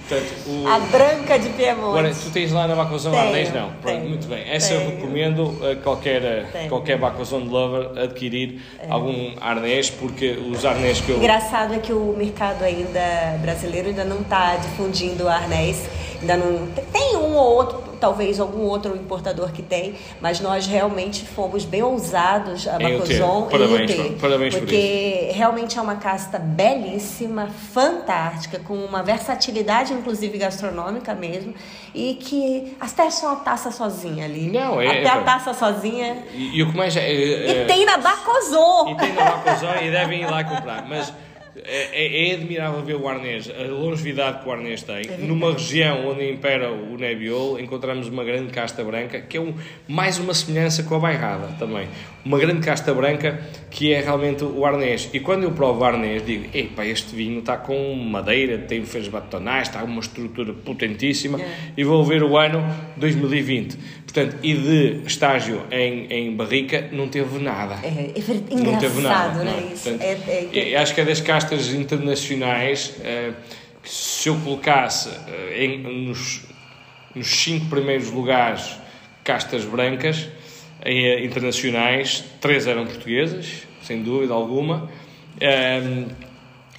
Portanto, o... *laughs* A branca de Piemonte. Agora, tu tens lá na Bacozão Arnês? Não. Pronto, muito bem. Essa tenho. eu recomendo a qualquer, qualquer Bacozão de Lover adquirir é. algum arnês, porque os arnês que eu. Engraçado é que o mercado ainda brasileiro ainda não está difundindo arnês. Ainda não. Tem um ou outro talvez algum outro importador que tem, mas nós realmente fomos bem ousados a Bacozon parabéns, ter, parabéns porque por realmente é uma casta belíssima, fantástica, com uma versatilidade inclusive gastronômica mesmo, e que até só a taça sozinha ali. Não, é, até é, a taça sozinha. E, e o que mais é, é, E tem na Bacozon. E tem na Bacozon e devem ir lá comprar, mas é, é, é, admirável ver o arnês, a longevidade que o arnês tem. É Numa região onde impera o Nebbiolo, encontramos uma grande casta branca, que é um, mais uma semelhança com a bairrada também. Uma grande casta branca que é realmente o arnês. E quando eu provo o arnês, digo: epá, este vinho está com madeira, tem feios batonais, está uma estrutura potentíssima. É. E vou ver o ano 2020. Portanto, e de estágio em, em barrica não teve nada. É, é não teve nada, não é? Portanto, é, é, acho que é das castas internacionais uh, que se eu colocasse uh, em, nos, nos cinco primeiros lugares castas brancas internacionais, três eram portuguesas, sem dúvida alguma.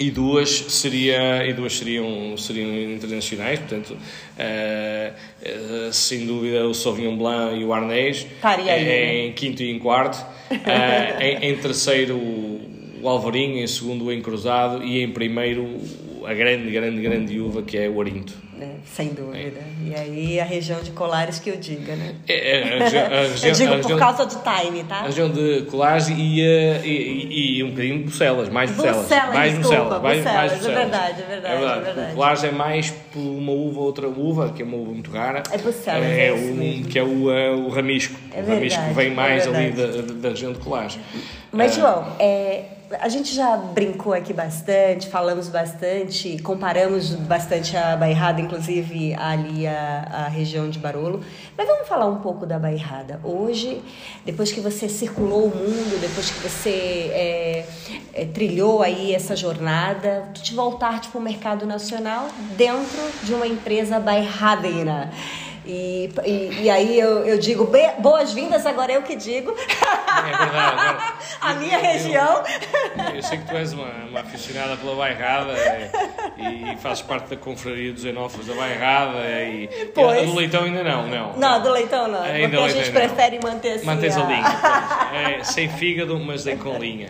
E duas seria e duas seriam seriam internacionais portanto uh, uh, sem dúvida o Sauvignon Blanc e o Arnês em quinto e em quarto *laughs* em, em, terceiro o Alvarinho em segundo o Encruzado e em primeiro a grande grande grande uva que é o Arinto né? sem dúvida. É. E aí a região de Colares que eu diga, né? É, é a região, a *laughs* região, eu digo por região, causa do time, tá? A região de Colares e, e, e, e um bocadinho de Bucelas, mais Bucelas. Bucelas mais desculpa, Bucelas, mais, mais Bucelas. É verdade, é verdade. É verdade. É verdade. Colares é mais por uma uva, outra uva, que é uma uva muito rara. É Bucelas, é, é um, Que é o, é o ramisco. É verdade, o ramisco vem mais ali da, da região de Colares. Mas, João, é, a gente já brincou aqui bastante, falamos bastante, comparamos bastante a Bairrada, inclusive ali a, a região de Barolo. Mas vamos falar um pouco da Bairrada. Hoje, depois que você circulou o mundo, depois que você é, é, trilhou aí essa jornada, tu te voltar para o mercado nacional dentro de uma empresa bairradeira. E, e, e, aí eu, eu digo boas-vindas, agora eu que digo. É verdade. Agora, *laughs* a minha eu, região. Eu, eu, sei que tu és uma, uma aficionada pela bairrada e, e fazes parte da confraria dos enófilos da bairrada e, pois. e do leitão ainda não, não. Não, do leitão não. Ainda porque a gente prefere manter assim. Mantens a, a linha. É, sem fígado, mas nem com linha.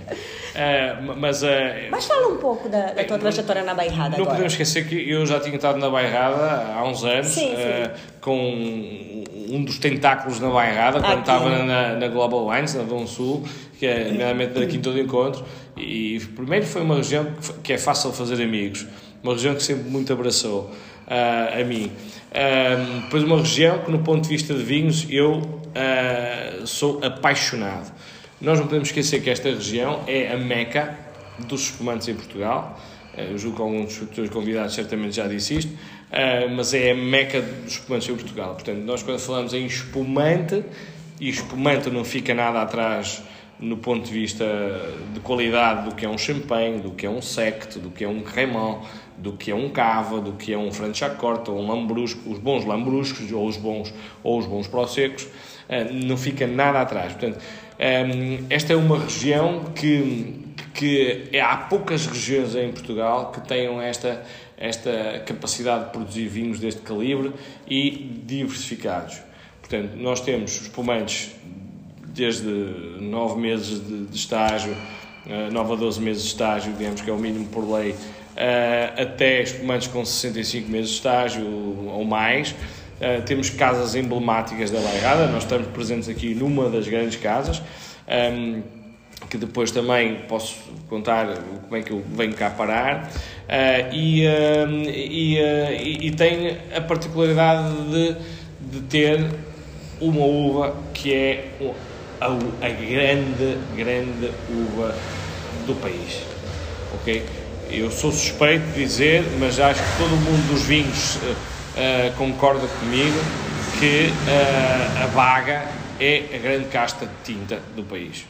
Uh, mas, uh, mas fala um pouco da, da tua trajetória na bairrada Não agora. podemos esquecer que eu já tinha estado na bairrada há uns anos. Sim, sim. Uh, com um dos tentáculos na bairrada, quando Aqui. estava na, na Global Wines, na Dom Sul, que é nomeadamente da Quinta do Encontro. E primeiro foi uma região que é fácil fazer amigos, uma região que sempre muito abraçou uh, a mim. Uh, depois uma região que no ponto de vista de vinhos eu uh, sou apaixonado. Nós não podemos esquecer que esta região é a meca dos espumantes em Portugal. Eu julgo que alguns dos convidados certamente já disse isto. Uh, mas é a meca dos espumantes em Portugal. Portanto, nós quando falamos em espumante, e espumante não fica nada atrás no ponto de vista de qualidade do que é um champanhe, do que é um sect, do que é um cremant, do que é um cava, do que é um franchacorta, ou um lambrusco, os bons lambruscos ou os bons ou os bons prosecos, uh, não fica nada atrás. Portanto, ah, esta é uma região que que há poucas regiões em Portugal que tenham esta esta capacidade de produzir vinhos deste calibre e diversificados. Portanto, nós temos espumantes desde 9 meses de, de estágio, uh, 9 a 12 meses de estágio, digamos que é o mínimo por lei, uh, até espumantes com 65 meses de estágio ou mais. Uh, temos casas emblemáticas da Bairrada, nós estamos presentes aqui numa das grandes casas. Que depois também posso contar como é que eu venho cá parar, uh, e, uh, e, uh, e, tem a particularidade de, de ter uma uva que é a, a grande, grande uva do país. Ok? Eu sou suspeito de dizer, mas acho que todo mundo dos vinhos concorda comigo que a vaga é a grande casta de tinta do país.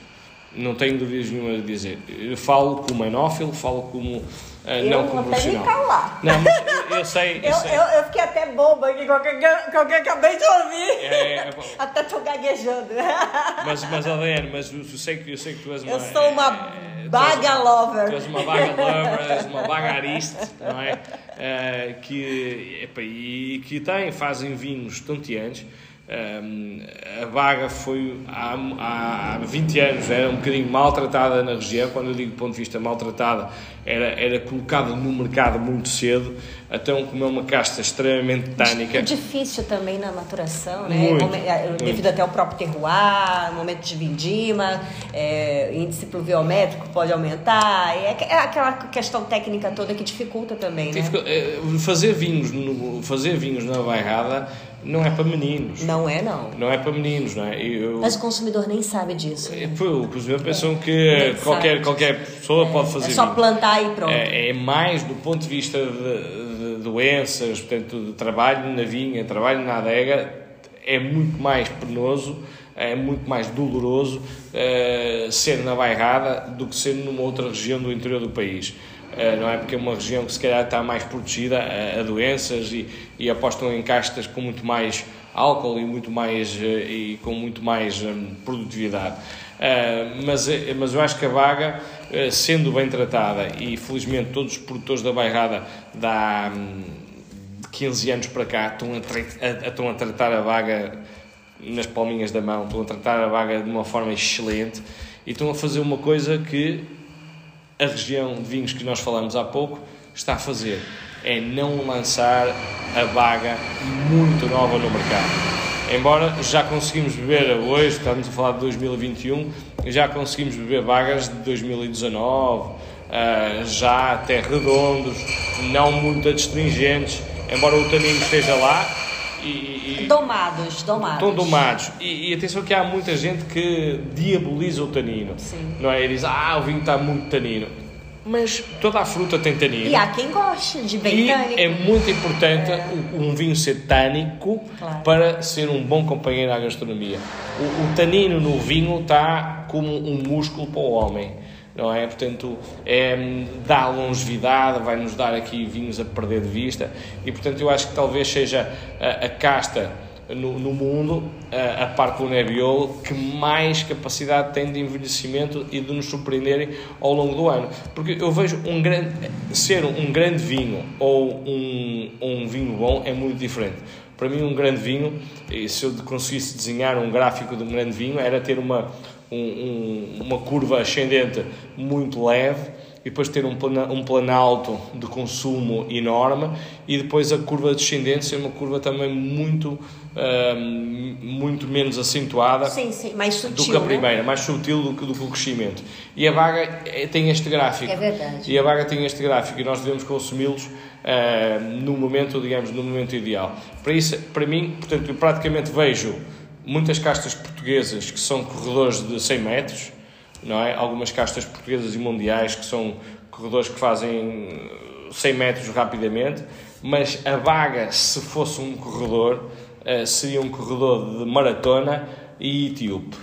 Não tenho dúvidas nenhuma de dizer. Eu falo como enófilo, falo como uh, não como profissional. calar. Não, mas eu, eu sei. Eu, eu, sei. Eu, eu, fiquei até boba aqui com o que eu acabei de ouvir. É, é, até tô gaguejando. Mas, mas Adriano, mas eu sei, que, eu sei que tu és uma. Eu sou uma é, baga lover. Tu és uma baga lover, és uma bagariste, não é? Uh, que, epa, e que tem, fazem vinhos tonteantes a vaga foi há, há 20 anos, era um bocadinho maltratada na região. Quando eu digo do ponto de vista maltratada, era, era colocada no mercado muito cedo, até como é uma casta extremamente tânica. É difícil também na maturação, né? Muito, é, muito. Devido até ao próprio terroir, momento de vindima, é, índice pluviométrico pode aumentar, é, é, aquela questão técnica toda que dificulta também, né? Fazer vinhos, fazer vinhos na bairrada não é para meninos. Não é, não. Não é para meninos, não é? Eu, Mas o consumidor nem sabe disso. Né? O consumidor pensam que qualquer, qualquer pessoa é, pode fazer. É só plantar e pronto. É, é, mais do ponto de vista de, de, doenças, portanto, de trabalho na vinha, trabalho na adega, é muito mais penoso, é muito mais doloroso uh, ser na bairrada do que ser numa outra região do interior do país. Eh, não é? Porque é uma região que se calhar está mais protegida a, a doenças e, e, apostam em castas com muito mais álcool e muito mais eh, e com muito mais produtividade. Mas, mas eu acho que a vaga, sendo bem tratada, e felizmente todos os produtores da bairrada da um, 15 anos para cá estão a, estão a tratar a vaga nas palminhas da mão, estão a tratar a vaga de uma forma excelente e estão a fazer uma coisa que a região de vinhos que nós falamos há pouco está a fazer é não lançar a vaga muito nova no mercado. Embora já conseguimos beber hoje, estamos a falar de 2021, já conseguimos beber vagas de 2019, ah, já até redondos, não muito adstringentes, embora o tanino esteja lá. E, e, domados, domados. Estão domados. E, e, atenção que há muita gente que diaboliza o tanino. Sim. Não é? E diz, ah, o vinho está muito tanino mas toda a fruta tem tanino. E há quem goste de bem e tânico. é muito importante é. um vinho ser tânico claro. para ser um bom companheiro à gastronomia. O, o tanino no vinho está como um músculo para o homem. Não é? Portanto, é, dá longevidade, vai nos dar aqui vinhos a perder de vista e, portanto, eu acho que talvez seja a, a casta no, no mundo, a, a parte do Nebbiolo, que mais capacidade tem de envelhecimento e de nos surpreenderem ao longo do ano. Porque eu vejo um grande, ser um grande vinho ou um, um vinho bom é muito diferente. Para mim, um grande vinho, se eu conseguisse desenhar um gráfico de um grande vinho, era ter uma, um, um, uma curva ascendente muito leve e depois ter um, plana, um planalto de consumo enorme e depois a curva descendente ser uma curva também muito muito menos acentuada sim, sim. Mais sutil, do que a né? primeira, mais sutil do que, do que o crescimento. E a vaga eh, tem este gráfico. É verdade. E a vaga tem este gráfico e nós devemos consumi-los uh, no momento, digamos, no momento ideal. Para isso, para mim, portanto, eu praticamente vejo muitas castas portuguesas que são corredores de 100 metros, não é? Algumas castas portuguesas e mundiais que são corredores que fazem 100 metros rapidamente, mas a vaga, se fosse um corredor, uh, seria um corredor de maratona e etíope.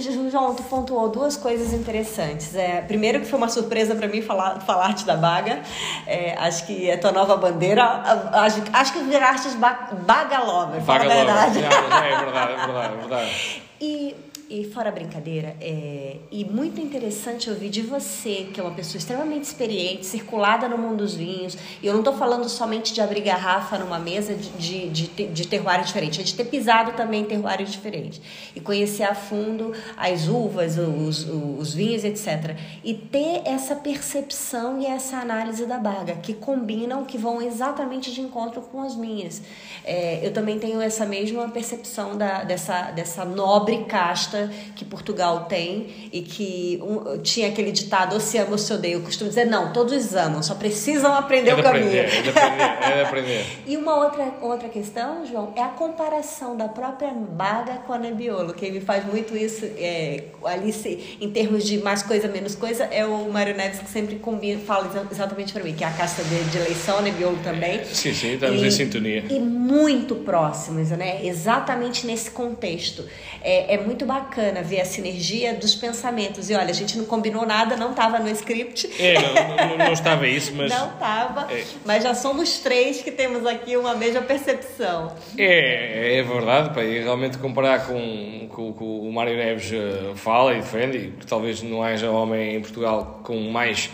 João, tu pontuou duas coisas interessantes. É, primeiro que foi uma surpresa para mim falar, falar-te da Baga. É, acho que é tua nova bandeira. Acho, acho que viraste Baga Lover, Baga Lover. É, é verdade, é verdade, é verdade. E e fora brincadeira, é, e muito interessante ouvir de você, que é uma pessoa extremamente experiente, circulada no mundo dos vinhos, e eu não estou falando somente de abrir garrafa numa mesa de, de, de, de terroir diferente, é de ter pisado também terroir diferente, e conhecer a fundo as uvas, os, os vinhos, etc. E ter essa percepção e essa análise da baga, que combinam, que vão exatamente de encontro com as minhas. É, eu também tenho essa mesma percepção da, dessa, dessa nobre casta que Portugal tem e que um, tinha aquele ditado, ou se ama ou se odeia. Eu costumo dizer, não, todos amam, só precisam aprender é o caminho. Aprender, é de aprender, *laughs* é de aprender. e uma outra, outra questão, João, é a comparação da própria Baga com a Nebbiolo. Quem me faz muito isso, é, ali se, em termos de mais coisa, menos coisa, é o Mário Neves que sempre combina, fala exatamente para mim, que é a casta de, de eleição, a Nebbiolo também. Sim, sim, estamos e, em sintonia. E muito próximos, né? Exatamente nesse contexto. É, é muito bacana bacana ver a sinergia dos pensamentos. E olha, a gente não combinou nada, não estava no script. É, não, não, não estava isso, mas. Não estava, é. mas já somos três que temos aqui uma mesma percepção. É, é verdade, pá, e realmente comparar com, com, com o Mário Neves eh, fala e defende, que talvez não haja homem em Portugal com mais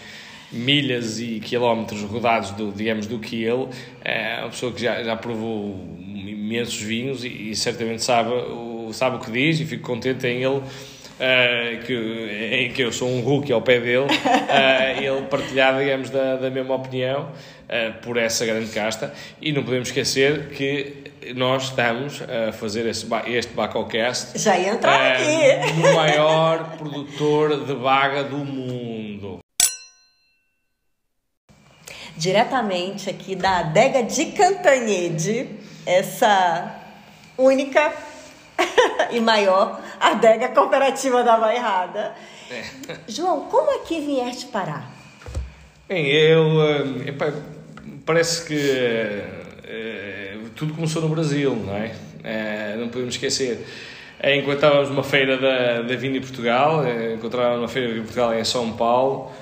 milhas e quilómetros rodados, do, digamos, do que ele, é uma pessoa que já, já provou imensos vinhos e, e certamente sabe o sabe o que diz e fico contente em ele. Uh, que, em que eu sou um rookie ao pé dele, uh, *laughs* ele partilhar, digamos, da, da mesma opinião uh, por essa grande casta. E não podemos esquecer que nós estamos a fazer esse, este Bacocast Já ia entrar aqui. no maior produtor de baga do mundo. Diretamente aqui da adega de Cantanhede, essa única *laughs* e maior adega cooperativa da Bairrada. É. João, como é que vieste parar? Bem, eu. Eh, epa, parece que é, tudo começou no Brasil, não é? é não podemos esquecer. Enquanto estávamos numa feira da, da Vinha Portugal, encontrávamos uma feira de Portugal em São Paulo,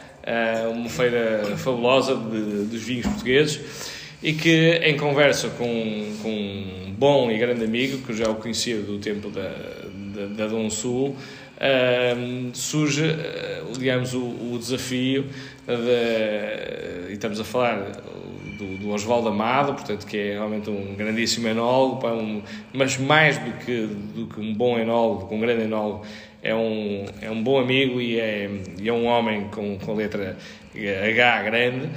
uma feira fabulosa de, dos vinhos portugueses e que em conversa com, com um bom e grande amigo, que já o conhecia do tempo da, da, da Dom Sul, surge, uh, digamos, o, o desafio de, e estamos a falar do, do Oswaldo Amado, portanto, que é realmente um grandíssimo enólogo, um, mas mais do que, do que um bom enólogo, um grande enólogo, é um, é um bom amigo e é, e é um homem com, com letra H grande.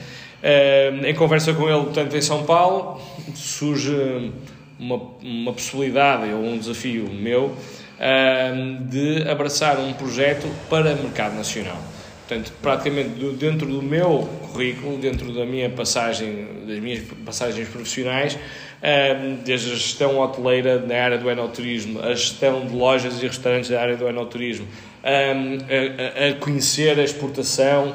Em conversa com ele, portanto, em São Paulo, surge uma, uma possibilidade ou um desafio meu de abraçar um projeto para mercado nacional. Portanto, praticamente dentro do meu currículo, dentro da minha passagem, das minhas passagens profissionais, desde a gestão hoteleira na área do enoturismo, a gestão de lojas e restaurantes da área do enoturismo, a, a conhecer a exportação,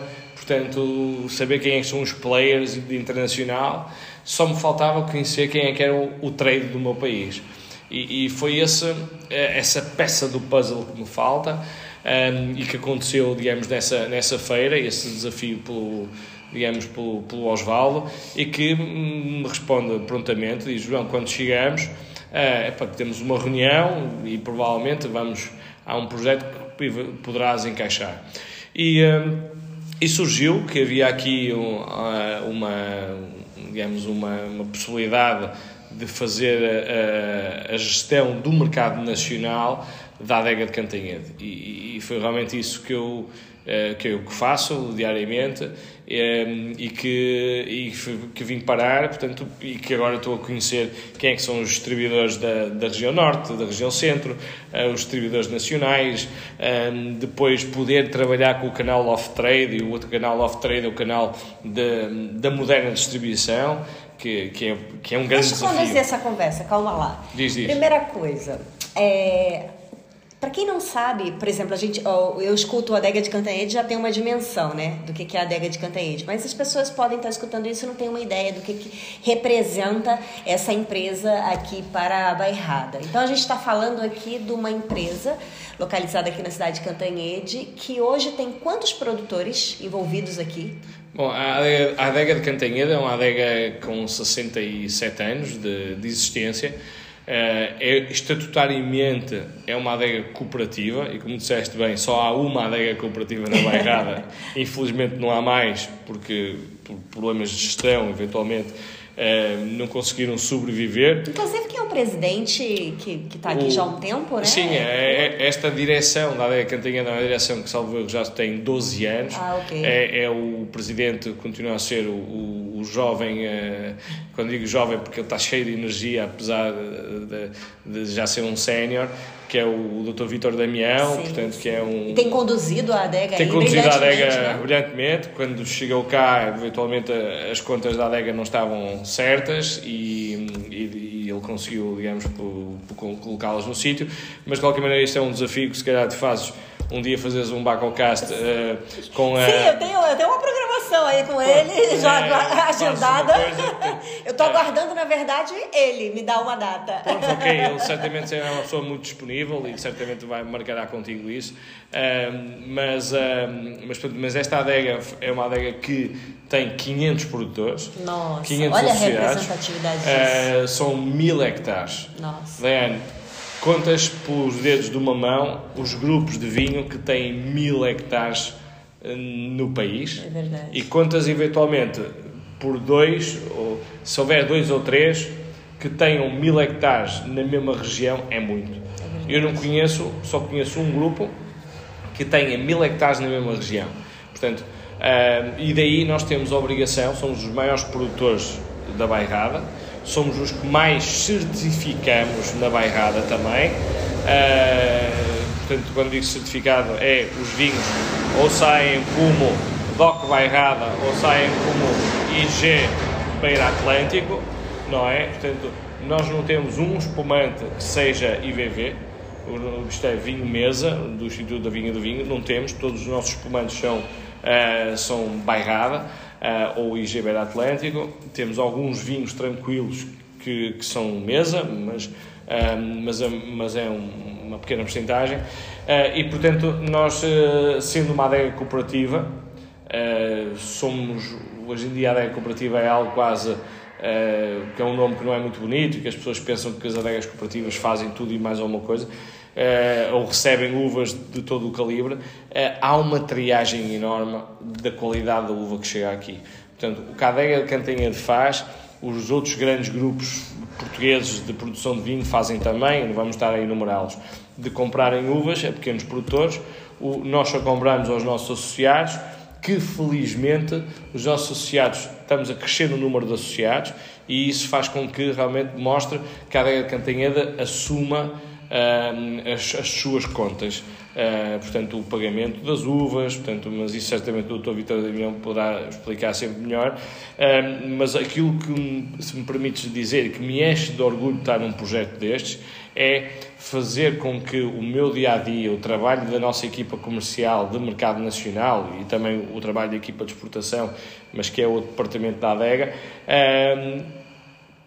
portanto, saber quem é são os players de internacional, só me faltava conhecer quem é que era o, o trade do meu país. E, e foi essa, eh, essa peça do puzzle que me falta um, e que aconteceu, digamos, nessa, nessa feira, esse desafio pelo, digamos, pelo, pelo Osvaldo, e que me responde prontamente, diz, João, quando chegamos, eh, para temos uma reunião e provavelmente vamos a um projeto que poderás encaixar. E... Um, e surgiu que havia aqui ah, uma, digamos, uma, uma possibilidade de fazer a, a, gestão do mercado nacional da adega de Cantanhede. E, e foi realmente isso que eu eh, que eu faço diariamente e que, e que vim parar, portanto, e que agora estou a conhecer quem é que são os distribuidores da, da região norte, da região centro, eh, os distribuidores nacionais, depois poder trabalhar com o canal Off Trade e o outro canal Off Trade é o canal de, da moderna distribuição, que, que, é, que é um grande Deixa desafio. Eu essa conversa, calma lá. Diz, diz. Primeira coisa, é, para quem não sabe, por exemplo, a gente, eu escuto a adega de Cantanhede já tem uma dimensão, né, do que é a adega de Cantanhede, mas as pessoas podem estar escutando isso e não têm uma ideia do que, que representa essa empresa aqui para a Bairrada. Então a gente está falando aqui de uma empresa localizada aqui na cidade de Cantanhede que hoje tem quantos produtores envolvidos aqui? Bom, a adega, a adega de Cantanhede é uma adega com 67 anos de, de existência é, estatutariamente é uma adega cooperativa e como disseste bem, só há uma adega cooperativa na Bairrada. *laughs* Infelizmente não há mais porque por problemas de gestão eventualmente não conseguiram sobreviver. Inclusive que é um presidente que está aqui o, já há um tempo, né? Sim, é, é esta direção da ADEA Cantanheda é uma direção que, salvo já tem 12 anos. Ah, okay. é, é, o presidente, continua a ser o, o, o jovem, uh, quando digo jovem porque ele está cheio de energia, apesar de, de, de já ser um sénior, que é o Dr. Vitor Damião, sim, portanto, sim. que é um... E tem conduzido a adega Tem conduzido a adega né? brilhantemente. Quando chegou cá, eventualmente as contas da adega não estavam certas e, e, e ele conseguiu, digamos, colocá-las no sítio. Mas, de qualquer maneira, isto é um desafio que, se calhar, te fazes um dia fazeres um Bacocast uh, com a... Sim, eu tenho, eu tenho uma programação aí com ele, é, já agendada. eu estou aguardando, na verdade, ele me dar uma data. Pronto, ok, ele certamente é uma pessoa muito disponível e certamente vai marcar contigo isso. Uh, mas, uh, mas, mas esta adega é uma adega que tem 500 produtores. Nossa, 500 olha a representatividade disso. são mil hectares. Nossa. Diane, Contas pelos dedos de uma mão os grupos de vinho que têm mil hectares eh, no país. É verdade. E contas eventualmente por dois, ou se houver dois ou três, que tenham mil hectares na mesma região, é muito. É Eu não conheço, só conheço um grupo que tenha mil hectares na mesma região. Portanto, uh, e daí nós temos a obrigação, somos os maiores produtores da bairrada, somos os que mais certificamos na bairrada também. Uh, portanto, quando digo certificado, é os vinhos ou saem como DOC Bairrada ou saem como IG Beira Atlântico, não é? Portanto, nós não temos um espumante que seja IVV, isto é vinho mesa, do Instituto da Vinha do Vinho, não temos, todos os nossos espumantes são, uh, são bairrada uh, ou IG Beira Atlântico. Temos alguns vinhos tranquilos que, que são mesa, mas, uh, mas, é, mas é um, uma pequena porcentagem. Uh, e, portanto, nós, sendo uma adega cooperativa, somos, hoje em dia a adega cooperativa é algo quase... Que é um nome que não é muito bonito e que as pessoas pensam que as adegas cooperativas fazem tudo e mais alguma coisa uh, ou recebem uvas de todo o calibre, uh, há uma triagem enorme da qualidade da uva que chega aqui. Portanto, o que a adega de Cantanhede faz, os outros grandes grupos portugueses de produção de vinho fazem também, não vamos estar a enumerá-los, de comprarem uvas a pequenos produtores. O, nós só compramos aos nossos associados, que felizmente os nossos associados, estamos a crescer no número de associados e isso faz com que realmente mostre que a adega de Cantanhede assuma as, as, suas contas. Uh, portanto, o pagamento das uvas, portanto, mas isso certamente o Dr. Vitor Damião poderá explicar sempre melhor. Uh, mas aquilo que, se me permites dizer, que me enche de orgulho de estar num projeto destes, é fazer com que o meu dia a dia, o trabalho da nossa equipa comercial de mercado nacional e também o trabalho da equipa de exportação, mas que é o departamento da adega,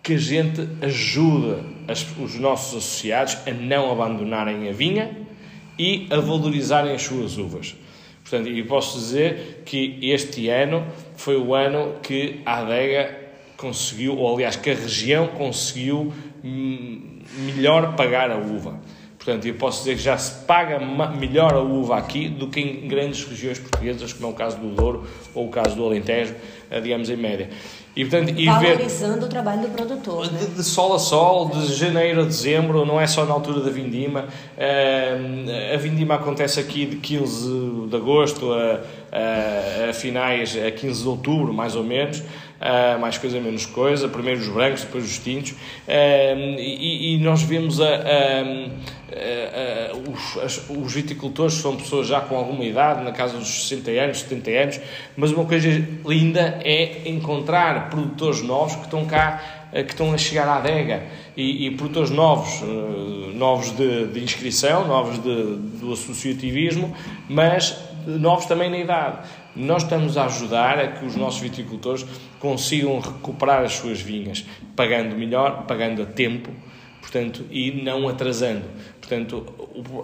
que a gente ajuda as, os nossos associados a não abandonarem a vinha e a valorizarem as suas uvas. Portanto, e posso dizer que este ano foi o ano que a adega conseguiu, ou aliás, que a região conseguiu hum, melhor pagar a uva. Portanto, eu posso dizer que já se paga melhor a uva aqui do que em grandes regiões portuguesas, como é o caso do Douro ou o caso do Alentejo, eh, digamos em média. E, portanto, e Valorizando ver, o trabalho do produtor. De, né? de, sol a sol, de janeiro a dezembro, não é só na altura da vindima. Uh, a vindima acontece aqui de 15 de agosto a, a, a finais, a 15 de outubro, mais ou menos. Uh, mais coisa, menos coisa, primeiro os brancos, depois os tintos, uh, e, e, nós vemos a, a, os, as, os, viticultores são pessoas já com alguma idade, na casa dos 60 anos, 70 anos, mas uma coisa linda é encontrar produtores novos que estão cá, uh, que estão a chegar à adega, e, e produtores novos, novos de, de, inscrição, novos de, do associativismo, mas novos também na idade. Nós estamos a ajudar a que os nossos viticultores consigam recuperar as suas vinhas, pagando melhor, pagando a tempo, portanto, e não atrasando. Portanto,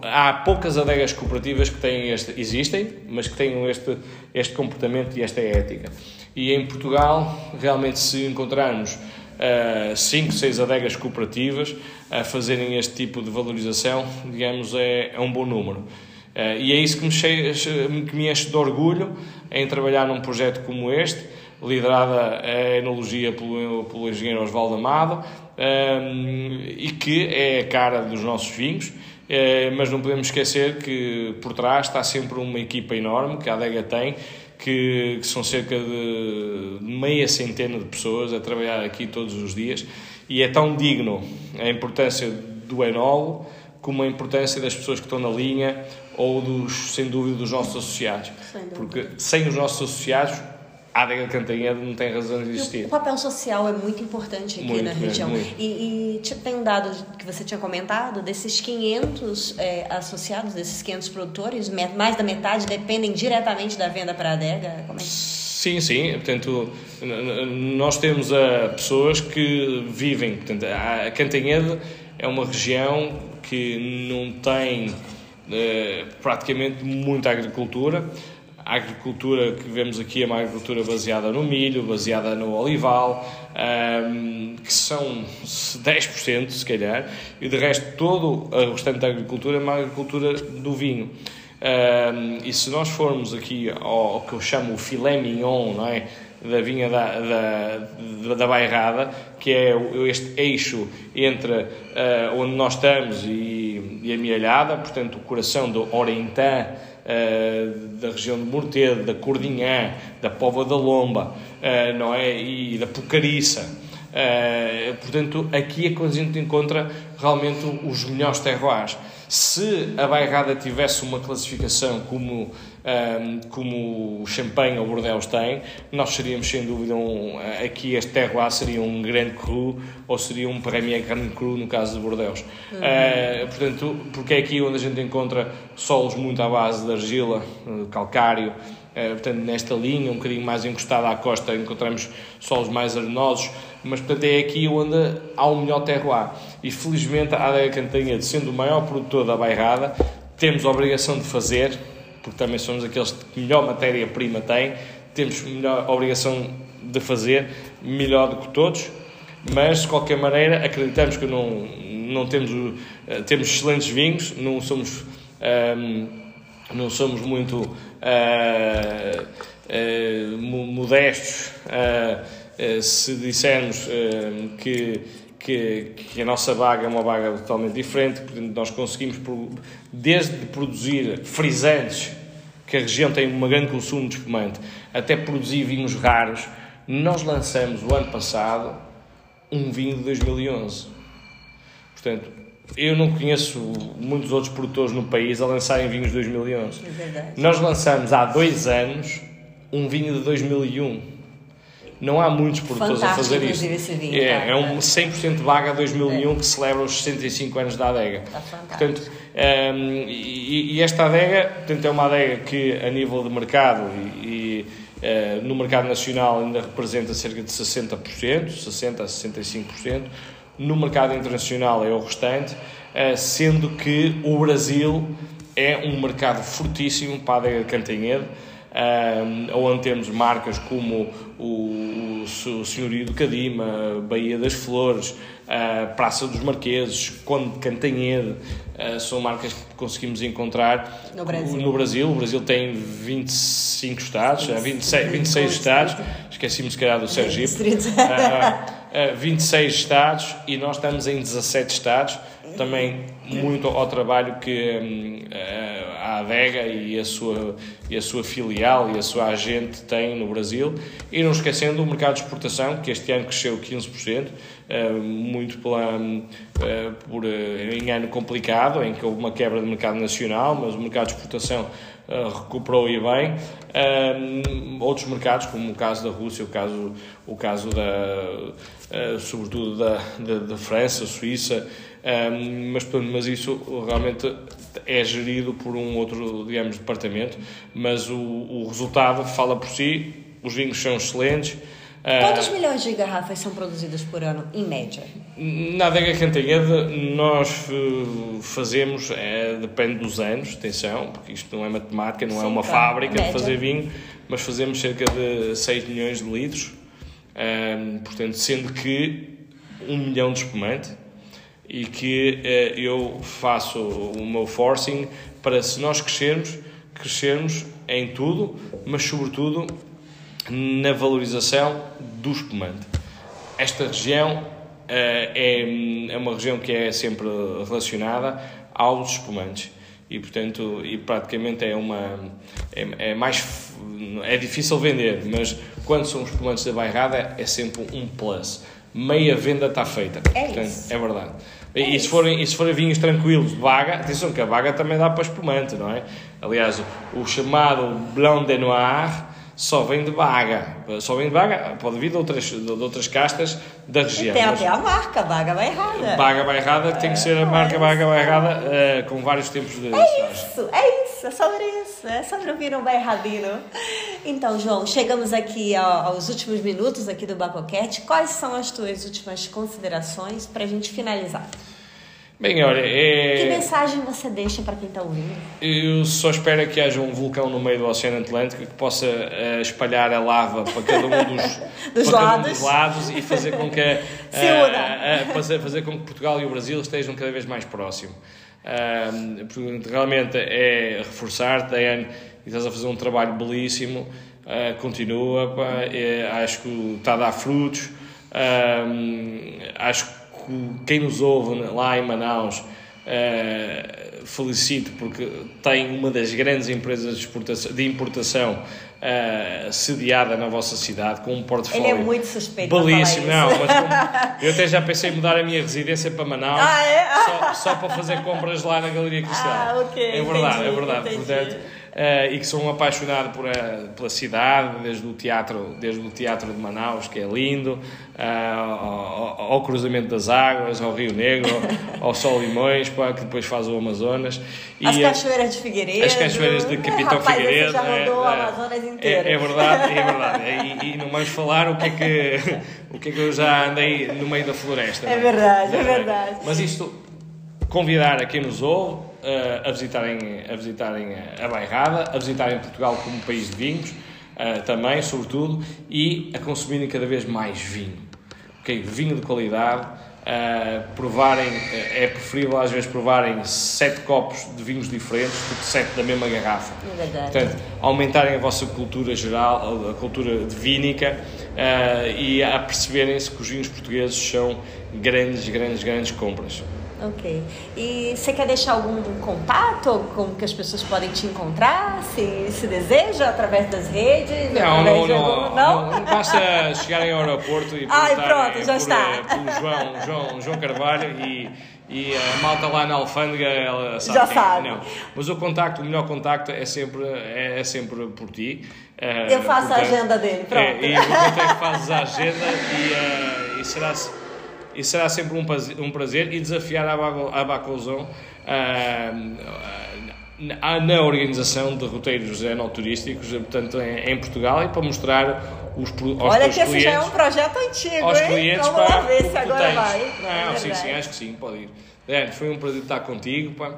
há poucas adegas cooperativas que têm este, existem, mas que tenham este, este comportamento e esta ética. E em Portugal, realmente, se encontrarmos uh, cinco, seis adegas cooperativas a fazerem este tipo de valorização, digamos, é, é um bom número. Uh, e é isso que me, cheia, que me enche de orgulho em trabalhar num projeto como este, liderada a enologia pelo, pelo engenheiro Osvaldo Amado, um, e que é a cara dos nossos vinhos, é, mas não podemos esquecer que por trás está sempre uma equipa enorme que a adega tem, que, que, são cerca de meia centena de pessoas a trabalhar aqui todos os dias e é tão digno a importância do enólogo como a importância das pessoas que estão na linha ou dos, sem dúvida, dos nossos associados. Sem Porque sem os nossos associados adega Cantanhede não tem razão de existir. O papel social é muito importante aqui muito, na região. E, e, tem um dado que você tinha comentado, desses 500 é, associados, desses 500 produtores, mais da metade dependem diretamente da venda para a adega? Como é que... Sim, sim. Portanto, nós temos uh, pessoas que vivem. Portanto, a Cantanhede é uma região que não tem uh, praticamente muita agricultura a agricultura que vemos aqui é uma agricultura baseada no milho, baseada no olival, um, que são 10% se calhar, e de resto todo o restante da agricultura é uma agricultura do vinho. Um, e se nós formos aqui ao, ao, que eu chamo o filé mignon, não é? da vinha da, da, da Bairrada, que é este eixo entre uh, onde nós estamos e, e a Mielhada, portanto o coração do Orentã, da região de Mortedo, da Cordinhã, da Pova da Lomba, uh, não é? E da Pucariça. Uh, portanto, aqui é quando a gente encontra realmente os melhores terroirs. Se a Bairrada tivesse uma classificação como um, como o Champagne ou Bordeaux tem, nós seríamos sem dúvida um, aqui este terroir seria um grande cru ou seria um Premier Grand Cru no caso de Bordeaux. Uhum. Uh, portanto, porque é aqui onde a gente encontra solos muito à base de argila, calcário, Uh, portanto, nesta linha, um bocadinho mais encostada à costa, encontramos solos mais arenosos, mas portanto é aqui onde há o melhor terroir. E felizmente a Adega Cantanhede, sendo o maior produtor da bairrada, temos a obrigação de fazer, porque também somos aqueles que melhor matéria-prima têm, temos a obrigação de fazer melhor do que todos, mas de qualquer maneira acreditamos que não, não temos, uh, temos excelentes vinhos, não somos, ehm, não somos muito uh, uh, modestos se dissermos que que, que, a nossa vaga é uma vaga totalmente diferente, portanto, nós conseguimos, desde produzir frisantes, que a região tem um grande consumo de espumante, até produzir vinhos raros, nós lançamos o ano passado um vinho de 2011. Portanto, eu não conheço muitos outros produtores no país a lançarem vinhos de 2011. É verdade. Nós lançamos há dois anos um vinho de 2001 não há muitos produtores a fazer isso. Esse vinho, é, tá, é um 100% vaga 2001 é. que celebra os 65 anos da adega. Está portanto, um, ehm, e, e, esta adega portanto, é uma adega que, a nível de mercado e, e uh, no mercado nacional, ainda representa cerca de 60%, 60% a 65%. No mercado internacional é o restante, uh, sendo que o Brasil é um mercado fortíssimo para a adega de Cantanhede um, onde temos marcas como o, o Senhorio do Cadima, Baía das Flores, uh, Praça dos Marqueses, Conde de Cantanhede, uh, são marcas que conseguimos encontrar no Brasil. no Brasil. O Brasil tem 25 estados, 26, 26 estados, esqueci-me se calhar do Sergipe, uh, *laughs* 26 estados e nós estamos em 17 estados também muito ao trabalho que hum, a adega e a, sua, e a sua filial e a sua agente têm no Brasil. E não esquecendo o mercado de exportação, que este ano cresceu 15%, eh, muito pela, hum, eh, por, eh, em ano complicado, em que houve uma quebra do mercado nacional, mas o mercado de exportação recuperou e bem. Um, outros mercados, como o caso da Rússia, o caso, o caso da, sobretudo da, da, da França, Suíça, um, mas, mas isso realmente é gerido por um outro, digamos, departamento, mas o, o resultado fala por si, os vinhos são excelentes. Quantos uh, milhões de garrafas são produzidas por ano, em média? Na adega Cantanhede nós uh, fazemos, é, depende dos anos, atenção, porque isto não é matemática, não é Sim, é uma claro, fábrica de fazer vinho, mas fazemos cerca de 6 milhões de litros Um, portanto, sendo que um milhão de espumante e que uh, eu faço o meu forcing para se nós crescermos, crescermos em tudo, mas sobretudo na valorização do espumante. Esta região é, é uma região que é sempre relacionada aos espumantes e portanto e praticamente é uma é, é, mais é difícil vender mas quando são os espumantes da bairrada é sempre um plus. Meia venda está feita é portanto isso. é verdade. É e, se forem, e se forem vinhos tranquilos de vaga atenção que a vaga também dá para espumante não é? Aliás o chamado blanc de noir só vem de Baga. Só vem de Baga, pode vir de outras, de outras castas da região. Tem até a marca, Baga Bairrada. Baga Bairrada tem que ser a marca Baga Bairrada uh, com vários tempos de É isso, é isso, é sobre isso, é sobre o vinho bairradino. Então, João, chegamos aqui aos últimos minutos aqui do Bacoquete. Quais são as tuas últimas considerações para a gente finalizar? Bem, olha, é... Que mensagem você deixa para quem está ouvindo? Eu só espero que haja um vulcão no meio do Oceano Atlântico que possa uh, espalhar a lava para cada um dos, *laughs* dos, lados. Um dos lados e fazer com que *laughs* uh, uh, fazer, fazer com que Portugal e o Brasil estejam cada vez mais próximos. realmente é reforçar, Diane, e estás a fazer um trabalho belíssimo. continua, pá, é, acho que está a dar frutos. acho que quem nos ouve lá em Manaus uh, felicito porque tem uma das grandes empresas de, de importação uh, sediada na vossa cidade com um portfólio Ele é muito suspeito belíssimo não, mas eu até já pensei em mudar a minha residência para Manaus ah, é? só, só, para fazer compras lá na Galeria Cristal ah, okay, é verdade, entendi, é verdade entendi. portanto Uh, e que sou um apaixonado por a, pela cidade, desde o teatro, desde o teatro de Manaus, que é lindo, uh, ao, ao, cruzamento das águas, ao Rio Negro, *laughs* ao Sol Limões, pá, que depois faz o Amazonas. As e, cachoeiras de Figueiredo. As cachoeiras de Capitão Rapaz, Figueiredo. já rodou é, o Amazonas inteiro. É, é, verdade, é verdade. E, e, não vamos falar o que, é que, *laughs* o que é que eu já andei no meio da floresta. É, é? verdade, é verdade. Mas isto, convidar a quem nos ouve a visitarem, a visitarem a Bairrada, a visitarem Portugal como país de vinhos, também, sobretudo, e a consumirem cada vez mais vinho. Okay? Vinho de qualidade, provarem, é preferível às vezes provarem sete copos de vinhos diferentes do que sete da mesma garrafa. É verdade. Portanto, aumentarem a vossa cultura geral, a cultura de vínica, e a perceberem-se que os vinhos portugueses são grandes, grandes, grandes compras. Ok. E você quer deixar algum contato? Como que as pessoas podem te encontrar? Se, se deseja, através das redes? Não, não, não, não, não. Basta chegarem ao aeroporto e *laughs* Ai, pronto, já por, está. Eh, pelo João, João, João Carvalho e, e a malta lá na alfândega, ela sabe Já quem. sabe. Não. Mas o contacto, o melhor contacto é sempre, é, é sempre por ti. Uh, Eu faço portanto, a agenda dele, pronto. É, e portanto é que fazes a agenda e, uh, e será e será sempre um prazer, e desafiar a Bacozão uh, na organização de roteiros enoturísticos, portanto, em, Portugal e para mostrar os, aos Olha que esse clientes, já é um projeto antigo, aos hein? clientes, Vamos pá, lá ver se agora vai. Não, É sim, verdade. sim, acho que sim, pode ir. Dani, foi um prazer estar contigo, pá.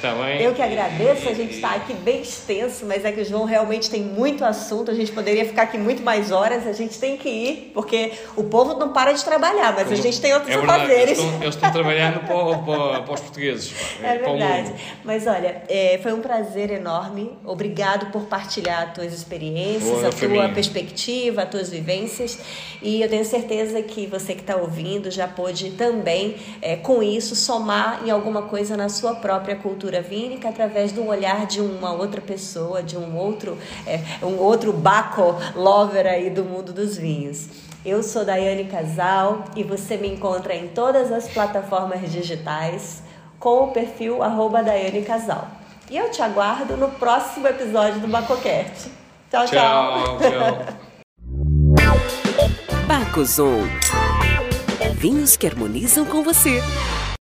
Também. Eu que agradeço, a gente está aqui bem extenso, mas é que o João realmente tem muito assunto, a gente poderia ficar aqui muito mais horas, a gente tem que ir, porque o povo não para de trabalhar, mas a gente tem outros é afazeres. Eles estão, eles estão trabalhando *laughs* para, para, para, os portugueses. É verdade. Mas olha, é, foi um prazer enorme. Obrigado por partilhar as tuas experiências, Boa, a tua minha. perspectiva, as tuas vivências. E eu tenho certeza que você que está ouvindo já pôde também, é, com isso, somar em alguma coisa na sua própria cultura vínica através do olhar de uma outra pessoa, de um outro, é, um outro baco lover aí do mundo dos vinhos. Eu sou Daiane Casal e você me encontra em todas as plataformas digitais com o perfil arroba Daiane Casal. E eu te aguardo no próximo episódio do Bacoquete. Tchau, tchau. Tchau, tchau. Bacozon. Vinhos que harmonizam com você.